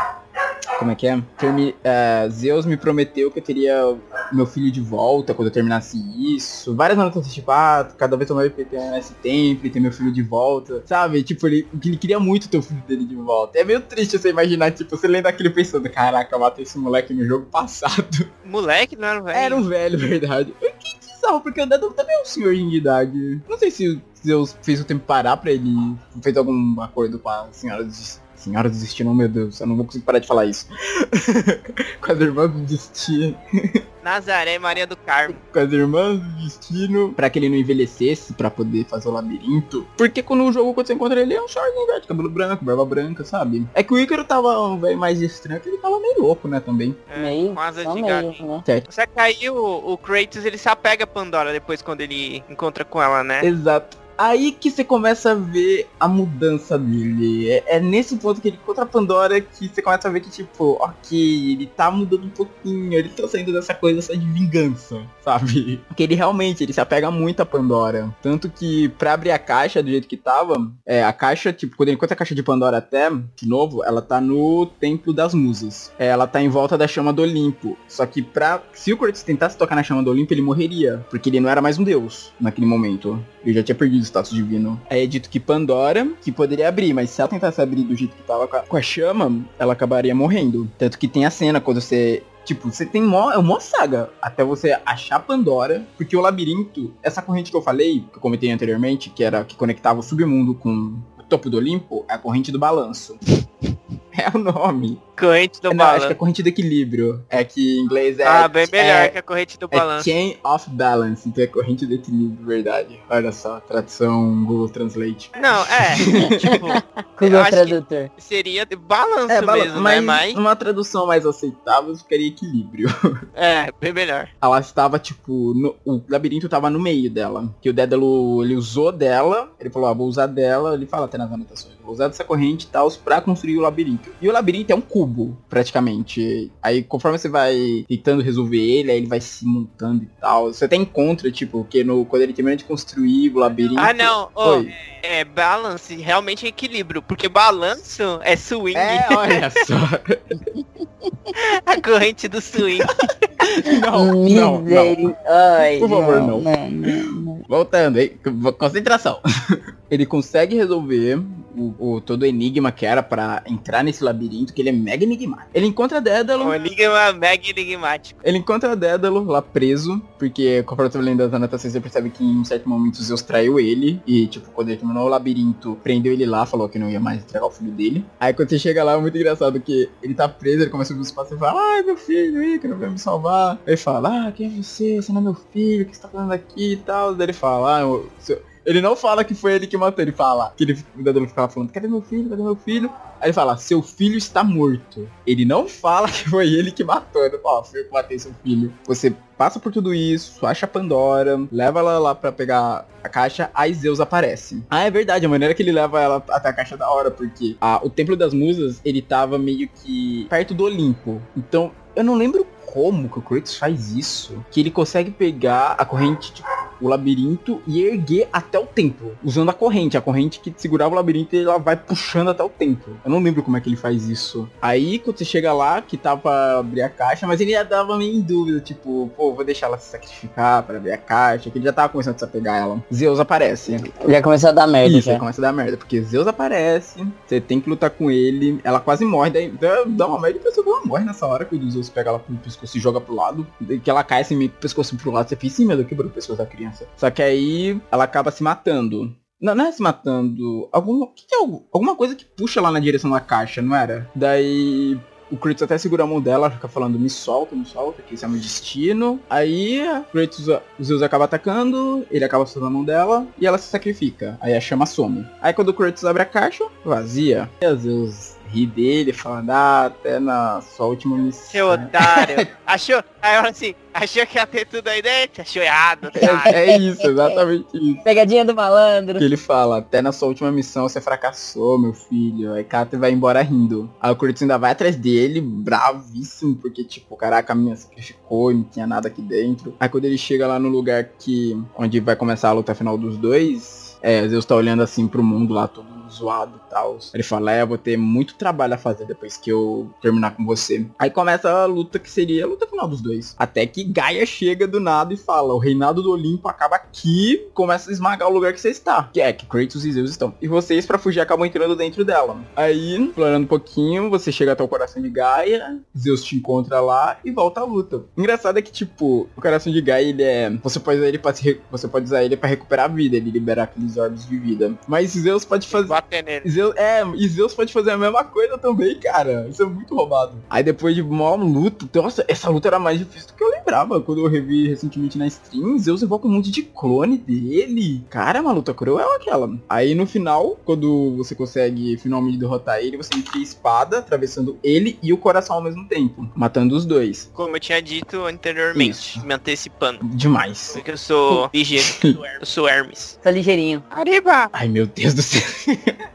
Como é que é? Termi uh, Zeus me prometeu que eu teria meu filho de volta quando eu terminasse isso. Várias anotações, tipo, ah, cada vez eu mais terminar esse tempo e ter meu filho de volta. Sabe? Tipo, ele, ele queria muito ter o filho dele de volta. É meio triste você imaginar, tipo, você lendo aquilo pensando, caraca, eu matei esse moleque no jogo passado. Moleque não era um velho? Era um velho, verdade. Que bizarro, porque o Dedo também é um senhor de idade. Não sei se Zeus fez o tempo parar pra ele. Fez algum acordo com a senhora de Senhora do Destino, meu Deus, eu não vou conseguir parar de falar isso. com as irmãs do destino. Nazaré Maria do Carmo. Com as irmãs do destino, pra que ele não envelhecesse, pra poder fazer o labirinto. Porque quando o jogo, quando você encontra ele, é um shortinho velho, cabelo branco, barba branca, sabe? É que o Ícaro tava um velho mais estranho, que ele tava meio louco, né, também. É, Meio, com asas só de galinha. né? Certo. Só que aí o, o Kratos, ele se apega a Pandora depois quando ele encontra com ela, né? Exato. Aí que você começa a ver a mudança dele. É, é nesse ponto que ele encontra a Pandora que você começa a ver que, tipo, ok, ele tá mudando um pouquinho, ele tá saindo dessa coisa só de vingança, sabe? Porque ele realmente, ele se apega muito a Pandora. Tanto que pra abrir a caixa do jeito que tava, é, a caixa, tipo, quando ele encontra a caixa de Pandora até, de novo, ela tá no Templo das Musas. É, ela tá em volta da chama do Olimpo. Só que pra. Se o Kratos tentasse tocar na chama do Olimpo, ele morreria. Porque ele não era mais um deus naquele momento. Ele já tinha perdido status divino. Aí é dito que Pandora, que poderia abrir, mas se ela tentasse abrir do jeito que tava com a, com a chama, ela acabaria morrendo. Tanto que tem a cena quando você Tipo, você tem mó, é uma saga até você achar Pandora, porque o labirinto, essa corrente que eu falei, que eu comentei anteriormente, que era que conectava o submundo com o topo do Olimpo, é a corrente do balanço. É o nome. Corrente do Não, acho balanço. que é corrente do equilíbrio. É que em inglês é. Ah, bem melhor é, que a corrente do é balanço. chain of balance, então é corrente do equilíbrio, verdade. Olha só, tradução Google Translate. Não, é. tipo, Google acho Tradutor. seria de balanço É, bala- mesmo, mas né? Mas, numa tradução mais aceitável ficaria equilíbrio. é, bem melhor. Ela estava, tipo, no- o labirinto tava no meio dela. Que o Dédalo, ele usou dela, ele falou, ah, vou usar dela, ele fala até nas anotações, vou usar dessa corrente e tal, pra construir o labirinto. E o labirinto é um cubo, praticamente. Aí, conforme você vai tentando resolver ele, aí ele vai se montando e tal. Você até encontra, tipo, que no, quando ele termina de construir o labirinto... Ah, não. Oi. é balance, realmente é equilíbrio. Porque balanço é swing. É, olha só. A corrente do swing. não, não, não. Ai, Por favor, não. não, não, não. Voltando, hein? Concentração. Ele consegue resolver o, o- todo o enigma que era pra entrar nesse labirinto, que ele é mega enigmático. Ele encontra Dédalo, Um enigma mega enigmático. ele encontra Dédalo lá preso, porque conforme eu tô lendo as anotações, você percebe que em um certo momento Zeus traiu ele, e tipo, quando ele terminou o labirinto, prendeu ele lá, falou que não ia mais entregar o filho dele. Aí quando você chega lá, é muito engraçado, que ele tá preso, ele começa a subir os passos e fala, ai meu filho, Ícaro, veio me salvar. Aí ele fala, ah, quem é você? Você não é meu filho, o que você tá fazendo aqui e tal. Daí ele fala, ah, eu- seu- ele não fala que foi ele que matou, ele fala que ele, o Dédalo ficava falando, cadê meu filho, cadê meu filho? Aí ele fala, seu filho está morto. Ele não fala que foi ele que matou. Ele fala, foi eu que matei seu filho. Você passa por tudo isso, acha a Pandora, leva ela lá pra pegar a caixa, aí Zeus aparece. Ah, é verdade, a maneira que ele leva ela até a caixa é da hora, porque ah, o Templo das Musas, ele tava meio que perto do Olimpo. Então, eu não lembro como que o Kratos faz isso, que ele consegue pegar a corrente, tipo, o labirinto e erguer até o templo, usando a corrente, a corrente que segurava o labirinto e ela vai puxando até o templo. Eu não lembro como é que ele faz isso. Aí, quando você chega lá, que tá pra abrir a caixa, mas ele já dava meio em dúvida, tipo, pô, vou deixar ela se sacrificar pra abrir a caixa, que ele já tava começando a se apegar a ela. Zeus aparece. Já começou a dar merda Isso, já. começa a dar merda, porque Zeus aparece, você tem que lutar com ele, ela quase morre, daí dá- uma merda e que ela morre nessa hora que o Zeus pega ela pelo pescoço e joga pro lado, que ela cai assim, meio o pescoço pro lado, você fica cima do quebrou o pescoço da criança. Só que aí ela acaba se matando. Não, não é se matando. Alguma, que é alguma coisa que puxa lá na direção da caixa, não era? Daí o Kratos até segura a mão dela, fica falando, me solta, me solta, que esse é meu destino. Aí Kratos, o Zeus acaba atacando, ele acaba soltando a mão dela e ela se sacrifica. Aí a chama some. Aí quando o Kratos abre a caixa, vazia. E a Zeus ri dele, falando, ah, até na sua última missão. Seu otário. Achou? Aí ela assim, achou que ia ter tudo aí dentro? Achou errado. É, é isso, exatamente isso. Pegadinha do malandro. Que ele fala, até na sua última missão você fracassou, meu filho. Aí Kato vai embora rindo. Aí o Kurtz ainda vai atrás dele, bravíssimo, porque, tipo, caraca, a minha sacrificou e não tinha nada aqui dentro. Aí quando ele chega lá no lugar que. onde vai começar a luta final dos dois, é, Zeus tá olhando assim pro mundo lá, todo zoado e tal. Ele fala, é, eu vou ter muito trabalho a fazer depois que eu terminar com você. Aí começa a luta que seria a luta final dos dois. Até que Gaia chega do nada e fala, o reinado do Olimpo acaba aqui, começa a esmagar o lugar que você está. Que é, que Kratos e Zeus estão. E vocês, pra fugir, acabam entrando dentro dela. Aí, explorando um pouquinho, você chega até o coração de Gaia, Zeus te encontra lá e volta à luta. Engraçado é que, tipo, o coração de Gaia, ele é... Você pode usar ele pra, se... você pode usar ele pra recuperar a vida, ele libera aqueles orbes de vida. Mas Zeus pode fazer... Bater nele. Zeus, é, e Zeus pode fazer a mesma coisa também, cara. Isso é muito roubado. Aí depois de uma luta, nossa, essa luta era mais difícil do que eu lembrava. Quando eu revi recentemente na stream, Zeus invoca um monte de clone dele. Cara, é uma luta cruel aquela. Aí no final, quando você consegue finalmente derrotar ele, você enfia a espada, atravessando ele e o coração ao mesmo tempo. Matando os dois. Como eu tinha dito anteriormente, Isso. me antecipando. Demais. Porque eu sou ligeiro. Eu sou Hermes. Tá ligeirinho. Arriba! Ai, meu Deus do céu.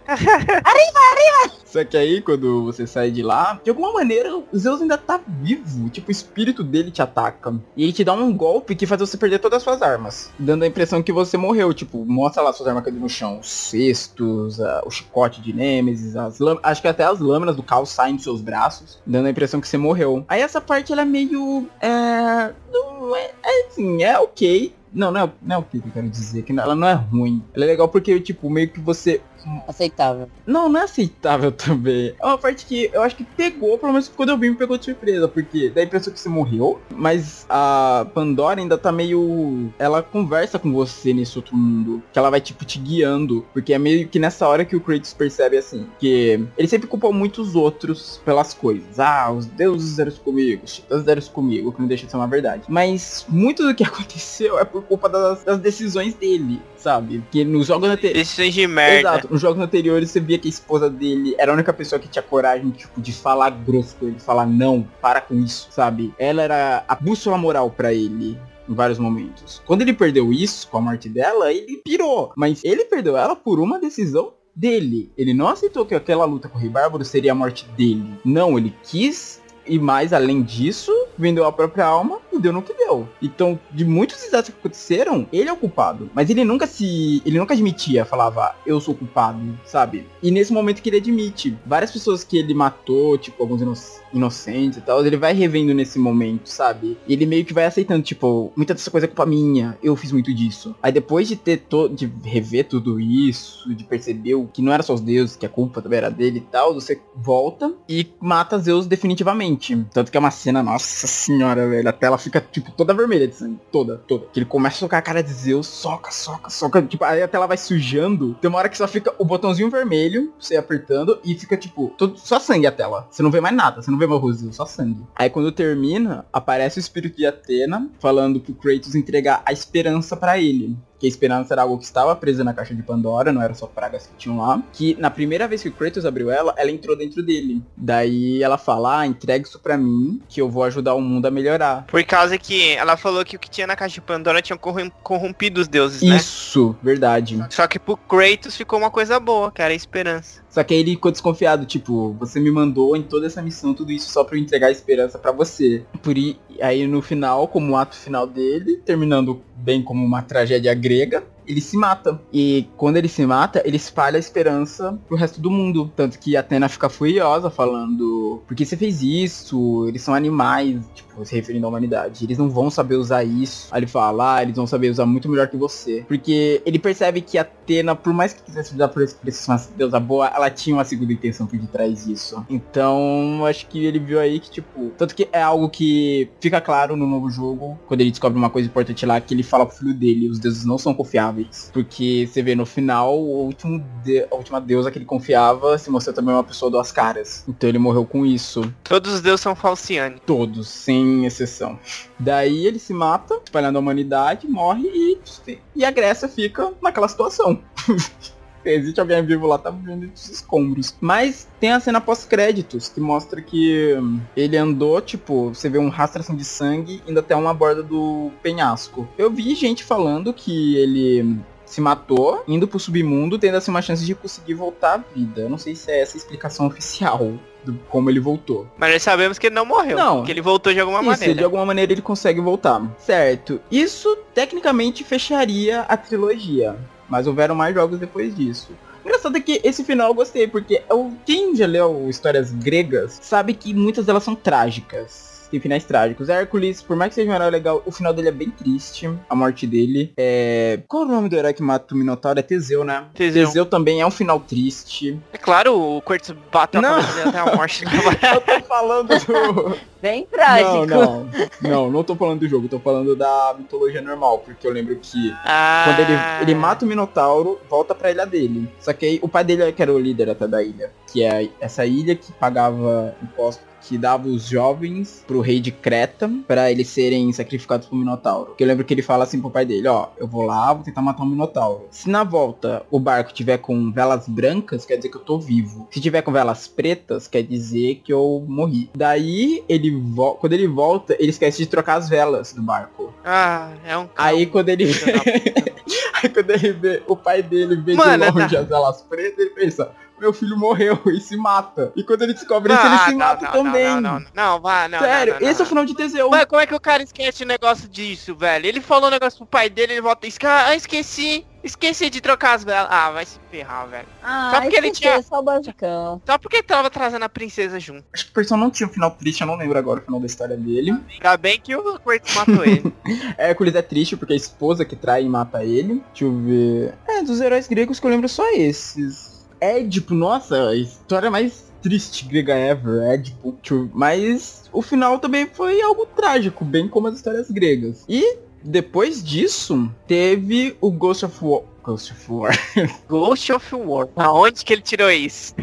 Arriba, arriba! Só que aí, quando você sai de lá, de alguma maneira, o Zeus ainda tá vivo. Tipo, o espírito dele te ataca. E ele te dá um golpe que faz você perder todas as suas armas. Dando a impressão que você morreu. Tipo, mostra lá suas armas caídas no chão. Os cestos, a- o chicote de Nemesis, as lâminas. Acho que até as lâminas do caos saem dos seus braços. Dando a impressão que você morreu. Aí essa parte, ela é meio... É... Não é, é assim, é ok. Não, não é, não é o que eu quero dizer. Que ela não é ruim. Ela é legal porque, tipo, meio que você Aceitável. não, não é aceitável também. É uma parte que eu acho que pegou, pelo menos quando eu vi, me pegou de surpresa. Porque a impressão que você morreu, mas a Pandora ainda tá meio. Ela conversa com você nesse outro mundo. Que ela vai, tipo, te guiando. Porque é meio que nessa hora que o Kratos percebe assim. Que ele sempre culpa muitos outros pelas coisas. Ah, os deuses eram comigo, os titãs eram comigo, que não deixa de ser uma verdade. Mas muito do que aconteceu é por culpa das, das decisões dele, sabe? Que nos jogos anteriores. Decisões de merda. Exato. Nos jogos anteriores você via que a esposa dele era a única pessoa que tinha coragem, tipo, de falar grosso com ele, falar não, para com isso, sabe? Ela era a bússola moral pra ele. Em vários momentos. Quando ele perdeu isso com a morte dela, ele pirou. Mas ele perdeu ela por uma decisão dele. Ele não aceitou que aquela luta com o Rei Bárbaro seria a morte dele. Não, ele quis. E mais além disso, vendeu a própria alma e deu no que deu. Então, de muitos desastres que aconteceram, ele é o culpado. Mas ele nunca se. Ele nunca admitia, falava, eu sou culpado, sabe? E nesse momento que ele admite, várias pessoas que ele matou, tipo, alguns ino- inocentes e tal, ele vai revendo nesse momento, sabe? E ele meio que vai aceitando, tipo, muita dessa coisa é culpa minha, eu fiz muito disso. Aí depois de ter todo. de rever tudo isso, de perceber o que não era só os deuses, que a culpa também era dele e tal, você volta e mata Zeus definitivamente. Tanto que é uma cena, nossa senhora, velho. A tela fica, tipo, toda vermelha de sangue. Toda, toda. Que ele começa a socar a cara de Zeus, soca, soca, soca. Tipo, aí a tela vai sujando. Tem uma hora que só fica o botãozinho vermelho, você apertando, e fica, tipo, todo, só sangue a tela. Você não vê mais nada, você não vê mais o Zeus, só sangue. Aí quando termina, aparece o espírito de Atena, falando pro Kratos entregar a esperança pra ele que a esperança era algo que estava presa na caixa de Pandora, não era só pragas que tinham lá. Que na primeira vez que o Kratos abriu ela, ela entrou dentro dele. Daí ela fala, ah, entrega isso pra mim, que eu vou ajudar o mundo a melhorar. Por causa que ela falou que o que tinha na caixa de Pandora tinha corrom- corrompido os deuses, né? Isso, verdade. Só que pro Kratos ficou uma coisa boa, que era a esperança. Só que aí ele ficou desconfiado, tipo, você me mandou em toda essa missão, tudo isso só pra eu entregar a esperança pra você. Por aí no final, como o ato final dele, terminando bem como uma tragédia grega, ele se mata. E quando ele se mata, ele espalha a esperança pro resto do mundo. Tanto que Atena fica furiosa falando, por que você fez isso? Eles são animais, tipo, se referindo à humanidade. Eles não vão saber usar isso. Aí ele fala, ah, eles vão saber usar muito melhor que você. Porque ele percebe que Atena, por mais que quisesse usar por preço uma deusa boa, ela tinha uma segunda intenção por detrás disso. Então, acho que ele viu aí que, tipo, tanto que é algo que fica claro no novo jogo, quando ele descobre uma coisa importante lá, que ele fala pro filho dele, os deuses não são confiáveis. Porque você vê no final, o último de- a última deusa que ele confiava se mostrou também uma pessoa duas caras. Então ele morreu com isso. Todos os deuses são falciane. Todos, sem exceção. Daí ele se mata, espalhando a humanidade, morre e, e a Grécia fica naquela situação. existe alguém vivo lá, tá vivendo os escombros. Mas tem a cena pós-créditos, que mostra que ele andou, tipo, você vê um rastro de sangue indo até uma borda do penhasco. Eu vi gente falando que ele se matou, indo pro submundo, tendo assim uma chance de conseguir voltar à vida. Eu não sei se é essa a explicação oficial do como ele voltou. Mas nós sabemos que ele não morreu. Não. Que ele voltou de alguma Isso, maneira. de alguma maneira ele consegue voltar. Certo. Isso tecnicamente fecharia a trilogia. Mas houveram mais jogos depois disso. Engraçado é que esse final eu gostei, porque quem já leu histórias gregas sabe que muitas delas são trágicas. Tem finais trágicos. Hércules, por mais que seja um herói legal, o final dele é bem triste. A morte dele. É. Qual é o nome do herói que mata o Minotauro? É Teseu, né? Teseu. também é um final triste. É claro, o Quartz bateu Não. até a morte. Eu tô falando do. Bem trágico. Não, não. Não, não tô falando do jogo, tô falando da mitologia normal, porque eu lembro que ah, quando ele, ele mata o Minotauro, volta pra ilha dele. Só que aí o pai dele é que era o líder até da ilha. Que é essa ilha que pagava impostos, que dava os jovens pro rei de Creta pra eles serem sacrificados pro Minotauro. Que eu lembro que ele fala assim pro pai dele, ó, eu vou lá, vou tentar matar o Minotauro. Se na volta o barco tiver com velas brancas, quer dizer que eu tô vivo. Se tiver com velas pretas, quer dizer que eu morri. Daí ele quando ele volta, ele esquece de trocar as velas do barco. Ah, é um Aí quando ele. Aí quando ele vê, o pai dele vê Mano, de longe tá. as velas pretas, ele pensa, meu filho morreu e se mata. E quando ele descobre Não, isso, ele se não, mata não, também. Não, não, não, não, vá, não. Sério, não, não, esse é o não. final de Teseu. Mas como é que o cara esquece o negócio disso, velho? Ele falou um negócio pro pai dele, ele volta e ah, esqueci. Esqueci de trocar as velas. Ah, vai se ferrar, velho. Ah, Só porque ele tinha- é Só o basicão. Só porque tava trazendo a princesa junto. Acho que o personagem não tinha um final triste, eu não lembro agora o final da história dele. Ainda bem que o Quartz matou ele. Hércules é triste porque a esposa que trai e mata ele. Deixa eu ver. É, dos heróis gregos que eu lembro só esses. Édipo, nossa, a história mais triste grega ever, Édipo. Mas o final também foi algo trágico, bem como as histórias gregas. E depois disso, teve o Ghost of War. Ghost of War. Ghost of War. Aonde que ele tirou isso?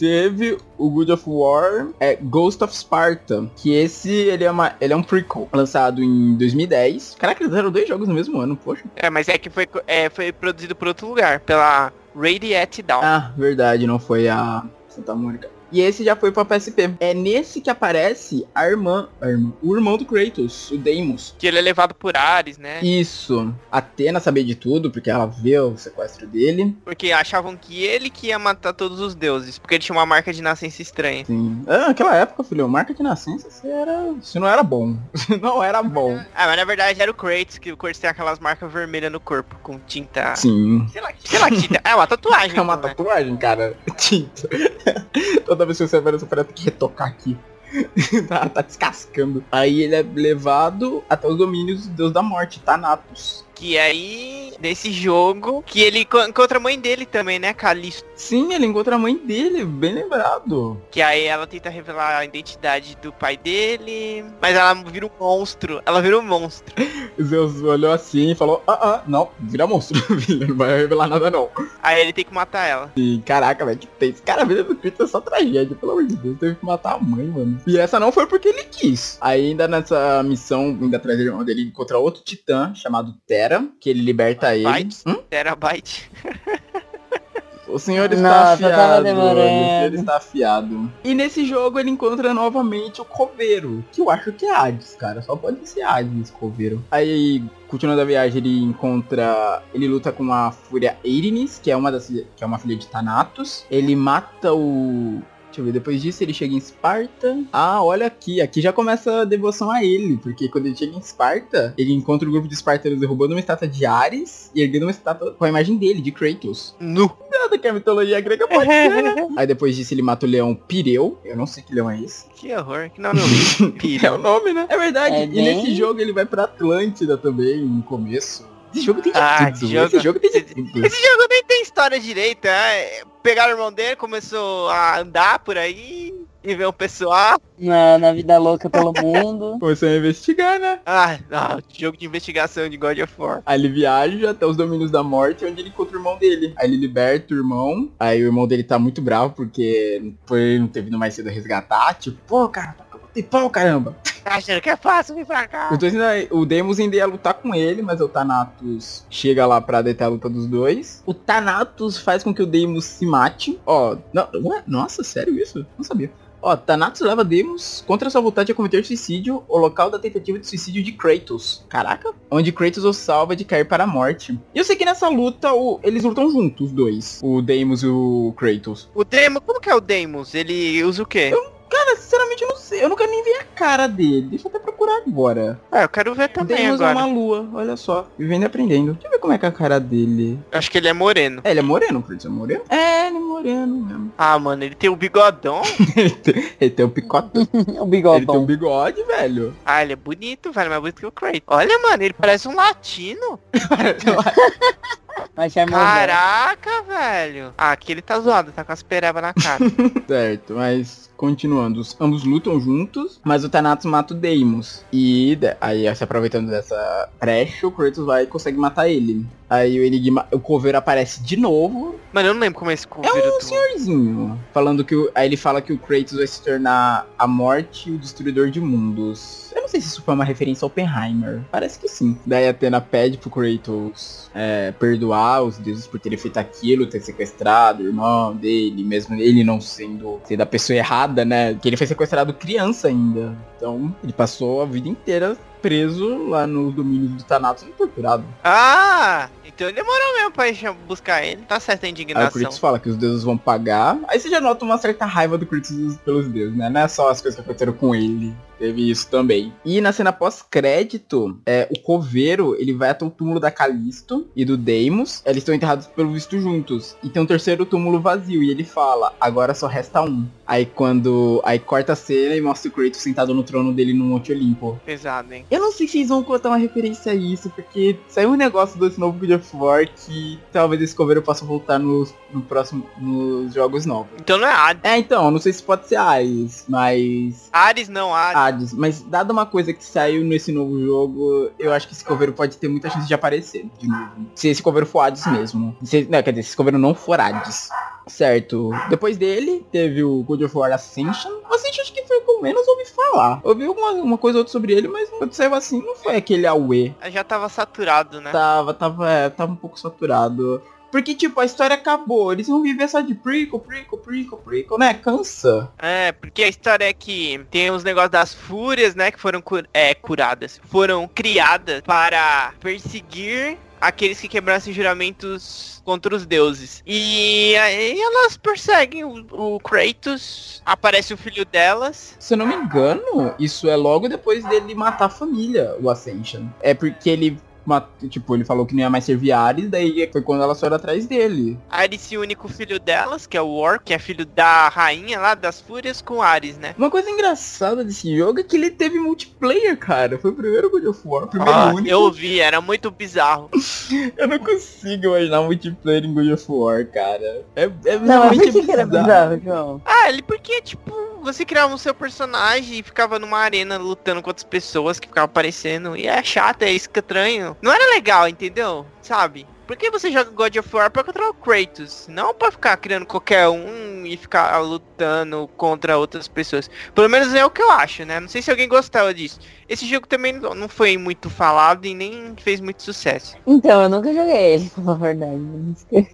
teve o God of War é Ghost of Sparta, que esse ele é, uma, ele é um prequel, lançado em 2010. Caraca, eles fizeram dois jogos no mesmo ano, poxa. É, mas é que foi, é, foi produzido por outro lugar, pela Radiate Down. Ah, verdade, não foi a Santa Mônica. E esse já foi pra PSP. É nesse que aparece a irmã, a irmã o irmão do Kratos, o Deimos. Que ele é levado por Ares, né? Isso. Atena sabia de tudo, porque ela vê o sequestro dele. Porque achavam que ele que ia matar todos os deuses. Porque ele tinha uma marca de nascença estranha. Sim. Ah, naquela época, filho, marca de nascença, isso, era... isso não era bom. Não era bom. Ah, mas na verdade era o Kratos, que o Kratos tem aquelas marcas vermelhas no corpo, com tinta... Sim. Sei lá, sei lá, tinta. É uma tatuagem. É uma né? tatuagem, cara. Tinta. Toda vez que você vai, você parece que retocar aqui. tá, tá descascando. Aí ele é levado até os domínios do Deus da Morte, Thanatos. Que aí, nesse jogo, que ele co- encontra a mãe dele também, né, Calisto. Sim, ele encontra a mãe dele, bem lembrado. Que aí ela tenta revelar a identidade do pai dele. Mas ela vira um monstro. Ela vira um monstro. Zeus olhou assim e falou, ah, ah, não, vira monstro, não vai revelar nada não. Aí ele tem que matar ela. E caraca, velho, que tem. Esse cara, a vida do Kratos é só tragédia, pelo amor de Deus, teve que matar a mãe, mano. E essa não foi porque ele quis. Aí ainda nessa missão, ainda atrás dele, onde ele encontra outro titã chamado Terra, que ele liberta ele. Hum? Terabyte. O senhor está Nossa, afiado. O senhor está afiado. E nesse jogo ele encontra novamente o Coveiro. Que eu acho que é Hades, cara. Só pode ser Hades, Coveiro. Aí, continuando a viagem, ele encontra. Ele luta com a Fúria Erinis, que é uma das que é uma filha de Thanatos. Ele mata o. Deixa eu ver, depois disso ele chega em Esparta. Ah, olha aqui, aqui já começa a devoção a ele, porque quando ele chega em Esparta, ele encontra o grupo de espartanos derrubando uma estátua de Ares e erguendo uma estátua com a imagem dele, de Kratos. Nu. Nada que a mitologia grega pode ser, né? Aí depois disso ele mata o leão Pireu. Eu não sei que leão é esse. que horror. Que não, não. Pira. É o nome, né? É verdade. É e bem- nesse jogo ele vai pra Atlântida também, no começo. Esse jogo tem de Ah, tudo. jogo- Esse jogo tem de tudo. Esse jogo nem tem história direita. É, pegaram o irmão dele, começou a andar por aí e ver um pessoal. Na, na vida louca pelo mundo. Começou a investigar, né? Ah, não, jogo de investigação de God of War. Aí ele viaja até os domínios da morte, onde ele encontra o irmão dele. Aí ele liberta o irmão. Aí o irmão dele tá muito bravo, porque foi, não teve mais cedo a resgatar. Tipo, pô, cara, e pau, caramba. Tá achando que é fácil vir pra cá? Os dois ainda, o Deimos ainda ia lutar com ele, mas o Thanatos chega lá pra deter a luta dos dois. O Thanatos faz com que o Deimos se mate. Ó, não, ué, nossa, sério isso? Não sabia. Ó, Thanatos leva Deimos contra sua vontade a cometer suicídio, o local da tentativa de suicídio de Kratos. Caraca. Onde Kratos o salva de cair para a morte. E eu sei que nessa luta o- eles lutam juntos, os dois. O Deimos e o Kratos. O Deimos, como que é o Deimos? Ele usa o quê? Cara, sinceramente eu não sei. Eu nunca nem vi a cara dele. Deixa eu até procurar agora. Ah, eu quero ver também Deimos é agora. uma lua, olha só. Vivendo e aprendendo. Deixa eu ver como é que é a cara dele. Acho que ele é moreno. É, ele é moreno, Kratos é moreno? É, ele é moreno mesmo. Ah, mano, ele tem o bigodão. ele, tem, ele tem o picote. o Ele tem um bigodão. bigode, velho. Ah, ele é bonito, velho, mais bonito que o Kratos. Olha, mano, ele parece um latino. Mas é. Caraca, velho. Ah, aqui ele tá zoado, tá com as perebas na cara. certo, mas continuando. Os, ambos lutam juntos, mas o Thanatos mata o Deimos. E aí, se aproveitando dessa brecha, o Kratos vai e consegue matar ele. Aí o Enigma, o coveiro aparece de novo, Mano, eu não lembro como é esse É coveiro um do- senhorzinho. Falando que o, aí ele fala que o Kratos vai se tornar a morte e o destruidor de mundos. Eu não sei se isso foi uma referência a Oppenheimer. Parece que sim. Daí a Athena pede pro Kratos é, perdoar os deuses por terem feito aquilo, ter sequestrado o irmão dele, mesmo ele não sendo, sendo a pessoa errada, né? Que ele foi sequestrado criança ainda. Então ele passou a vida inteira preso lá no domínio do Thanatos e torturado. Ah, então ele demorou mesmo pra ir buscar ele. Tá certa a Aí o indignação. Kratos fala que os deuses vão pagar. Aí você já nota uma certa raiva do Kratos pelos deuses, né? Não é só as coisas que aconteceram com ele. Teve isso também. E na cena pós-crédito, é, o coveiro, ele vai até o túmulo da Calisto e do Deimos. Eles estão enterrados pelo visto juntos. E tem um terceiro túmulo vazio. E ele fala, agora só resta um. Aí quando... Aí corta a cena e mostra o Kratos sentado no trono dele no Monte Olimpo. Pesado, hein? Eu não sei se eles vão contar uma referência a isso, porque saiu um negócio desse novo God of War que talvez esse coveiro possa voltar nos, no próximo, nos jogos novos. Então não é Hades. É, então, não sei se pode ser Ares, mas... Ares não, Hades. Hades, mas dada uma coisa que saiu nesse novo jogo, eu acho que esse coveiro pode ter muita chance de aparecer de novo. Se esse coveiro for Hades mesmo. Se, não, quer dizer, se esse coveiro não for Hades. Certo. Depois dele, teve o God of War Ascension. O Ascension acho que foi eu menos ouvi falar. Ouvi alguma uma coisa ou outra sobre ele, mas quando saiu assim, não foi aquele auê. Já tava saturado, né? Tava, tava, é, tava um pouco saturado. Porque, tipo, a história acabou. Eles vão viver só de prequel, prequel, prequel, prequel, né? Cansa. É, porque a história é que tem os negócios das fúrias, né, que foram cu- é, curadas, foram criadas para perseguir aqueles que quebrassem juramentos contra os deuses. E aí elas perseguem o, o Kratos, aparece o filho delas. Se eu não me engano, isso é logo depois dele matar a família, o Ascension. É porque ele, tipo, ele falou que não ia mais servir Ares, daí foi quando elas foram atrás dele. Ele se une com o filho delas, que é o War, que é filho da rainha lá das fúrias, com Ares, né? Uma coisa engraçada desse jogo é que ele teve multiplayer, cara. Foi o primeiro God of War, o primeiro Ah, único. eu vi, era muito bizarro. Eu não consigo imaginar multiplayer em God of War, cara. É, é Não, mas por que, que era bizarro, João? Ah, ele porque, tipo, você criava o seu personagem e ficava numa arena lutando com outras pessoas que ficavam aparecendo. E é chato, é estranho. Não era legal, entendeu? Sabe? Por que você joga God of War pra controlar o Kratos? Não pra ficar criando qualquer um e ficar lutando contra outras pessoas. Pelo menos é o que eu acho, né? Não sei se alguém gostava disso. Esse jogo também não foi muito falado e nem fez muito sucesso. Então, eu nunca joguei ele, pra falar a verdade.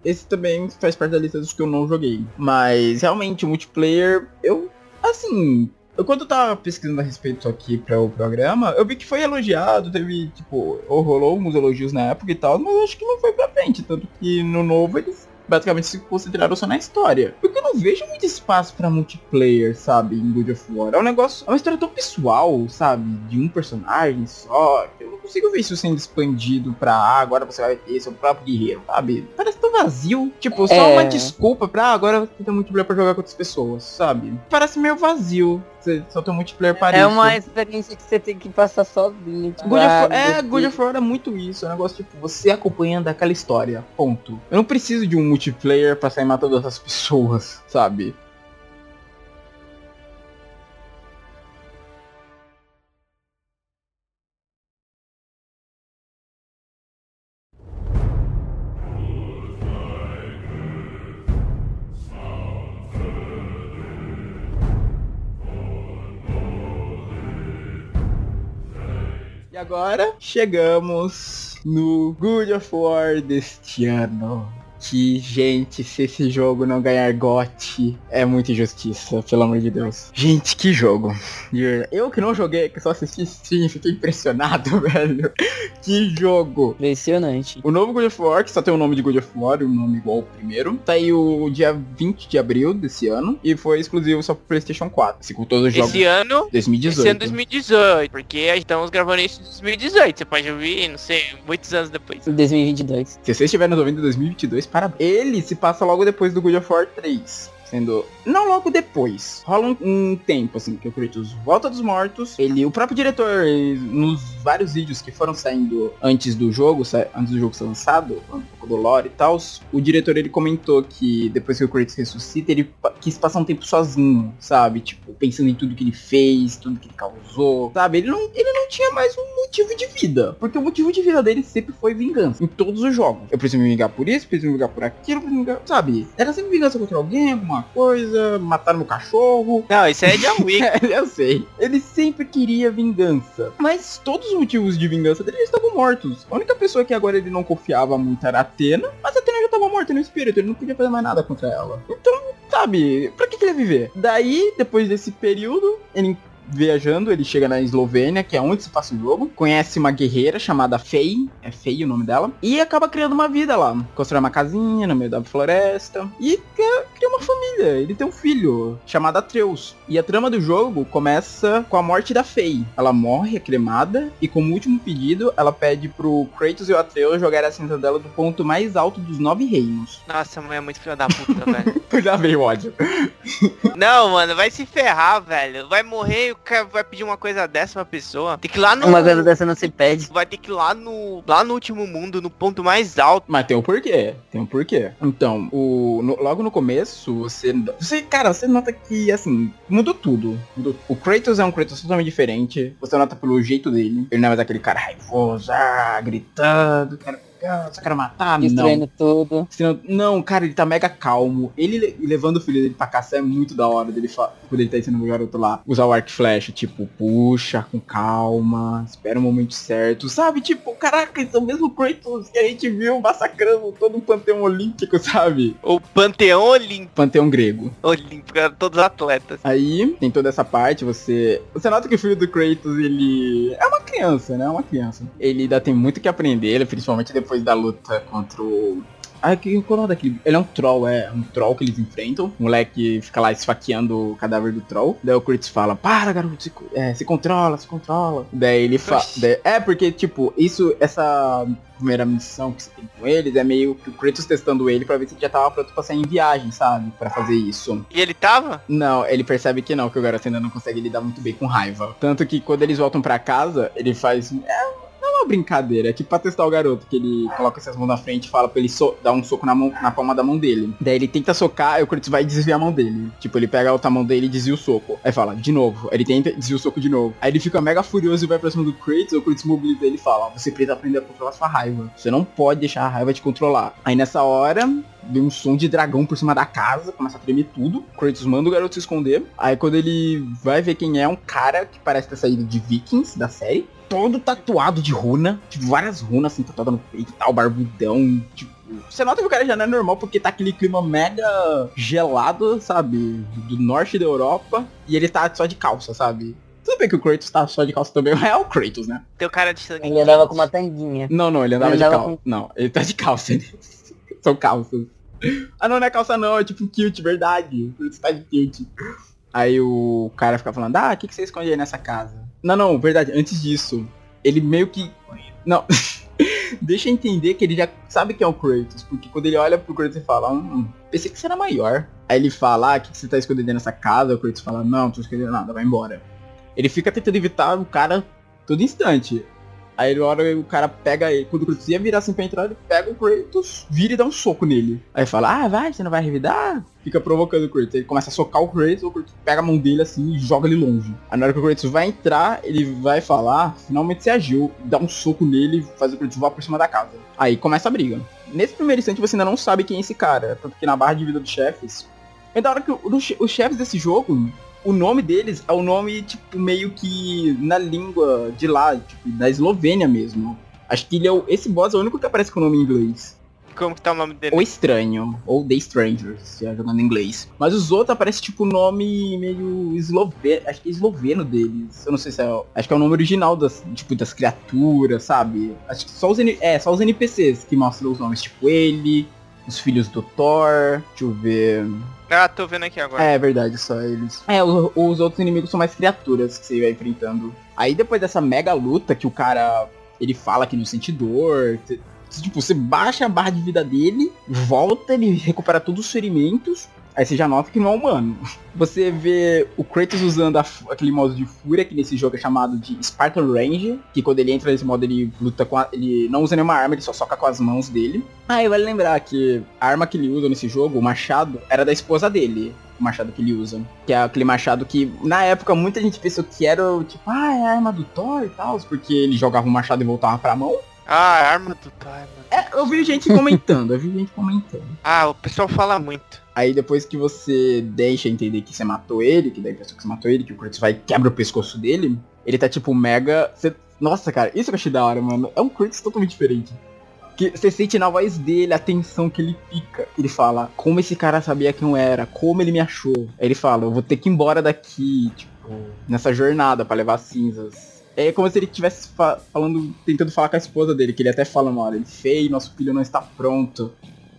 Esse também faz parte da lista dos que eu não joguei. Mas realmente, o multiplayer, eu. Assim. Eu, quando eu tava pesquisando a respeito aqui para o programa, eu vi que foi elogiado, teve, tipo, rolou alguns elogios na época e tal, mas acho que não foi pra frente. Tanto que no novo eles basicamente se concentraram só na história. Porque eu não vejo muito espaço pra multiplayer, sabe, em God of War. É um negócio, é uma história tão pessoal, sabe, de um personagem só. que Eu não consigo ver isso sendo expandido pra, ah, agora você vai ter seu próprio guerreiro, sabe? Parece tão vazio. Tipo, só É. uma desculpa pra, ah, agora você tem multiplayer pra jogar com outras pessoas, sabe? Parece meio vazio. Você só tem um multiplayer É isso. uma experiência que você tem que passar sozinho. tipo, God ah, é, God of War é muito isso. É um negócio tipo, você acompanhando aquela história. Ponto. Eu não preciso de um multiplayer pra sair matando outras pessoas, sabe? Agora chegamos no Good of War deste ano que, gente, se esse jogo não ganhar GOT, é muita injustiça, pelo amor de Deus. Gente, que jogo. Eu que não joguei, que só assisti stream, fiquei impressionado, velho. Que jogo. Impressionante. O novo God of War, que só tem o nome de God of War, um nome igual ao primeiro, saiu dia 20 de abril desse ano e foi exclusivo só pro Playstation 4. Assim, com todos os jogos. Esse ano... 2018. Esse ano 2018, porque estamos gravando isso em 2018. Você pode ouvir, não sei, muitos anos depois. 2022. Se você estiver nos ouvindo em 2022, parabéns. Ele se passa logo depois do God of War 3. Sendo. Não logo depois. Rola um, um, tempo, assim, que o Kratos volta dos mortos. Ele. O próprio diretor, nos vários vídeos que foram saindo antes do jogo, antes do jogo ser lançado, um pouco do lore e tal, o diretor ele comentou que depois que o Kratos ressuscita, ele quis passar um tempo sozinho, sabe? Tipo, pensando em tudo que ele fez, tudo que ele causou, sabe? Ele não, ele não tinha mais um motivo de vida. Porque o motivo de vida dele sempre foi vingança. Em todos os jogos. Eu preciso me vingar por isso, preciso me vingar por aquilo, preciso me vingar. Sabe? Era sempre vingança contra alguém, alguma coisa, matar meu cachorro. Não, isso é John Wick. eu sei. Ele sempre queria vingança. Mas todos os motivos de vingança dele estavam mortos. A única pessoa que agora ele não confiava muito era a Atena. Mas a Atena já estava morta no espírito. Ele não podia fazer mais nada contra ela. Então, sabe, pra que, que ele ia viver? Daí, depois desse período, ele viajando, ele chega na Eslovênia, que é onde se passa o jogo, conhece uma guerreira chamada Fei, é Fei o nome dela, e acaba criando uma vida lá. Constrói uma casinha no meio da floresta e cria uma família. Ele tem um filho chamado Atreus. E a trama do jogo começa com a morte da Fei. Ela morre, é cremada, e como último pedido, ela pede pro Kratos e o Atreus jogarem a cinza dela do ponto mais alto dos nove reinos. Nossa, a mãe é muito filha da puta, velho. já veio ódio. Não, mano, vai se ferrar, velho. Vai morrer o cara vai pedir uma coisa dessa pra pessoa. Tem que ir lá no. Uma coisa dessa não se pede. Vai ter que ir lá no. Lá no último mundo, no ponto mais alto. Mas tem um porquê. Tem um porquê. Então, o, no, logo no começo, você. Você, cara, você nota que assim, mudou tudo. Mudou. O Kratos é um Kratos totalmente diferente. Você nota pelo jeito dele. Ele não é mais aquele cara raivoso, ah, gritando, cara ah, só quero matar, Destruindo não. tudo. Não, cara, ele tá mega calmo. Ele levando o filho dele pra caçar é muito da hora dele quando ele tá ensinando o garoto lá. Usar o arco flecha, tipo, puxa com calma, espera o momento certo. Sabe, tipo, caraca, isso é o mesmo Kratos que a gente viu massacrando todo um panteão olímpico, sabe? O panteão olímpico. Panteão grego. Olímpico, todos atletas. Aí, tem toda essa parte, você... Você nota que o filho do Kratos, ele... É uma criança, né? É uma criança. Ele ainda tem muito que aprender, principalmente depois depois da luta contra o. Ah, que qual é o daquele? Ele é um troll, é um troll que eles enfrentam. O moleque fica lá esfaqueando o cadáver do troll. Daí o Kratos fala, para garoto, se, é, se controla, se controla. Daí ele fala. É, porque, tipo, isso, essa primeira missão que você tem com eles é meio que o Kratos testando ele pra ver se ele já tava pronto pra sair em viagem, sabe? Pra fazer isso. E ele tava? Não, ele percebe que não, que o garoto ainda não consegue lidar muito bem com raiva. Tanto que quando eles voltam pra casa, ele faz. É, uma brincadeira, é tipo pra testar o garoto, que ele coloca essas mãos na frente e fala pra ele so dar um soco na, mão, na palma da mão dele. Daí ele tenta socar, e o Kratos vai desviar a mão dele. Tipo, ele pega a outra mão dele e desvia o soco. Aí fala, de novo. Ele tenta desvia o soco de novo. Aí ele fica mega furioso e vai pra cima do Kratos, o Kratos mobiliza ele e fala, você precisa aprender a controlar sua raiva. Você não pode deixar a raiva te controlar. Aí nessa hora, vem um som de dragão por cima da casa, começa a tremer tudo. Kratos manda o garoto se esconder. Aí quando ele vai ver quem é, um cara que parece ter saído de Vikings, da série todo tatuado de runa, tipo, várias runas assim, tatuadas no peito e tal, barbudão, tipo. Você nota que o cara já não é normal porque tá aquele clima mega gelado, sabe? Do norte da Europa. E ele tá só de calça, sabe? Tudo bem que o Kratos tá só de calça também, mas é o Kratos, né? Tem o cara de sangue. Ele andava com uma tanguinha. Não, não, ele andava ele de calça. Com... Não, ele tá de calça. São calças. Ah, não, não é calça não, é tipo um kilt, verdade. O Kratos tá de kilt. Aí o cara fica falando, ah, o que, que você esconde aí nessa casa? Não, não, verdade, antes disso, ele meio que. Não. Deixa entender que ele já sabe que é o Kratos, porque quando ele olha pro Kratos e fala, hum, pensei que você era maior. Aí ele fala, ah, o que, que você tá escondendo nessa casa? O Kratos fala, não, não tô escondendo nada, vai embora. Ele fica tentando evitar o cara todo instante. Aí na hora o cara pega ele, quando o Kratos ia virar assim pra entrar, ele pega o Kratos, vira e dá um soco nele. Aí fala, ah, vai, você não vai revidar? Fica provocando o Kratos. Ele começa a socar o Kratos, o Kratos pega a mão dele assim e joga ele longe. Aí na hora que o Kratos vai entrar, ele vai falar, finalmente você agiu, dá um soco nele, faz o Kratos voar por cima da casa. Aí começa a briga. Nesse primeiro instante você ainda não sabe quem é esse cara, tanto que na barra de vida dos chefes, é da hora que os chefes desse jogo o nome deles é o nome, tipo, meio que na língua de lá, tipo, da Eslovênia mesmo. Acho que ele é o, esse boss é o único que aparece com o nome em inglês. Como que tá o nome dele? O Estranho, ou The Stranger, se já jogando em inglês. Mas os outros aparece tipo o nome meio esloveno, acho que é esloveno deles. Eu não sei se é, acho que é o nome original das, tipo, das criaturas, sabe? Acho que só os, é, só os NPCs que mostram os nomes, tipo ele, os filhos do Thor, deixa eu ver... Ah, tô vendo aqui agora. É verdade, só eles. É, os, os outros inimigos são mais criaturas que você vai enfrentando. Aí depois dessa mega luta que o cara, ele fala que não sente dor, Tipo, você baixa a barra de vida dele, volta, ele recupera todos os ferimentos. Aí você já nota que não é humano. Você vê o Kratos usando a, aquele modo de fúria, que nesse jogo é chamado de Spartan Range, que quando ele entra nesse modo ele luta com a, ele não usa nenhuma arma, ele só soca com as mãos dele. Ah, e vale lembrar que a arma que ele usa nesse jogo, o machado, era da esposa dele. O machado que ele usa. Que é aquele machado que, na época, muita gente pensou que era, tipo, ah, é a arma do Thor e tal, porque ele jogava o machado e voltava pra mão. Ah, é arma do Time. É, eu vi gente comentando, eu vi gente comentando. Ah, o pessoal fala muito. Aí depois que você deixa entender que você matou ele, que daí a pessoa que você matou ele, que o Kratos vai quebra o pescoço dele, ele tá tipo mega. Você... Nossa, cara, isso que eu achei da hora, mano. É um Kratos totalmente diferente. Que você sente na voz dele a tensão que ele fica. Ele fala, como esse cara sabia quem eu era, como ele me achou. Aí ele fala, eu vou ter que ir embora daqui, tipo, nessa jornada para levar cinzas é como se ele estivesse fa falando, tentando falar com a esposa dele, que ele até fala uma hora, ele feio, nosso filho não está pronto.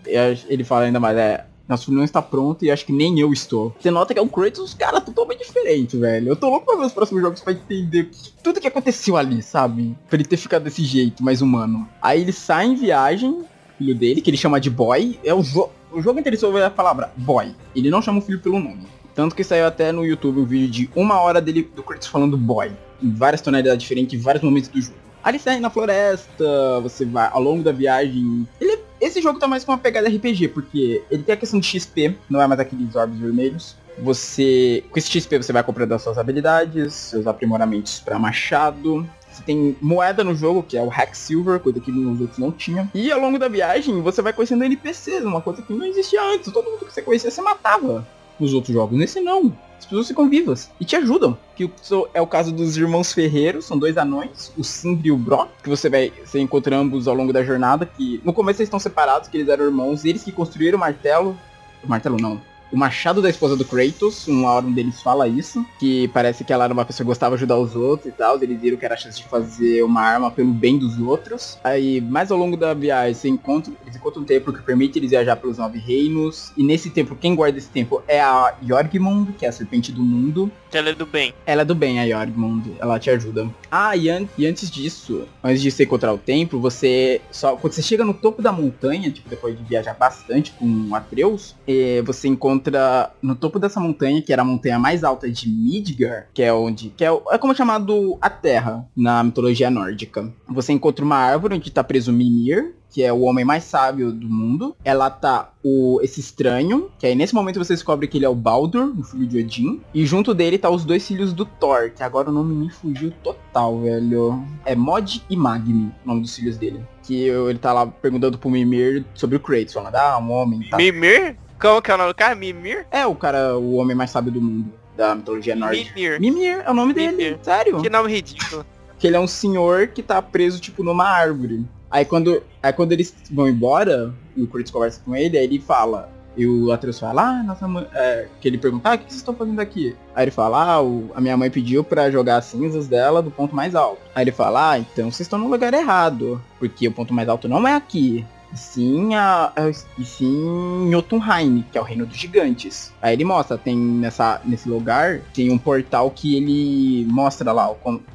E ele fala ainda mais, é, filho não está pronto e acho que nem eu estou. Você nota que é o Kratos, cara, totalmente diferente, velho. Eu tô louco pra ver os próximos jogos pra entender tudo que aconteceu ali, sabe? Pra ele ter ficado desse jeito, mais humano. Aí ele sai em viagem, filho dele, que ele chama de boy. É o, jo o jogo inteiro só a palavra boy. Ele não chama o filho pelo nome. Tanto que saiu até no YouTube um vídeo de uma hora dele do Kratos falando boy em várias tonalidades diferentes, em vários momentos do jogo. Ali sai na floresta, você vai ao longo da viagem. Ele, esse jogo tá mais com uma pegada RPG, porque ele tem a questão de XP, não é mais aqueles orbes vermelhos. Você, com esse XP você vai comprando as suas habilidades, seus aprimoramentos para machado, você tem moeda no jogo, que é o Hack Silver, coisa que nos outros não tinha. E ao longo da viagem, você vai conhecendo NPCs, uma coisa que não existia antes. Todo mundo que você conhecia, você matava nos outros jogos. Nesse não. As pessoas ficam vivas e te ajudam. Que é o caso dos irmãos Ferreiros, são dois anões, o Sindri e o Brock, que você vai você encontra ambos ao longo da jornada, que no começo eles estão separados, que eles eram irmãos, eles que construíram o martelo. O martelo não, o machado da esposa do Kratos, um hora um deles fala isso, que parece que ela era uma pessoa que gostava de ajudar os outros e tal, eles viram que era a chance de fazer uma arma pelo bem dos outros. Aí, mais ao longo da viagem, você encontra, eles encontram um templo que permite eles viajar pelos nove reinos, e nesse templo, quem guarda esse templo é a Jorgmund, que é a serpente do mundo. Ela é do bem. Ela é do bem, a Jorgmund, ela te ajuda. Ah, e, an e antes disso, antes de você encontrar o templo, você só, quando você chega no topo da montanha, tipo, depois de viajar bastante com Atreus, eh, você encontra encontra no topo dessa montanha, que era a montanha mais alta de Midgar, que é onde. que é, é como chamado a Terra na mitologia nórdica. Você encontra uma árvore onde está preso Mimir, que é o homem mais sábio do mundo. Ela tá o esse estranho, que aí nesse momento você descobre que ele é o Baldur, o filho de Odin. E junto dele tá os dois filhos do Thor, que agora o nome me fugiu total, velho. É Mod e Magni, o nome dos filhos dele. Que ele tá lá perguntando pro Mimir sobre o Kratos, falando, ah, um homem. Tá. Mimir? Como que é o nome do cara? Mimir? É, o cara, o homem mais sábio do mundo, da mitologia nórdica. Mimir. Mimir, é o nome Mimir. dele, sério. Que nome ridículo. Que ele é um senhor que tá preso, tipo, numa árvore. Aí quando, aí quando eles vão embora, o Kratos conversa com ele, aí ele fala, e o Atreus fala, ah, nossa mãe, é, que ele pergunta, ah, o que vocês estão fazendo aqui? Aí ele fala, ah, o, a minha mãe pediu para jogar as cinzas dela do ponto mais alto. Aí ele fala, ah, então vocês estão no lugar errado, porque o ponto mais alto não é aqui sim a, e sim Jotunheim, que é o reino dos gigantes. Aí ele mostra, tem nessa nesse lugar tem um portal que ele mostra lá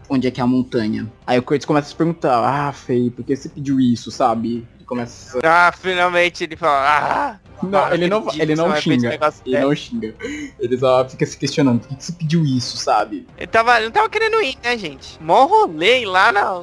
onde é que é a montanha. Aí o Kratos começa a se perguntar: "Ah, Fei, por que você pediu isso?", sabe? Ele começa Ah, finalmente ele fala: "Ah, não, ele não, ele não xinga. Ele não xinga. Ele só fica se questionando, por que, que você pediu isso, sabe? Ele tava, não tava querendo ir, né, gente? Mó rolê lá na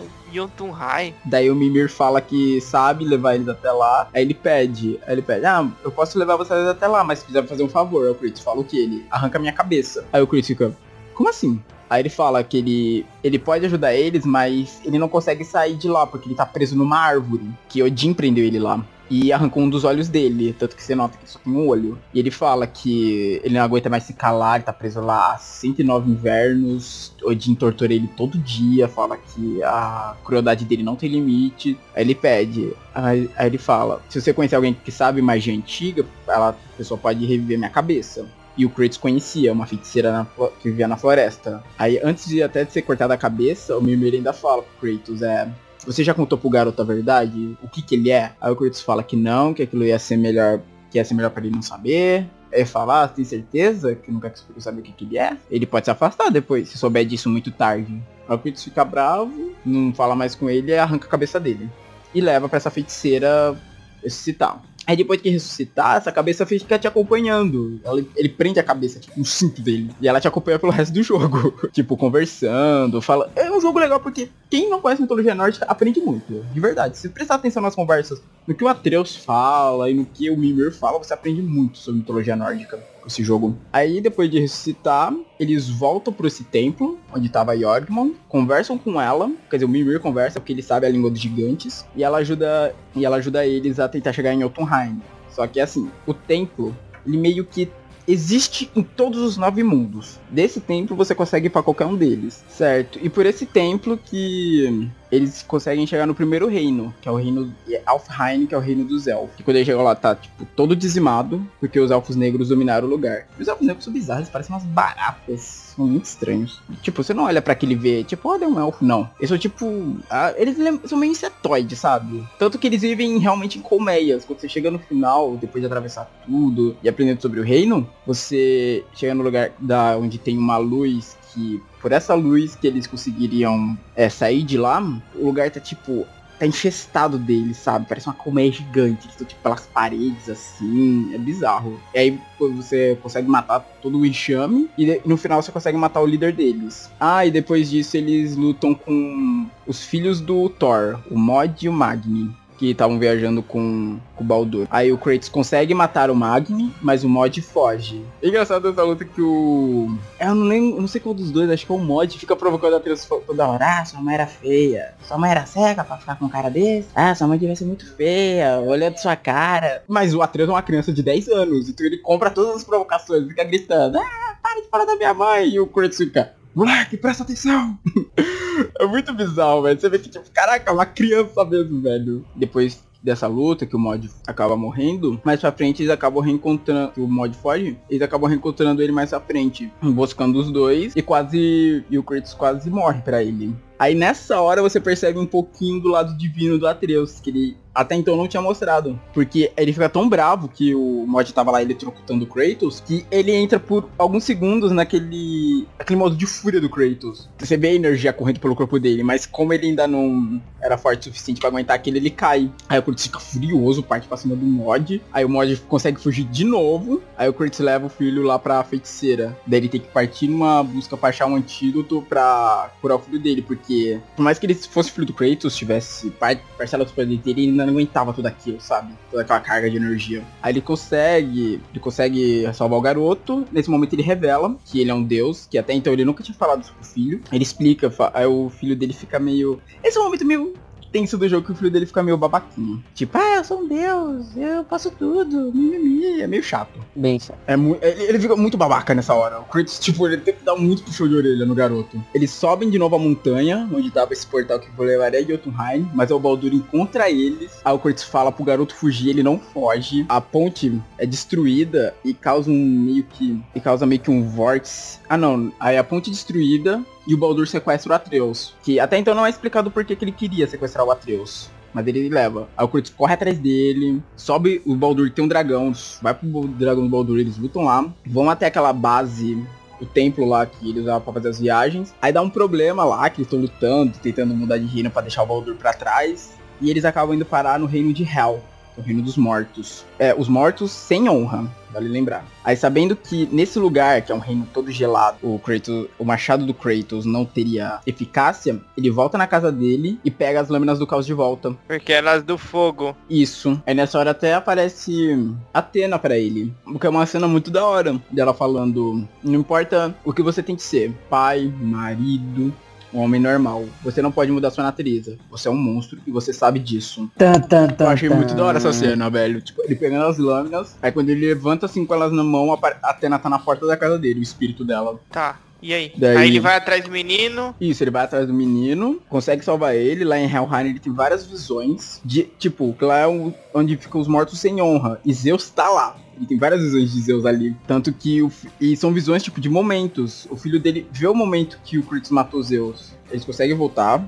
High. Daí o Mimir fala que sabe levar eles até lá. Aí ele pede, aí ele pede, ah, eu posso levar vocês até lá, mas se quiser fazer um favor. Aí o Kratos fala o que? Ele arranca minha cabeça. Aí o Kratos fica, como assim? Aí ele fala que ele, ele pode ajudar eles, mas ele não consegue sair de lá, porque ele tá preso numa árvore, que Odin prendeu ele lá. E arrancou um dos olhos dele, tanto que você nota que só tem um olho. E ele fala que ele não aguenta mais se calar, ele tá preso lá há 109 invernos, Odin tortura ele todo dia, fala que a crueldade dele não tem limite. Aí ele pede, aí, aí ele fala, se você conhecer alguém que sabe magia antiga, ela, a pessoa pode reviver minha cabeça. E o Kratos conhecia uma feiticeira na, que vivia na floresta. Aí, antes de até de ser cortada a cabeça, o Mimir ainda fala pro Kratos, é... Você já contou pro garoto a verdade? O que que ele é? Aí o Kratos fala que não, que aquilo ia ser melhor, que ia ser melhor para ele não saber. Aí fala, ah, tem certeza que não quer que saber o que, que ele é? Ele pode se afastar depois, se souber disso muito tarde. Aí o Kratos fica bravo, não fala mais com ele e arranca a cabeça dele. E leva para essa feiticeira ressuscitar. Aí depois que ressuscitar, essa cabeça fica te acompanhando. Ela, ele prende a cabeça, tipo, no cinto dele. E ela te acompanha pelo resto do jogo. tipo, conversando, fala. É um jogo legal porque quem não conhece mitologia nórdica aprende muito. De verdade. Se prestar atenção nas conversas, no que o Atreus fala e no que o Mimir fala, você aprende muito sobre mitologia nórdica esse jogo. Aí depois de ressuscitar, eles voltam para esse templo onde estava Jorgmund, conversam com ela, quer dizer, o Mimir conversa porque ele sabe a língua dos gigantes e ela ajuda e ela ajuda eles a tentar chegar em Jotunheim. Só que assim, o templo ele meio que existe em todos os nove mundos. Desse templo você consegue ir para qualquer um deles, certo? E por esse templo que eles conseguem chegar no primeiro reino, que é o reino de Alfheim, que é o reino dos elfos. E quando eles chegam lá, tá, tipo, todo dizimado, porque os elfos negros dominaram o lugar. E os elfos negros são bizarros, parecem umas baratas. São muito estranhos. Tipo, você não olha para aquele ver, tipo, olha, é um elfo, não. Eles são tipo. Ah, eles são meio insetoides, sabe? Tanto que eles vivem realmente em colmeias. Quando você chega no final, depois de atravessar tudo e aprendendo sobre o reino, você chega no lugar da onde tem uma luz que por essa luz que eles conseguiriam é, sair de lá, o lugar tá tipo. Tá infestado deles, sabe? Parece uma colmeia gigante. Eles estão tipo pelas paredes assim. É bizarro. E aí você consegue matar todo o enxame. E no final você consegue matar o líder deles. Ah, e depois disso eles lutam com os filhos do Thor, o Mod e o Magni que estavam viajando com, com o Baldur. Aí o Kratos consegue matar o Magni, mas o Mod foge. É engraçado essa luta que o... Eu não lembro, não sei qual dos dois, acho que é o Mod fica provocando a Atreus toda hora. Ah, sua mãe era feia. Sua mãe era cega pra ficar com um cara desse. Ah, sua mãe devia ser muito feia, olhando sua cara. Mas o Atreus é uma criança de 10 anos, então ele compra todas as provocações, fica gritando. Ah, para de falar da minha mãe. E o Kratos fica... Moleque, presta atenção! é muito bizarro, velho. Você vê que, tipo, caraca, é uma criança mesmo, velho. Depois dessa luta, que o mod acaba morrendo, mais pra frente eles acabam reencontrando, o mod foge, eles acabam reencontrando ele mais pra frente, buscando os dois, e quase, e o Kratos quase morre pra ele. Aí nessa hora você percebe um pouquinho do lado divino do Atreus, que ele até então não tinha mostrado. Porque ele fica tão bravo que o mod tava lá eletrocutando o Kratos, que ele entra por alguns segundos naquele aquele modo de fúria do Kratos. Você vê a energia correndo pelo corpo dele, mas como ele ainda não era forte o suficiente para aguentar aquilo, ele cai. Aí o Kratos fica furioso, parte pra cima do mod. Aí o mod consegue fugir de novo. Aí o Kratos leva o filho lá pra feiticeira. Daí ele tem que partir numa busca pra achar um antídoto pra curar o filho dele, porque porque, por mais que ele fosse filho do Kratos, tivesse parcela dos poderes dele, ele não aguentava tudo aquilo, sabe? Toda aquela carga de energia. Aí ele consegue, ele consegue salvar o garoto. Nesse momento ele revela que ele é um deus, que até então ele nunca tinha falado isso pro filho. Ele explica, aí o filho dele fica meio... Esse é um momento meio tenso do jogo que o filho dele fica meio babaquinho. Tipo, ah, eu sou um deus, eu faço tudo, mimimi. É meio chato. Bem chato. É ele, ele fica muito babaca nessa hora. O Kratos, tipo, ele tem que dar muito puxão de orelha no garoto. Eles sobem de novo a montanha, onde tava esse portal que levaria de Jotunheim, mas o Baldur encontra eles. Aí o Kratos fala pro garoto fugir, ele não foge. A ponte é destruída e causa um meio que... E causa meio que um vórtice. Ah, não. Aí a ponte é destruída e o Baldur sequestra o Atreus. Que até então não é explicado por que, ele queria sequestrar o Atreus. Mas ele leva. Aí o Kratos corre atrás dele, sobe o Baldur, tem um dragão, vai pro dragão do Baldur, eles lutam lá, vão até aquela base o templo lá que eles usavam pra fazer as viagens. Aí dá um problema lá, que eles estão lutando, tentando mudar de reino para deixar o Baldur para trás. E eles acabam indo parar no reino de Hel, o reino dos mortos. É, os mortos sem honra, vale lembrar. Aí sabendo que nesse lugar, que é um reino todo gelado, o Kratos, o machado do Kratos não teria eficácia, ele volta na casa dele e pega as lâminas do caos de volta. Porque elas do fogo. Isso. Aí nessa hora até aparece Atena para ele. O que é uma cena muito da hora dela falando, não importa o que você tem que ser, pai, marido, um homem normal. Você não pode mudar sua natureza. Você é um monstro e você sabe disso. Tan, tan, tan, Eu achei muito da hora essa cena, velho. Tipo, ele pegando as lâminas, aí quando ele levanta assim com elas na mão, a Atena tá na porta da casa dele, o espírito dela. Tá. E aí? Daí- Aí ele vai atrás do menino. Isso, ele vai atrás do menino, consegue salvar ele. Lá em Helheim ele tem várias visões de, tipo, que lá é onde ficam os mortos sem honra. E Zeus tá lá. Ele tem várias visões de Zeus ali. Tanto que o, e são visões, tipo, de momentos. O filho dele vê o momento que o Kratos matou Zeus. Eles conseguem voltar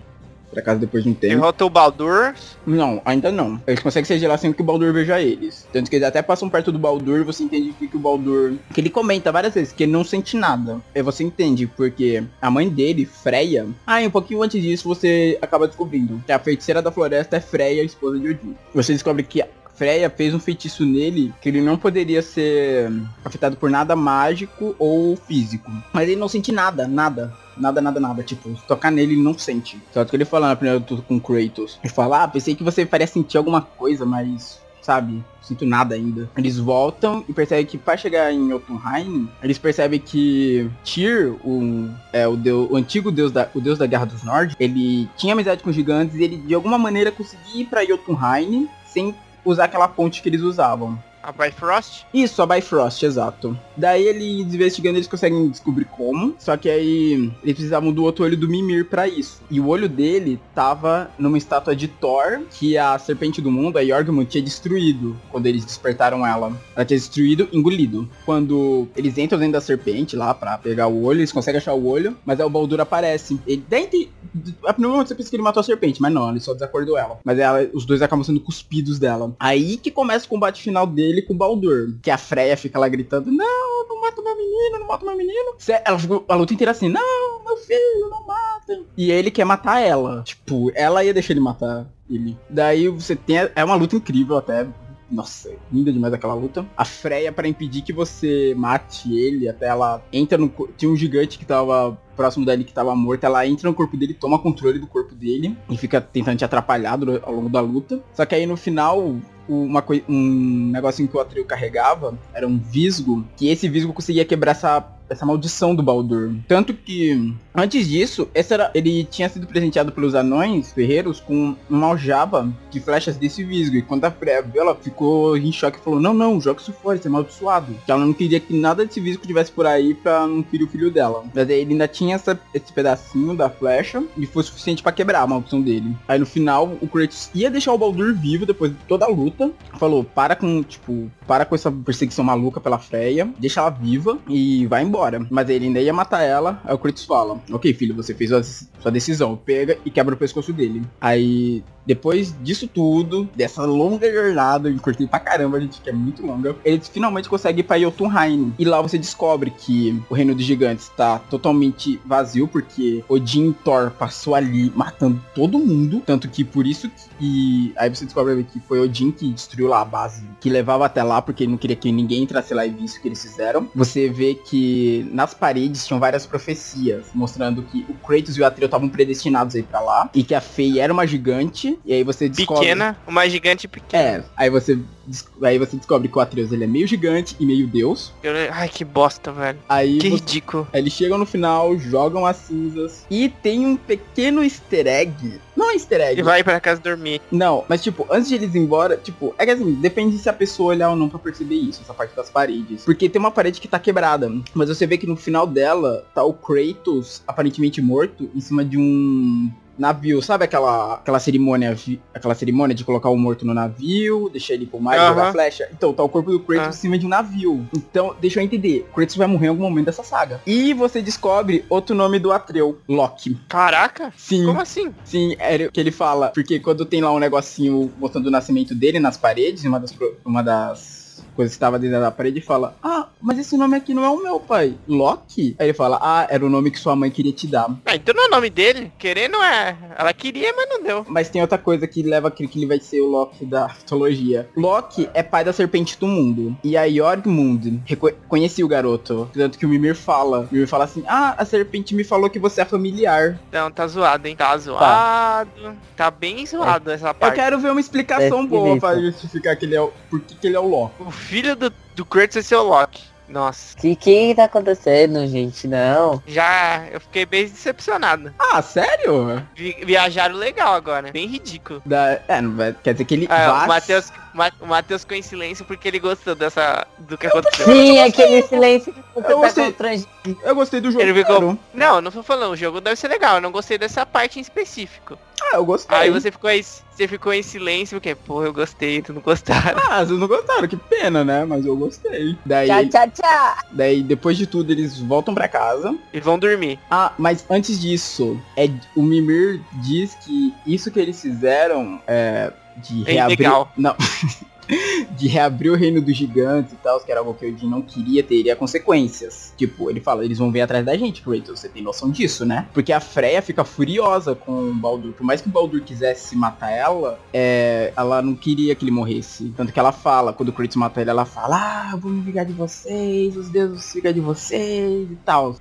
pra casa depois de um tempo. Derrota o Baldur. Não, ainda não. Eles conseguem se lá sem que o Baldur veja eles. Tanto que eles até passam perto do Baldur e você entende que, que o Baldur. Que ele comenta várias vezes que ele não sente nada. Aí você entende, porque a mãe dele, Freya. Ah, e um pouquinho antes disso você acaba descobrindo que a feiticeira da floresta é Freya, esposa de Odin. Você descobre que. Freya fez um feitiço nele que ele não poderia ser afetado por nada mágico ou físico. Mas ele não sente nada, nada. Nada, nada, nada. Tipo, tocar nele, ele não sente. Só que ele fala na primeira luta com Kratos. Ele fala, ah, pensei que você faria sentir alguma coisa, mas, sabe, sinto nada ainda. Eles voltam e percebem que para chegar em Jotunheim, eles percebem que Tyr, o, é, o, deus, o antigo deus da, o deus da Guerra dos Norte, ele tinha amizade com os gigantes e ele de alguma maneira conseguia ir pra Jotunheim sem usar aquela ponte que eles usavam. A Bifrost. Isso, a Bifrost, exato. Daí ele, investigando, eles conseguem descobrir como. Só que aí eles precisavam do outro olho do Mimir pra isso. E o olho dele tava numa estátua de Thor, que a serpente do mundo, a Jorgmund, tinha destruído quando eles despertaram ela. Ela tinha destruído, engolido. Quando eles entram dentro da serpente lá pra pegar o olho, eles conseguem achar o olho, mas aí o Baldur aparece. Ele dentro. A primeiro momento você pensa que ele matou a serpente, mas não, ele só desacordou ela. Mas ela, os dois acabam sendo cuspidos dela. Aí que começa o combate final dele com o Baldur. Que a Freya fica lá gritando, não, não mata meu menino, não mata meu menino. Ela ficou a luta inteira assim, não, meu filho, não mata. E ele quer matar ela. Tipo, ela ia deixar ele matar ele. Daí você tem. É uma luta incrível até. Nossa, linda demais aquela luta. A Freya, pra impedir que você mate ele, até ela entra no. Tinha um gigante que tava próximo dele que tava morto. Ela entra no corpo dele, toma controle do corpo dele e fica tentando te atrapalhar ao longo da luta. Só que aí no final, uma um negocinho que o Atreus carregava era um visgo, que esse visgo conseguia quebrar essa, essa maldição do Baldur. Tanto que, antes disso, esse era, ele tinha sido presenteado pelos anões ferreiros com uma aljava de flechas desse visgo. E quando a Freya viu, ela ficou em choque e falou, não, não, joga isso fora, isso é amaldiçoado. Que ela não queria que nada desse visgo tivesse por aí pra não ferir o filho dela. Mas aí ele ainda tinha essa- esse pedacinho da flecha e foi suficiente pra quebrar a maldição dele. Aí no final, o Kratos ia deixar o Baldur vivo depois de toda a luta. Falou, para com, tipo, para com essa perseguição maluca pela Freya, deixa ela viva e vai embora. Mas ele ainda ia matar ela. Aí o Kratos fala, ok filho, você fez a sua decisão. Pega e quebra o pescoço dele. Aí depois disso tudo, dessa longa jornada, eu curti pra caramba, gente, que é muito longa, eles finalmente conseguem ir pra Jotunheim. E lá você descobre que o reino dos gigantes tá totalmente vazio, porque Odin Thor passou ali matando todo mundo. Tanto que por isso que. Aí você descobre que foi Odin que destruiu lá a base, que levava até lá, porque ele não queria que ninguém entrasse lá e visse o que eles fizeram. Você vê que nas paredes tinham várias profecias, mostrando que o Kratos e o Atreus estavam predestinados a ir pra lá, e que a Fei era uma gigante, e aí você descobre... Pequena, uma gigante pequena. É, aí você, aí você descobre que o Atreus ele é meio gigante e meio deus. Eu- Ai, que bosta, velho. Aí Que você- ridículo. Aí eles chegam no final, jogam as cinzas e tem um pequeno easter egg. Não é easter egg. E vai pra casa dormir. Não, mas tipo, antes de eles ir embora, tipo, é que assim, depende se a pessoa olhar ou não pra perceber isso, essa parte das paredes. Porque tem uma parede que tá quebrada, mas você vê que no final dela tá o Kratos aparentemente morto em cima de um navio, sabe aquela aquela cerimônia, aquela cerimônia de colocar o morto no navio, deixar ele pro mar e Aham. jogar flecha? Então, tá o corpo do Kratos Ah. em cima de um navio. Então, deixa eu entender, Kratos vai morrer em algum momento dessa saga. E você descobre outro nome do Atreu, Loki. Caraca, Sim. como assim? Sim, era o que ele fala. Porque quando tem lá um negocinho mostrando o nascimento dele nas paredes, uma das, uma das coisas que estava dentro da parede, ele fala, ah, mas esse nome aqui não é o meu pai. Loki? Aí ele fala, ah, era o nome que sua mãe queria te dar. Ah, então não é o nome dele. Querendo é. Ela queria, mas não deu. Mas tem outra coisa que leva a crer que ele vai ser o Loki da mitologia. Loki é pai da serpente do mundo. E a Jorgmund reco- conhecia o garoto. Tanto que o Mimir fala. O Mimir fala assim, ah, a serpente me falou que você é familiar. Não, tá zoado, hein? Tá zoado. Tá, bem zoado essa Eu parte. quero ver uma explicação É boa pra justificar que ele é o, por que, que ele é o Loki. Filho do, do Kratos vai ser o Loki. Nossa. Que que tá acontecendo, gente? Não. Já eu fiquei bem decepcionado. Ah, sério? Vi- viajaram legal agora. Bem ridículo. Da... É, não vai... quer dizer que ele Ah, vá- o Matheus Ma- o Matheus ficou em silêncio porque ele gostou dessa. do que aconteceu. Sim, aquele silêncio que você Eu tá gostei. constrangido. Eu gostei do jogo. Ele ficou-. Não, não tô falando, o jogo deve ser legal, eu não gostei dessa parte em específico. Ah, eu gostei. Aí você ficou aí, você ficou em silêncio porque, pô, eu gostei, tu não gostaram. Ah, vocês não gostaram, que pena, né? Mas eu gostei. Daí, Tchau, tchau, tchau. daí depois de tudo, eles voltam pra casa. E vão dormir. Ah, mas antes disso, é, o Mimir diz que isso que eles fizeram é, de É reabrir. ilegal. Não. de reabrir o reino dos gigantes e tal, que era algo que o Odin não queria, teria consequências. Tipo, ele fala, eles vão vir atrás da gente, Kratos, você tem noção disso, né? Porque a Freya fica furiosa com o Baldur. Por mais que o Baldur quisesse matar ela, é, ela não queria que ele morresse. Tanto que ela fala, quando o Kratos mata ele, ela fala, ah, eu vou me vingar de vocês, os deuses ficam de vocês e tal.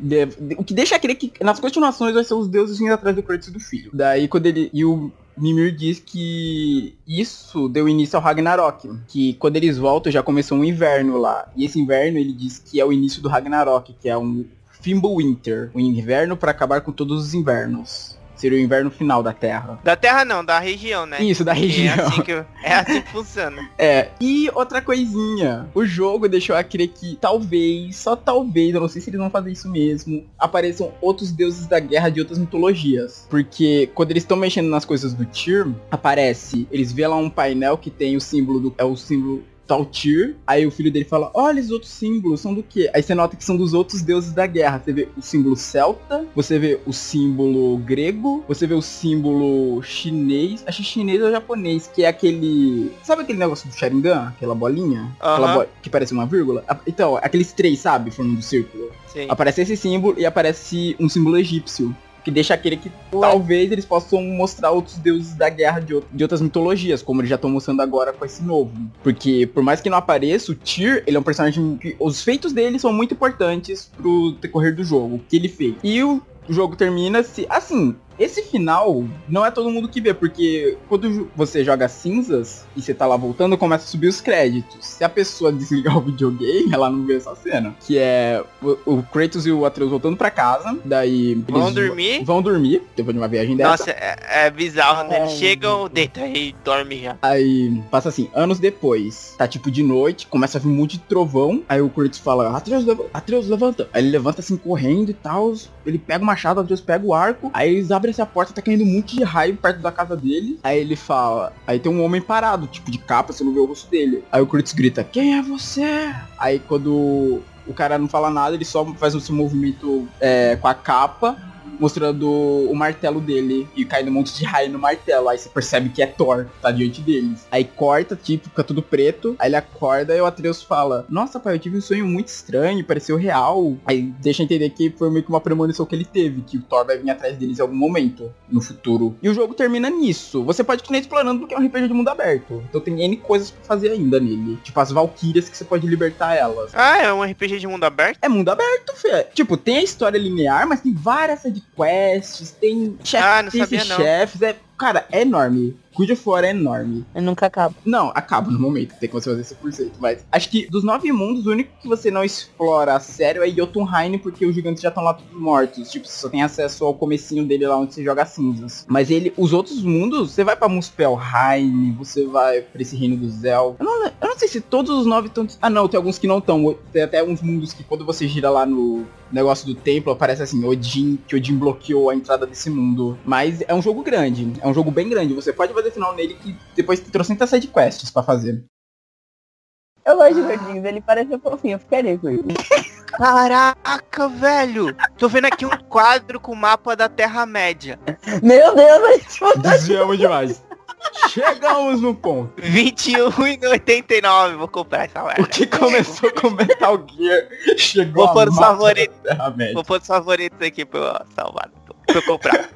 O que deixa crer que nas continuações vai ser os deuses indo atrás do Kratos do filho. Daí quando ele. E o Mimir diz que isso deu início ao Ragnarok. Que quando eles voltam já começou um inverno lá. E esse inverno ele diz que é o início do Ragnarok, que é um Fimbulwinter. Um inverno para acabar com todos os invernos. Seria o inverno final da Terra. Da terra não, da região, né? Isso, da É região. assim, que, é assim que funciona. É, e outra coisinha. O jogo deixou a crer que talvez, só talvez, eu não sei se eles vão fazer isso mesmo, apareçam outros deuses da guerra de outras mitologias. Porque quando eles estão mexendo nas coisas do Tyr, aparece, eles vê lá um painel que tem o símbolo do. É o símbolo tal Tyr. Aí o filho dele fala, olha, os outros símbolos são do quê? Aí você nota que são dos outros deuses da guerra. Você vê o símbolo celta, você vê o símbolo grego, você vê o símbolo chinês. Acho chinês ou japonês, que é aquele. Sabe aquele negócio do Sharingan? Aquela bolinha? Aquela Aham. bo- que parece uma vírgula? Então, aqueles três, sabe? Formando círculo. Sim. Aparece esse símbolo e aparece um símbolo egípcio. Que deixa aquele que talvez eles possam mostrar outros deuses da guerra de, de outras mitologias, como eles já estão mostrando agora com esse novo. Porque, por mais que não apareça, o Tyr, ele é um personagem que. Os feitos dele são muito importantes pro decorrer do jogo, o que ele fez. E o jogo termina se. Assim, esse final não é todo mundo que vê, porque quando você joga cinzas e você tá lá voltando, começa a subir os créditos. Se a pessoa desligar o videogame, ela não vê essa cena. Que é o, o Kratos e o Atreus voltando pra casa, daí... Vão dormir? Vão dormir, depois de uma viagem dessa. Nossa, é, é bizarro, né? Eles Ai, chegam, deita e dorme já. Aí passa assim, anos depois, tá tipo de noite, começa a vir um monte de trovão. Aí o Kratos fala, Atreus, leva- Atreus, levanta. Aí ele levanta assim, correndo e tal. Ele pega o machado, o Atreus pega o arco. Aí eles abrem essa porta, tá caindo um monte de raio perto da casa dele. Aí ele fala, aí tem um homem parado, tipo de capa, você não vê o rosto dele. Aí o Kratos grita, quem é você? Aí quando o cara não fala nada, ele só faz o seu movimento é, com a capa mostrando o martelo dele e cai um monte de raio no martelo. Aí você percebe que é Thor, tá diante deles. Aí corta, tipo, fica tudo preto. Aí ele acorda e o Atreus fala: Nossa, pai, eu tive um sonho muito estranho, pareceu real. Aí deixa entender que foi meio que uma premonição que ele teve, que o Thor vai vir atrás deles em algum momento no futuro. E o jogo termina nisso. Você pode continuar explorando porque é um RPG de mundo aberto. Então tem N coisas pra fazer ainda nele. Tipo as Valkyrias que você pode libertar elas. Ah, é um RPG de mundo aberto? É mundo aberto, Fê. Tipo, tem a história linear, mas tem várias sidequests, tem chefes, Ah, sabia esses não. chefes. É, cara, é enorme. Of War é enorme. Eu nunca acabo. Não, acaba no momento, tem que você fazer 100%. Mas acho que dos nove mundos, o único que você não explora a sério é Jotunheim, porque os gigantes já estão lá todos mortos. Tipo, você só tem acesso ao comecinho dele lá onde você joga cinzas. Mas ele, os outros mundos, você vai pra Muspelheim, você vai pra esse reino dos Elfos. Eu não, eu não sei se todos os nove estão... Ah não, tem alguns que não estão. Tem até uns mundos que quando você gira lá no negócio do templo, aparece assim, Odin, que Odin bloqueou a entrada desse mundo. Mas é um jogo grande, é um jogo bem grande. Você pode fazer final nele que depois tem trocentas sidequests pra fazer. Eu gosto de gordinhos, ele parece fofinho, eu ficaria com ele. Caraca, velho! Tô vendo aqui um quadro com o mapa da Terra-média. Meu Deus, a gente Desviamos demais. Chegamos no ponto. 21,89. Vou comprar essa O merda. que começou com Metal Gear chegou Vou a pôr os favoritos. Vou pôr os favoritos aqui pra eu salvar. Pra eu comprar.